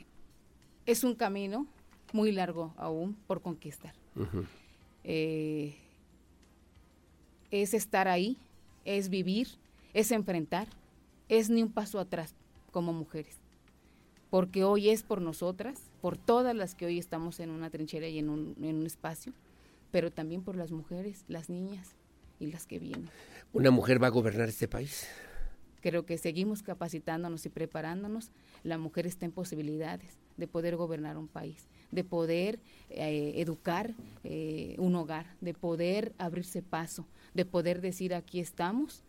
es un camino muy largo aún por conquistar. Eh, es estar ahí, es vivir, es enfrentar, es ni un paso atrás como mujeres. Porque hoy es por nosotras, por todas las que hoy estamos en una trinchera y en un, en un espacio, pero también por las mujeres, las niñas y las que vienen. ¿Una mujer va a gobernar este país? Creo que seguimos capacitándonos y preparándonos. La mujer está en posibilidades de poder gobernar un país, de poder eh, educar eh, un hogar, de poder abrirse paso, de poder decir aquí estamos,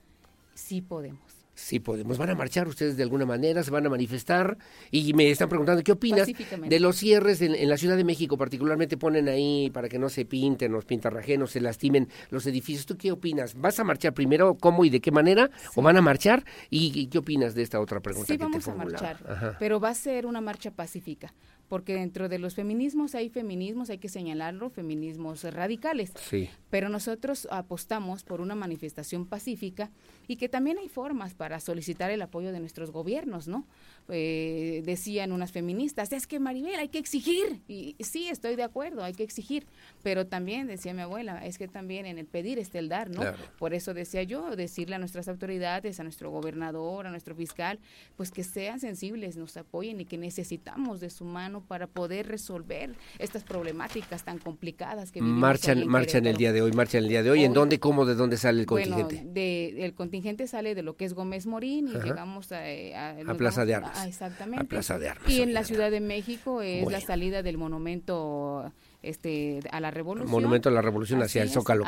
sí podemos. Sí podemos. ¿Van a marchar ustedes de alguna manera? ¿Se van a manifestar? Y me están preguntando, ¿qué opinas de los cierres en, en la Ciudad de México? Particularmente ponen ahí para que no se pinten los pintarrajenos, se lastimen los edificios. ¿Tú qué opinas? ¿Vas a marchar primero? ¿Cómo y de qué manera? ¿O van a marchar? ¿Y, y qué opinas de esta otra pregunta Sí que te vamos a formulaba? marchar, Ajá. pero va a ser una marcha pacífica, porque dentro de los feminismos hay feminismos, hay que señalarlo, feminismos radicales. Sí. Pero nosotros apostamos por una manifestación pacífica y que también hay formas para solicitar el apoyo de nuestros gobiernos, ¿no? Eh, decían unas feministas, es que Maribel, hay que exigir. Y sí, estoy de acuerdo, hay que exigir. Pero también, decía mi abuela, es que también en el pedir está el dar, ¿no? Claro. Por eso decía yo, decirle a nuestras autoridades, a nuestro gobernador, a nuestro fiscal, pues que sean sensibles, nos apoyen y que necesitamos de su mano para poder resolver estas problemáticas tan complicadas que vivimos Marchan, en marchan el día de hoy, marchan el día de hoy. ¿En dónde, cómo, de dónde sale el Bueno, contingente? de, el contingente sale de lo que es Gómez Morín y Ajá. llegamos a, eh, a, Plaza vamos de Armas. Ah, exactamente. A Plaza de Armas, Y en la Ciudad de México es Bueno. la salida del monumento este a la Revolución. Monumento a la Revolución hacia el Zócalo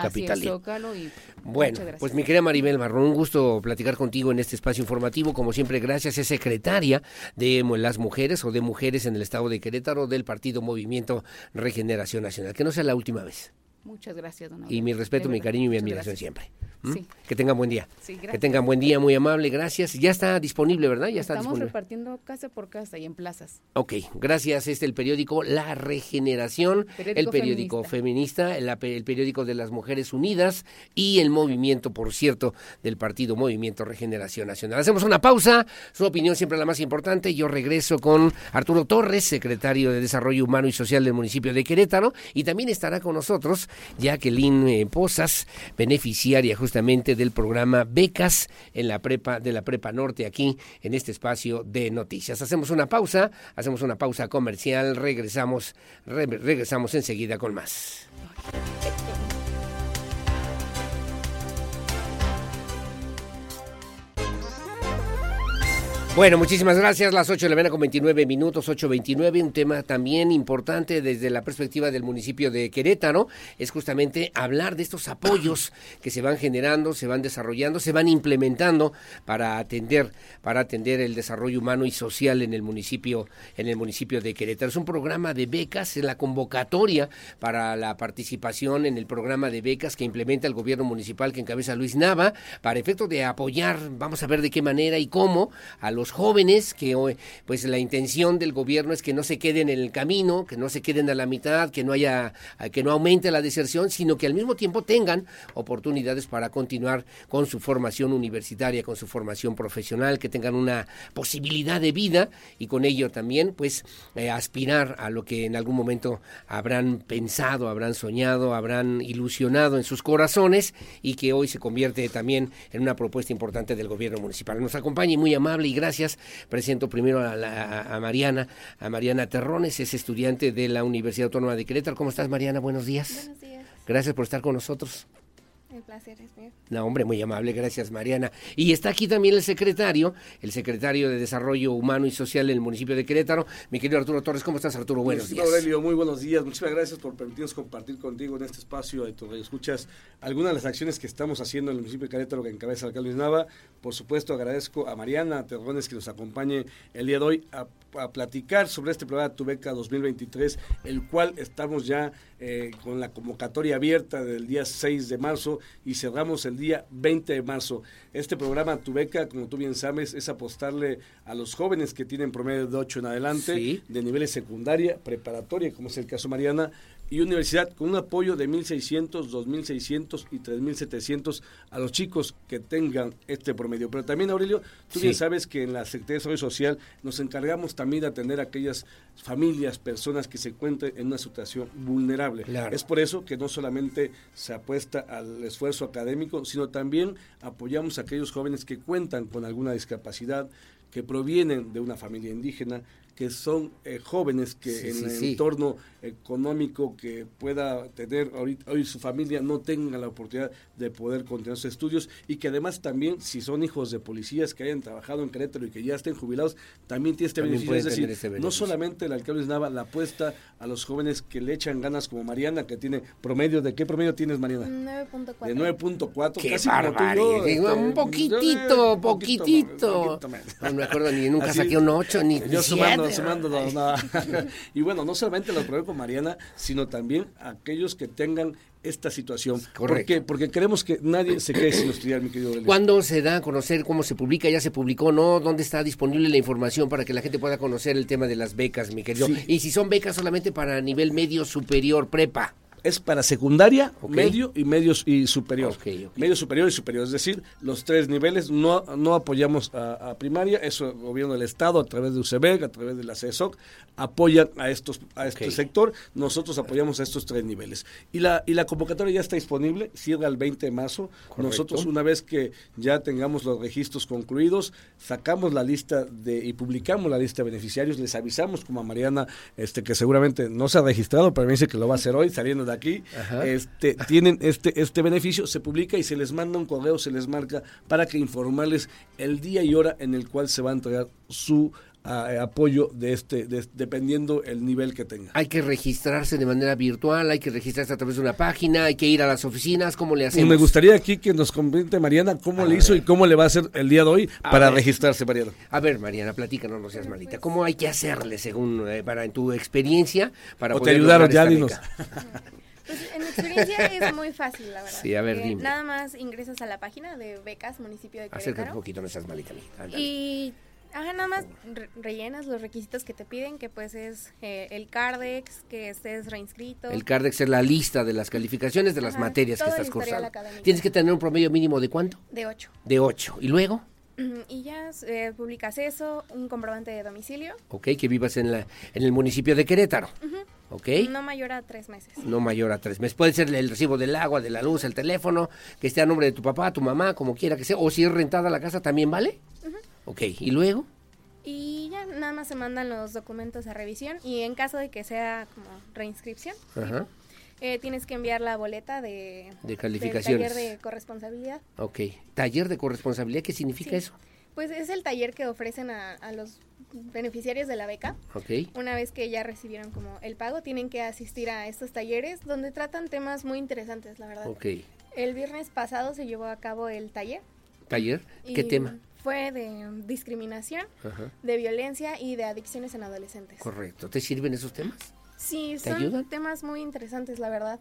y Bueno, pues mi querida Maribel Marrón, un gusto platicar contigo en este espacio informativo. Como siempre, gracias. Es secretaria de las mujeres o de mujeres en el estado de Querétaro del Partido Movimiento Regeneración Nacional. Que no sea la última vez. Muchas gracias, don Y Aurelio. mi respeto, mi cariño y mi admiración siempre. Sí. Que tengan buen día. Sí, que tengan buen día, muy amable, gracias. Ya está disponible, ¿verdad? Ya está Estamos disponible. repartiendo casa por casa y en plazas. Ok, gracias. Este el periódico La Regeneración, Periódico el periódico feminista, el, el periódico de las Mujeres Unidas y el movimiento, por cierto, del partido Movimiento Regeneración Nacional. Hacemos una pausa, su opinión siempre la más importante. Yo regreso con Arturo Torres, secretario de Desarrollo Humano y Social del municipio de Querétaro, y también estará con nosotros Jacqueline eh, Posas, beneficiaria justamente del programa Becas en la prepa de la Prepa Norte aquí en este espacio de noticias. Hacemos una pausa, hacemos una pausa comercial, regresamos re- regresamos enseguida con más. Bueno, muchísimas gracias. Las 8 de la mañana con 29 minutos, 8.29. Un tema también importante desde la perspectiva del municipio de Querétaro es justamente hablar de estos apoyos que se van generando, se van desarrollando, se van implementando para atender, para atender el desarrollo humano y social en el municipio, en el municipio de Querétaro. Es un programa de becas, es la convocatoria para la participación en el programa de becas que implementa el gobierno municipal que encabeza Luis Nava, para efecto de apoyar, vamos a ver de qué manera y cómo, a los jóvenes que hoy, pues la intención del gobierno es que no se queden en el camino, que no se queden a la mitad, que no haya, que no aumente la deserción, sino que al mismo tiempo tengan oportunidades para continuar con su formación universitaria, con su formación profesional, que tengan una posibilidad de vida y con ello también, pues, eh, aspirar a lo que en algún momento habrán pensado, habrán soñado, habrán ilusionado en sus corazones y que hoy se convierte también en una propuesta importante del gobierno municipal. Nos acompaña muy amable y gracias. Presento primero a, la- a Mariana, a Mariana Terrones, es estudiante de la Universidad Autónoma de Querétaro. ¿Cómo estás, Mariana? Buenos días. Buenos días. Gracias por estar con nosotros. El placer es mío. No, hombre, muy amable, gracias Mariana. Y está aquí también el secretario, el secretario de Desarrollo Humano y Social del municipio de Querétaro, mi querido Arturo Torres. ¿Cómo estás, Arturo? Buenos Sí, días. Aurelio, muy buenos días. Muchísimas gracias por permitirnos compartir contigo en este espacio de tu escuchas algunas de las acciones que estamos haciendo en el municipio de Querétaro que encabeza el alcalde Luis Nava. Por supuesto, agradezco a Mariana Terrones que nos acompañe el día de hoy a, a platicar sobre este programa Tu Beca 2023, el cual estamos ya eh, con la convocatoria abierta del día 6 de marzo y cerramos el día 20 de marzo. Este programa Tu Beca, como tú bien sabes, es apostarle a los jóvenes que tienen promedio de 8 en adelante, Sí. de niveles secundaria, preparatoria, como es el caso Mariana, y universidad con un apoyo de 1.600, 2.600 y 3.700 a los chicos que tengan este promedio. Pero también, Aurelio, tú bien sabes que en la Secretaría de Desarrollo Social nos encargamos también de atender a aquellas familias, personas que se encuentren en una situación vulnerable. Claro. Es por eso que no solamente se apuesta al esfuerzo académico, sino también apoyamos a aquellos jóvenes que cuentan con alguna discapacidad, que provienen de una familia indígena, que son eh, jóvenes que en el entorno económico que pueda tener ahorita, hoy su familia no tenga la oportunidad de poder continuar sus estudios y que además también si son hijos de policías que hayan trabajado en Querétaro y que ya estén jubilados, también tiene este también beneficio. Es decir, no solamente el alcalde Nava la apuesta a los jóvenes que le echan ganas como Mariana, que tiene promedio, ¿de qué promedio tienes Mariana? De 9.4, casi barbaridad. como tú y yo, Un poquitito, poquitito. no me acuerdo ni nunca saqué un 8 ni yo no. Y bueno, no solamente lo probé Mariana, sino también aquellos que tengan esta situación. Correcto. Porque queremos que nadie se quede sin estudiar, mi querido ¿Cuándo se da a conocer cómo se publica? ¿Ya se publicó? ¿No? ¿Dónde está disponible la información para que la gente pueda conocer el tema de las becas, mi querido? Y si son becas solamente para nivel medio superior, prepa es para secundaria, medio y medios y superior. Medio superior y superior, es decir, los tres niveles. No, no apoyamos a, primaria, eso el gobierno del Estado a través de UCEBEG, a través de la CESOC, apoyan a estos a este sector. Nosotros apoyamos a estos tres niveles. Y la, y la convocatoria ya está disponible, cierra el 20 de marzo. Nosotros, una vez que ya tengamos los registros concluidos, sacamos la lista de y publicamos la lista de beneficiarios, les avisamos como a Mariana, este que seguramente no se ha registrado, pero me dice que lo va a hacer hoy, saliendo de aquí, este, tienen este, este beneficio, se publica y se les manda un correo, se les marca para que informarles el día y hora en el cual se va a entregar su apoyo de este, dependiendo el nivel que tenga. Hay que registrarse de manera virtual, hay que registrarse a través de una página, hay que ir a las oficinas, ¿cómo le hacemos? me gustaría aquí que nos comente Mariana cómo le hizo y cómo le va a hacer el día de hoy para registrarse, Mariana. A ver, Mariana, platícanos, no seas malita. ¿Cómo hay que hacerle según, eh, para en tu experiencia, para o te ayudaron ya, dinos. Pues en mi experiencia es muy fácil, la verdad. Sí, a ver, eh, dime. Nada más ingresas a la página de becas municipio de Querétaro. Acércate un poquito, no seas malita. Y Ajá, nada más rellenas los requisitos que te piden, que pues es eh, el CARDEX, que estés reinscrito. El CARDEX es la lista de las calificaciones de las materias que estás cursando. Tienes que tener un promedio mínimo de cuánto? De 8. De 8. ¿Y luego? Y ya eh, publicas eso, un comprobante de domicilio. Ok, que vivas en, la, en el municipio de Querétaro. Ok. No mayor a tres meses. No mayor a tres meses. Puede ser el recibo del agua, de la luz, el teléfono, que esté a nombre de tu papá, tu mamá, como quiera que sea. O si es rentada la casa, ¿también vale? Ok, ¿y luego? Y ya nada más se mandan los documentos a revisión y en caso de que sea como reinscripción, eh, tienes que enviar la boleta de, de calificaciones. taller de corresponsabilidad. Ok, taller de corresponsabilidad, ¿qué significa eso? Pues es el taller que ofrecen a, los beneficiarios de la beca. Ok. Una vez que ya recibieron como el pago, tienen que asistir a estos talleres donde tratan temas muy interesantes, la verdad. Ok. El viernes pasado se llevó a cabo el taller. ¿Taller? ¿Qué tema? Fue de discriminación, de violencia y de adicciones en adolescentes. Correcto. ¿Te sirven esos temas? Sí, son temas muy interesantes, la verdad.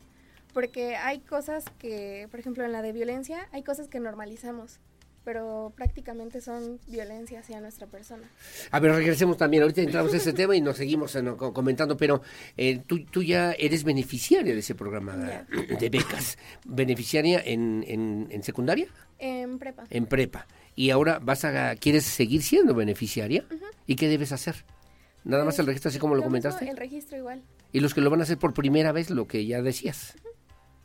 Porque hay cosas que, por ejemplo, en la de violencia, hay cosas que normalizamos pero prácticamente son violencia hacia nuestra persona. A ver, regresemos también, ahorita entramos en ese tema y nos seguimos comentando, pero eh, tú, tú, ya eres beneficiaria de ese programa de becas, beneficiaria en, en, en secundaria. En prepa. En prepa. Y ahora vas a quieres seguir siendo beneficiaria y qué debes hacer nada más el pues, registro así como lo, comentaste el registro igual. Y los que lo van a hacer por primera vez lo que ya decías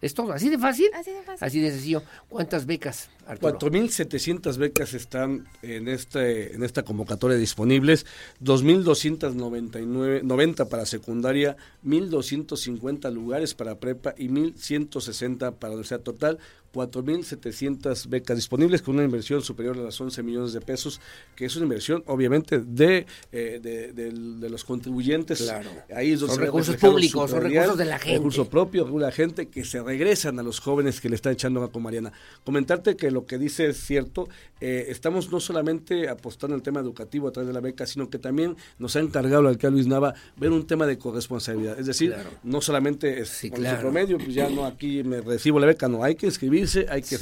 es todo así de fácil así de fácil. Así de sencillo. Cuántas becas? 4.700 becas están en este en esta convocatoria disponibles 2.299 90 para secundaria 1.250 lugares para prepa y 1.160 para universidad total 4.700 becas disponibles con una inversión superior a las 11 millones de pesos, que es una inversión obviamente de, eh, de, los contribuyentes. Claro. Ahí son recursos públicos, son recursos de la gente. Recursos propios de la gente que se regresan a los jóvenes que le están echando a con Mariana. Comentarte que lo que dice es cierto, eh, estamos no solamente apostando el tema educativo a través de la beca, sino que también nos ha encargado el alcalde Luis Nava ver un tema de corresponsabilidad. Es decir, no solamente es sí, con promedio, pues ya no aquí me recibo la beca, no, hay que escribir hay que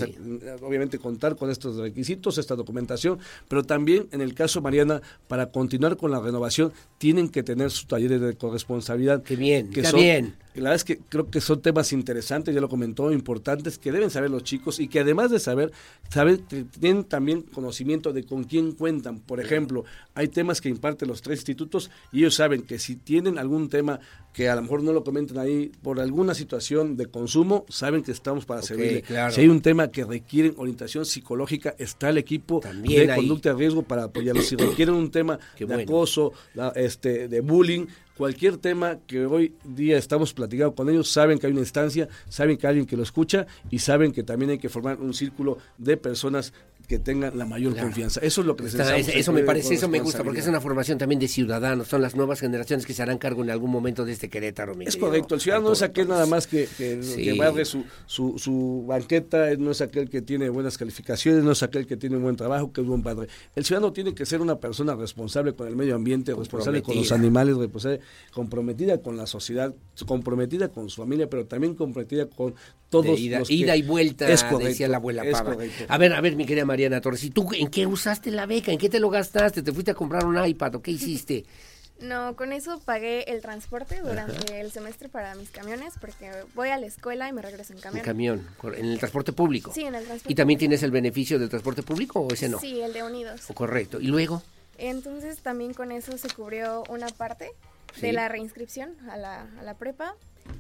obviamente contar con estos requisitos, esta documentación, pero también en el caso Mariana, para continuar con la renovación, tienen que tener sus talleres de corresponsabilidad. Qué bien, que bien. La verdad es que creo que son temas interesantes, ya lo comentó, importantes, que deben saber los chicos y que además de saber, saben, tienen también conocimiento de con quién cuentan. Por ejemplo, hay temas que imparten los tres institutos y ellos saben que si tienen algún tema que a lo mejor no lo comentan ahí por alguna situación de consumo, saben que estamos para servir Si hay un tema que requieren orientación psicológica, está el equipo de conducta de riesgo para apoyarlos. Si requieren un tema de acoso, este, de bullying, cualquier tema que hoy día estamos platicando con ellos, saben que hay una instancia, saben que hay alguien que lo escucha y saben que también hay que formar un círculo de personas que tengan la mayor confianza. Eso es lo que necesitamos. eso me parece, eso me gusta, porque es una formación también de ciudadanos, son las nuevas generaciones que se harán cargo en algún momento de este Querétaro. es correcto, el ciudadano no es aquel nada más que, que, barre su, su, su, banqueta, no es aquel que tiene buenas calificaciones, no es aquel que tiene un buen trabajo, que es buen padre. El ciudadano tiene que ser una persona responsable con el medio ambiente, responsable con los animales, responsable, comprometida con la sociedad, comprometida con su familia, pero también comprometida con todos ida, los ida y vuelta, es decía la abuela Pava. A ver, a ver, mi querida Mariana Torres, ¿y tú en qué usaste la beca? ¿En qué te lo gastaste? ¿Te fuiste a comprar un iPad o qué hiciste? No, con eso pagué el transporte durante el semestre para mis camiones porque voy a la escuela y me regreso en camión. En camión, en el transporte público. Sí, en el transporte ¿Y también tienes el beneficio del transporte público o ese no? Sí, el de Unidos. correcto. ¿Y luego? Entonces también con eso se cubrió una parte de la reinscripción a la, a la prepa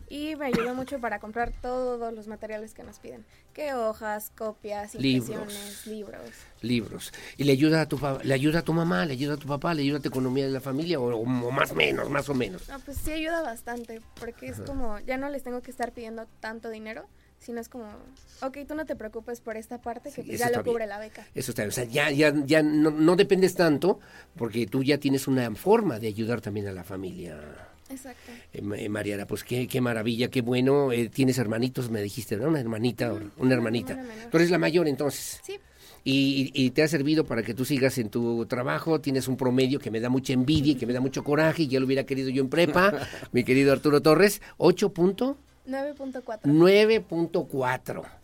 y me ayudó mucho para comprar todos los materiales que nos piden, que hojas, copias, impresiones, libros. Libros. ¿Y le ayuda a tu le ayuda a tu mamá, le ayuda a tu papá, le ayuda a tu economía de la familia o, más o menos, más o menos? No, pues sí ayuda bastante, porque es como ya no les tengo que estar pidiendo tanto dinero, sino es como, ok, tú no te preocupes por esta parte que pues ya lo cubre la beca. Eso está, o sea, ya, ya, ya no, no dependes tanto porque tú ya tienes una forma de ayudar también a la familia. Exacto. Eh, eh, Mariana, pues qué, qué maravilla, qué bueno. Eh, tienes hermanitos, me dijiste, ¿no? Una hermanita, una hermanita. Tú eres la mayor entonces. Sí. Y, y, te ha servido para que tú sigas en tu trabajo, tienes un promedio que me da mucha envidia y que me da mucho coraje, y ya lo hubiera querido yo en prepa, mi querido Arturo Torres, 8 punto... 9.4. 9.4.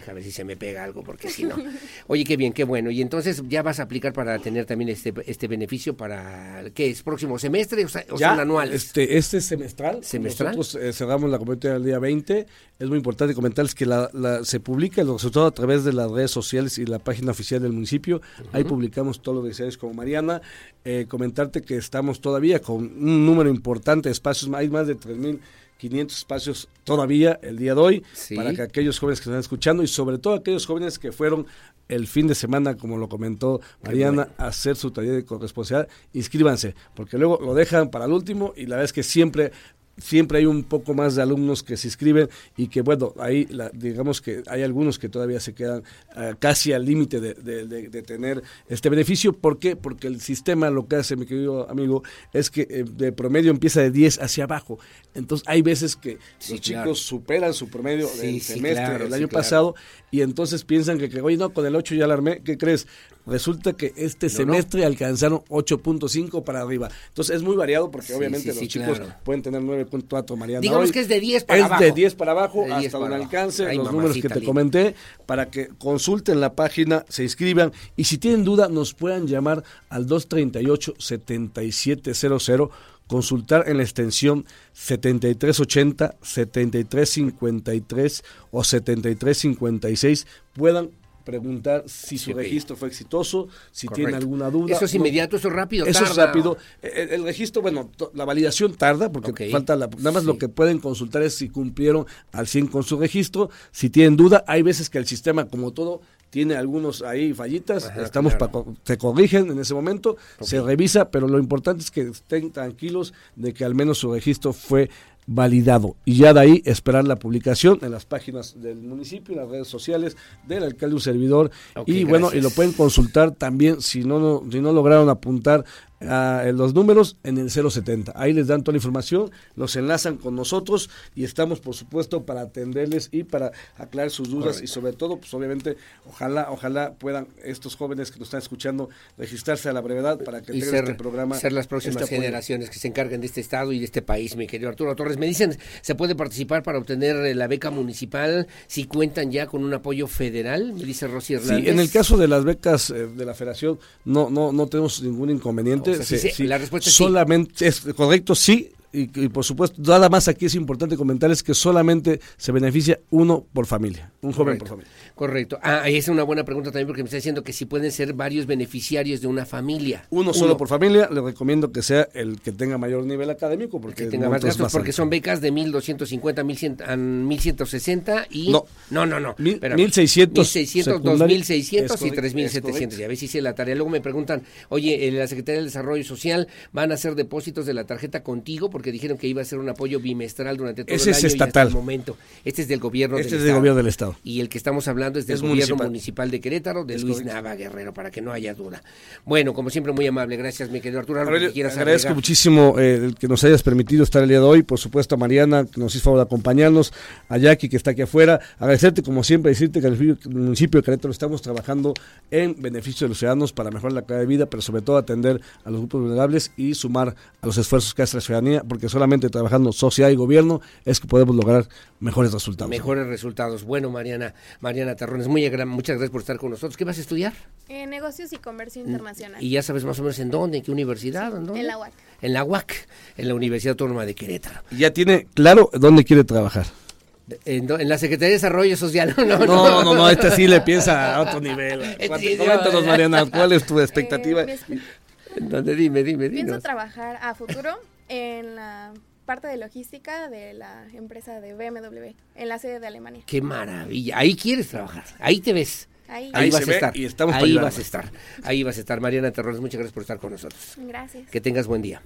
Déjame ver si se me pega algo, porque si no. Oye, qué bien, qué bueno. Y entonces ya vas a aplicar para tener también este, este beneficio para, ¿qué es? ¿Próximo semestre o, son anuales? Este, este es semestral. ¿Semestral? Nosotros eh, cerramos la convocatoria el día 20. Es muy importante comentarles que la, se publica el resultado a través de las redes sociales y la página oficial del municipio. Ahí publicamos todos los deseos como Mariana. Eh, comentarte que estamos todavía con un número importante de espacios, hay más de 3.000 500 espacios todavía el día de hoy para que aquellos jóvenes que están escuchando y sobre todo aquellos jóvenes que fueron el fin de semana, como lo comentó Mariana, a hacer su taller de corresponsabilidad, inscríbanse, porque luego lo dejan para el último y la verdad es que siempre siempre hay un poco más de alumnos que se inscriben y que, bueno, ahí digamos que hay algunos que todavía se quedan ah, casi al límite de, de, tener este beneficio. ¿Por qué? Porque el sistema lo que hace, mi querido amigo, es que eh, de promedio empieza de 10 hacia abajo. Entonces hay veces que los chicos superan su promedio del semestre del año pasado y entonces piensan que, que, oye, no, con el 8 ya alarmé, ¿qué crees? Resulta que este semestre alcanzaron 8.5 para arriba. Entonces es muy variado porque obviamente los chicos pueden tener 9.4 Mariana. Digamos que es de 10 para abajo. Es de 10 para abajo hasta un alcance, los números que te comenté, para que consulten la página, se inscriban y si tienen duda nos puedan llamar al 238 7700 consultar en la extensión 7380, 7353 o 7356 puedan preguntar si su registro fue exitoso, si tiene alguna duda. Eso es inmediato, eso es rápido. Eso es rápido. El, registro, bueno, la validación tarda porque falta la, nada más lo que pueden consultar es si cumplieron al 100 con su registro. Si tienen duda, hay veces que el sistema, como todo, tiene algunos ahí fallitas, estamos para se corrigen en ese momento, se revisa, pero lo importante es que estén tranquilos de que al menos su registro fue validado. Y ya de ahí esperar la publicación en las páginas del municipio, en las redes sociales del alcalde un servidor. Y bueno y lo pueden consultar también si no, no si no lograron apuntar los números en el 070. Ahí les dan toda la información, los enlazan con nosotros y estamos, por supuesto, para atenderles y para aclarar sus dudas y sobre todo, pues obviamente, ojalá, ojalá puedan estos jóvenes que nos están escuchando registrarse a la brevedad para que tengan este programa. Ser las próximas este generaciones que se encarguen de este estado y de este país, mi querido Arturo Torres. Me dicen, ¿se puede participar para obtener eh, la beca municipal si cuentan ya con un apoyo federal? Me dice Rosy Hernández. Sí, en el caso de las becas eh, de la federación, no, no, no tenemos ningún inconveniente la respuesta es solamente es correcto, sí, y, por supuesto, nada más aquí es importante comentarles que solamente se beneficia uno por familia, un joven por familia. Correcto. Ah, esa es una buena pregunta también porque me está diciendo que si pueden ser varios beneficiarios de una familia. Uno, solo por familia, le recomiendo que sea el que tenga mayor nivel académico porque tenga más gastos porque son becas de 1250 a 1160 y No, no, no, no. 1600 1600, 2600 y 3700. Y a ver si hice la tarea. Luego me preguntan, "Oye, en la Secretaría del Desarrollo Social van a hacer depósitos de la tarjeta contigo porque dijeron que iba a ser un apoyo bimestral durante todo Ese el año es estatal. el momento. Este es del gobierno este del es del gobierno del estado. Y el que estamos hablando es del gobierno municipal. de Querétaro, de Luis Nava Guerrero, para que no haya duda. Bueno, como siempre, muy amable. Gracias, mi querido Arturo. agradezco muchísimo eh, el que nos hayas permitido estar el día de hoy. Por supuesto, a Mariana, que nos hizo favor de acompañarnos. A Jackie, que está aquí afuera. Agradecerte, como siempre, decirte que en el municipio de Querétaro estamos trabajando en beneficio de los ciudadanos para mejorar la calidad de vida, pero sobre todo atender a los grupos vulnerables y sumar a los esfuerzos que hace la ciudadanía porque solamente trabajando sociedad y gobierno es que podemos lograr mejores resultados. Mejores resultados. Bueno, Mariana, Mariana Terrones, muy muchas gracias por estar con nosotros. ¿Qué vas a estudiar? Eh, negocios y comercio internacional. ¿Y ya sabes más o menos en dónde, en qué universidad? En la UAC. En la UAC, en la Universidad Autónoma de Querétaro. Ya tiene claro dónde quiere trabajar. En, la Secretaría de Desarrollo Social. No, no, no, no, no este sí le piensa a otro nivel. Cuéntanos, Mariana, ¿cuál es tu expectativa? Eh, ¿Dónde? Dime, dime, dime. Pienso trabajar a futuro en la parte de logística de la empresa de BMW, en la sede de Alemania. Qué maravilla. Ahí quieres trabajar, ahí te ves. Ahí, vas a estar. Y estamos ahí vas a estar. Ahí vas a estar. Mariana Terrones, muchas gracias por estar con nosotros. Gracias. Que tengas buen día.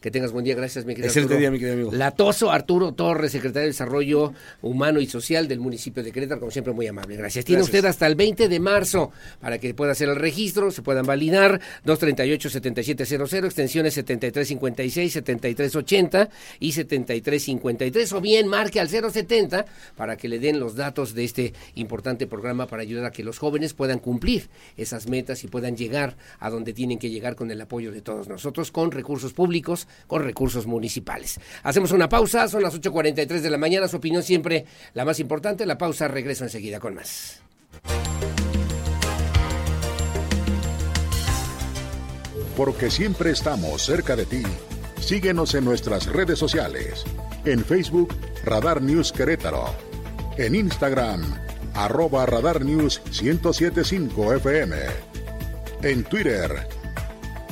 Que tengas buen día. Gracias, mi querido Arturo. día, mi querido amigo. Latoso Arturo Torres, secretario de Desarrollo Humano y Social del municipio de Querétaro, como siempre, muy amable. Gracias. Tiene usted hasta el 20 de marzo para que pueda hacer el registro, se puedan validar. 238-7700, extensiones 7356, 7380 y 7353. O bien marque al 070 para que le den los datos de este importante programa para ayudar a que los jóvenes puedan cumplir esas metas y puedan llegar a donde tienen que llegar con el apoyo de todos nosotros, con recursos públicos con recursos municipales. Hacemos una pausa, son las 8.43 de la mañana, su opinión siempre la más importante. La pausa, regreso enseguida con más. Porque siempre estamos cerca de ti. Síguenos en nuestras redes sociales. En Facebook, Radar News Querétaro. En Instagram, arroba Radar News 1075 FM. En Twitter,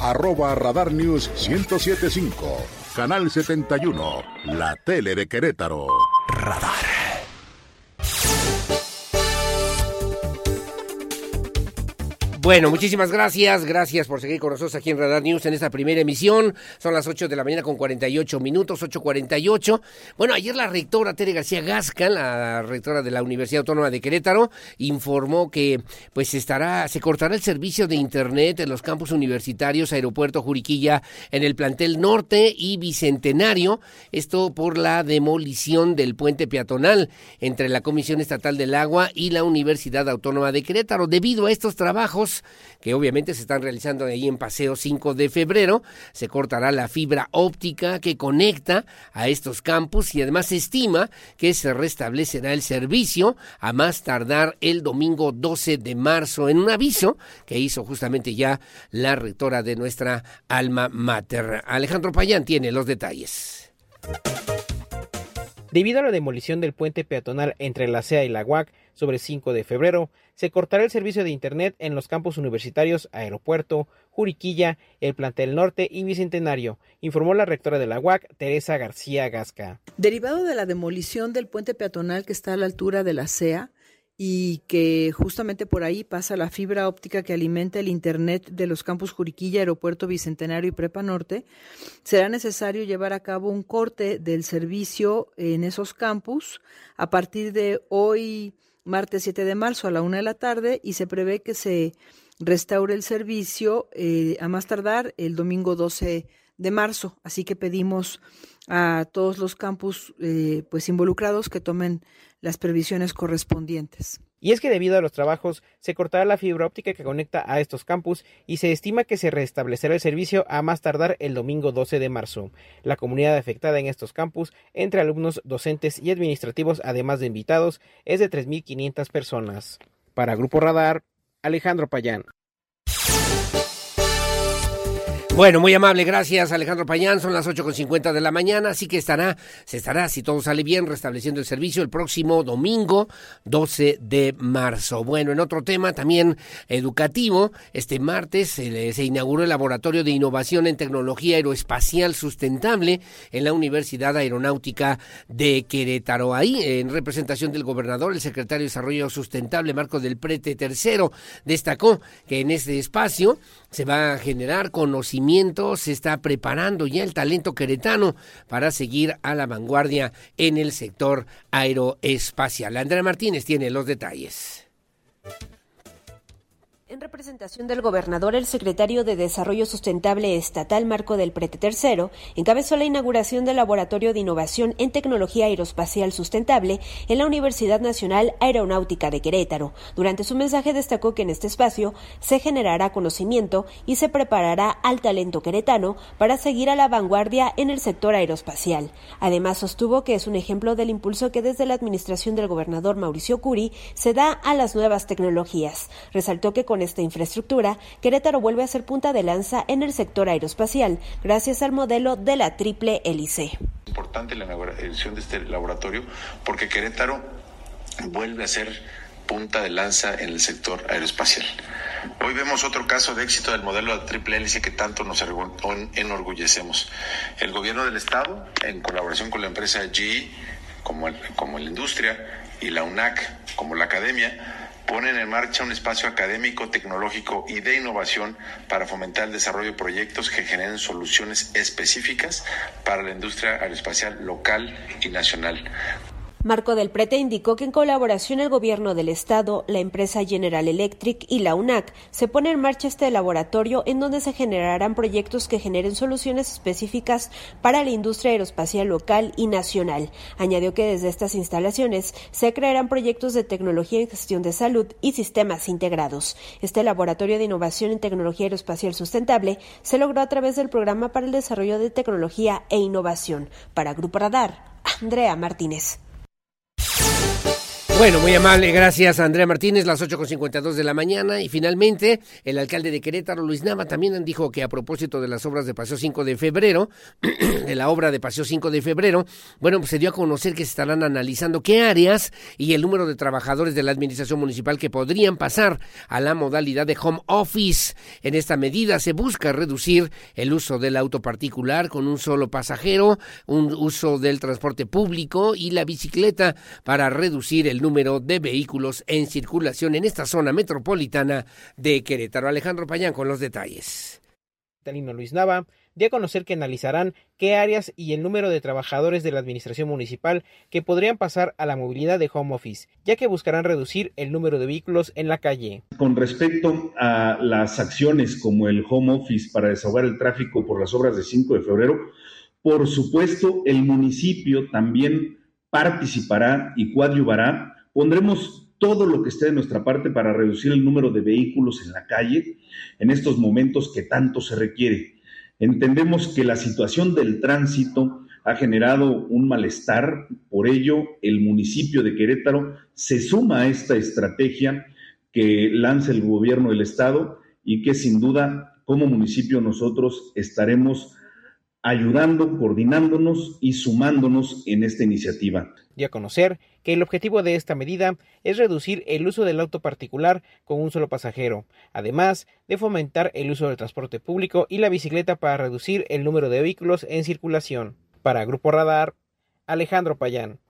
arroba Radar News 1075, Canal 71, la tele de Querétaro. Radar. Bueno, muchísimas gracias. Gracias por seguir con nosotros aquí en Radar News en esta primera emisión. Son las 8 de la mañana con 48 minutos, 8.48. Bueno, ayer la rectora Tere García Gasca, la rectora de la Universidad Autónoma de Querétaro, informó que pues estará, se cortará el servicio de internet en los campus universitarios, Aeropuerto Juriquilla, en el plantel norte y Bicentenario. Esto por la demolición del puente peatonal entre la Comisión Estatal del Agua y la Universidad Autónoma de Querétaro. Debido a estos trabajos, que obviamente se están realizando ahí en Paseo 5 de febrero. Se cortará la fibra óptica que conecta a estos campus y además se estima que se restablecerá el servicio a más tardar el domingo 12 de marzo en un aviso que hizo justamente ya la rectora de nuestra alma mater. Alejandro Payán tiene los detalles. Debido a la demolición del puente peatonal entre la CEA y la UAC sobre 5 de febrero, se cortará el servicio de Internet en los campus universitarios Aeropuerto, Juriquilla, el Plantel Norte y Bicentenario, informó la rectora de la UAC, Teresa García Gasca. Derivado de la demolición del puente peatonal que está a la altura de la CEA, y que justamente por ahí pasa la fibra óptica que alimenta el Internet de los campus Juriquilla, Aeropuerto Bicentenario y Prepa Norte, será necesario llevar a cabo un corte del servicio en esos campus a partir de hoy, martes 7 de marzo a la una de la tarde, y se prevé que se restaure el servicio eh, a más tardar el domingo 12 de marzo. Así que pedimos a todos los campus eh, pues involucrados que tomen las previsiones correspondientes. Y es que debido a los trabajos se cortará la fibra óptica que conecta a estos campus y se estima que se restablecerá el servicio a más tardar el domingo 12 de marzo. La comunidad afectada en estos campus, entre alumnos, docentes y administrativos, además de invitados, es de 3.500 personas. Para Grupo Radar, Alejandro Payán. Bueno, muy amable, gracias Alejandro Pañán, son las 8.50 de la mañana, así que estará, se estará, si todo sale bien, restableciendo el servicio el próximo domingo 12 de marzo. Bueno, en otro tema también educativo, este martes se, se inauguró el Laboratorio de Innovación en Tecnología Aeroespacial Sustentable en la Universidad Aeronáutica de Querétaro. Ahí, en representación del gobernador, el secretario de Desarrollo Sustentable, Marco del Prete III, destacó que en este espacio se va a generar conocimiento, se está preparando ya el talento queretano para seguir a la vanguardia en el sector aeroespacial. Andrea Martínez tiene los detalles. En representación del gobernador, el secretario de Desarrollo Sustentable Estatal Marco del Prete III encabezó la inauguración del Laboratorio de Innovación en Tecnología Aeroespacial Sustentable en la Universidad Nacional Aeronáutica de Querétaro. Durante su mensaje destacó que en este espacio se generará conocimiento y se preparará al talento queretano para seguir a la vanguardia en el sector aeroespacial. Además, sostuvo que es un ejemplo del impulso que desde la administración del gobernador Mauricio Curi se da a las nuevas tecnologías. Resaltó que con esta infraestructura, Querétaro vuelve a ser punta de lanza en el sector aeroespacial, gracias al modelo de la triple hélice. Importante la inauguración de este laboratorio porque Querétaro vuelve a ser punta de lanza en el sector aeroespacial. Hoy vemos otro caso de éxito del modelo de triple hélice que tanto nos enorgullecemos. El gobierno del Estado, en colaboración con la empresa GE, como, como la industria, y la UNAC, como la academia, ponen en marcha un espacio académico, tecnológico y de innovación para fomentar el desarrollo de proyectos que generen soluciones específicas para la industria aeroespacial local y nacional. Marco del Prete indicó que en colaboración el gobierno del estado, la empresa General Electric y la UNAC se pone en marcha este laboratorio en donde se generarán proyectos que generen soluciones específicas para la industria aeroespacial local y nacional. Añadió que desde estas instalaciones se crearán proyectos de tecnología en gestión de salud y sistemas integrados. Este laboratorio de innovación en tecnología aeroespacial sustentable se logró a través del programa para el desarrollo de tecnología e innovación. Para Grupo Radar, Andrea Martínez. Bueno, muy amable, gracias Andrea Martínez, las 8.52 de la mañana. Y finalmente, el alcalde de Querétaro, Luis Nava, también dijo que a propósito de las obras de Paseo 5 de febrero, de la obra de Paseo 5 de febrero, bueno, pues se dio a conocer que se estarán analizando qué áreas y el número de trabajadores de la administración municipal que podrían pasar a la modalidad de home office. En esta medida se busca reducir el uso del auto particular con un solo pasajero, un uso del transporte público y la bicicleta para reducir el número número de vehículos en circulación en esta zona metropolitana de Querétaro. Alejandro Payán con los detalles. Talino Luis Nava dio a conocer que analizarán qué áreas y el número de trabajadores de la administración municipal que podrían pasar a la movilidad de home office, ya que buscarán reducir el número de vehículos en la calle. Con respecto a las acciones como el home office para desahogar el tráfico por las obras de 5 de febrero, por supuesto el municipio también participará y coadyuvará Pondremos todo lo que esté de nuestra parte para reducir el número de vehículos en la calle en estos momentos que tanto se requiere. Entendemos que la situación del tránsito ha generado un malestar, por ello el municipio de Querétaro se suma a esta estrategia que lanza el gobierno del estado y que sin duda como municipio nosotros estaremos ayudando, coordinándonos y sumándonos en esta iniciativa. Y a conocer que el objetivo de esta medida es reducir el uso del auto particular con un solo pasajero, además de fomentar el uso del transporte público y la bicicleta para reducir el número de vehículos en circulación. Para Grupo Radar, Alejandro Payán.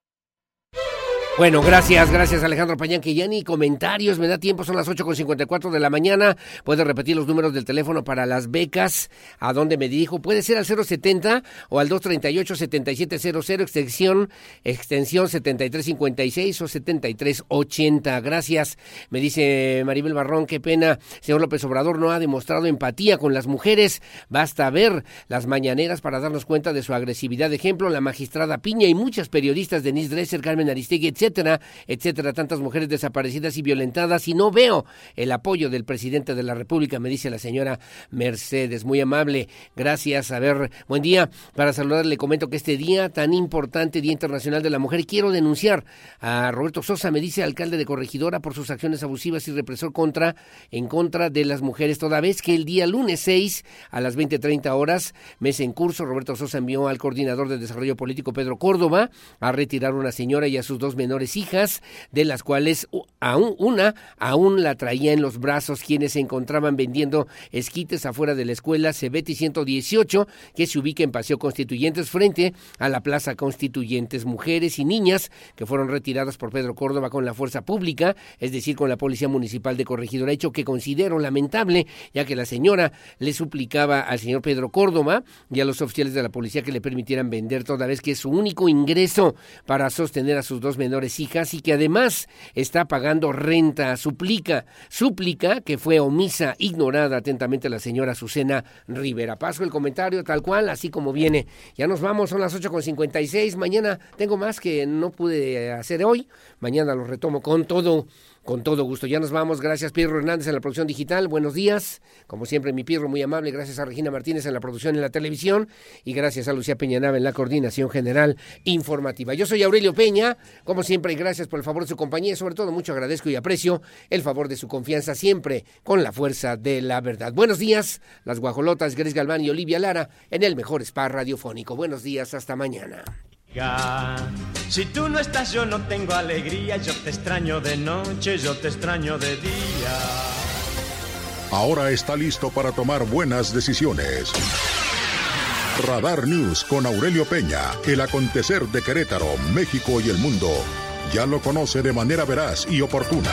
Bueno, gracias, gracias Alejandro Pañán, que ya ni comentarios me da tiempo, son las 8.54 de la mañana. Puede repetir los números del teléfono para las becas, a dónde me dirijo. Puede ser al 070 o al 238-7700, extensión, extensión 7356 o 7380. Gracias, me dice Maribel Barrón, qué pena, señor López Obrador no ha demostrado empatía con las mujeres. Basta ver las mañaneras para darnos cuenta de su agresividad. Ejemplo, la magistrada Piña y muchas periodistas, Denise Dresser, Carmen Aristegui, etc etcétera, etcétera, tantas mujeres desaparecidas y violentadas y no veo el apoyo del presidente de la República, me dice la señora Mercedes, muy amable, gracias, a ver, buen día, para saludarle comento que este día tan importante, Día Internacional de la Mujer, quiero denunciar a Roberto Sosa, me dice alcalde de Corregidora, por sus acciones abusivas y represor contra, en contra de las mujeres, toda vez que el día lunes 6 a las 20.30 horas, mes en curso, Roberto Sosa envió al coordinador de desarrollo político Pedro Córdoba a retirar a una señora y a sus dos menores hijas, de las cuales aún una aún la traía en los brazos quienes se encontraban vendiendo esquites afuera de la escuela Cebeti 118, que se ubica en Paseo Constituyentes frente a la Plaza Constituyentes. Mujeres y niñas que fueron retiradas por Pedro Córdoba con la fuerza pública, es decir, con la Policía Municipal de Corregidora, hecho que considero lamentable, ya que la señora le suplicaba al señor Pedro Córdoba y a los oficiales de la policía que le permitieran vender toda vez que es su único ingreso para sostener a sus dos menores hijas y que además está pagando renta. Suplica, súplica que fue omisa, ignorada atentamente la señora Azucena Rivera. Paso el comentario tal cual, así como viene. Ya nos vamos, son las 8.56. Mañana tengo más que no pude hacer hoy. Mañana lo retomo con todo con todo gusto. Ya nos vamos. Gracias, Pedro Hernández, en la producción digital. Buenos días. Como siempre, mi Pirro, muy amable. Gracias a Regina Martínez en la producción en la televisión. Y gracias a Lucía Peñanaba en la coordinación general informativa. Yo soy Aurelio Peña. Como siempre, gracias por el favor de su compañía. Y sobre todo, mucho agradezco y aprecio el favor de su confianza siempre con la fuerza de la verdad. Buenos días, las guajolotas Gres Galván y Olivia Lara en el mejor spa radiofónico. Buenos días, hasta mañana. Si tú no estás yo no tengo alegría, yo te extraño de noche, yo te extraño de día. Ahora está listo para tomar buenas decisiones. Radar News con Aurelio Peña, el acontecer de Querétaro, México y el mundo. Ya lo conoce de manera veraz y oportuna.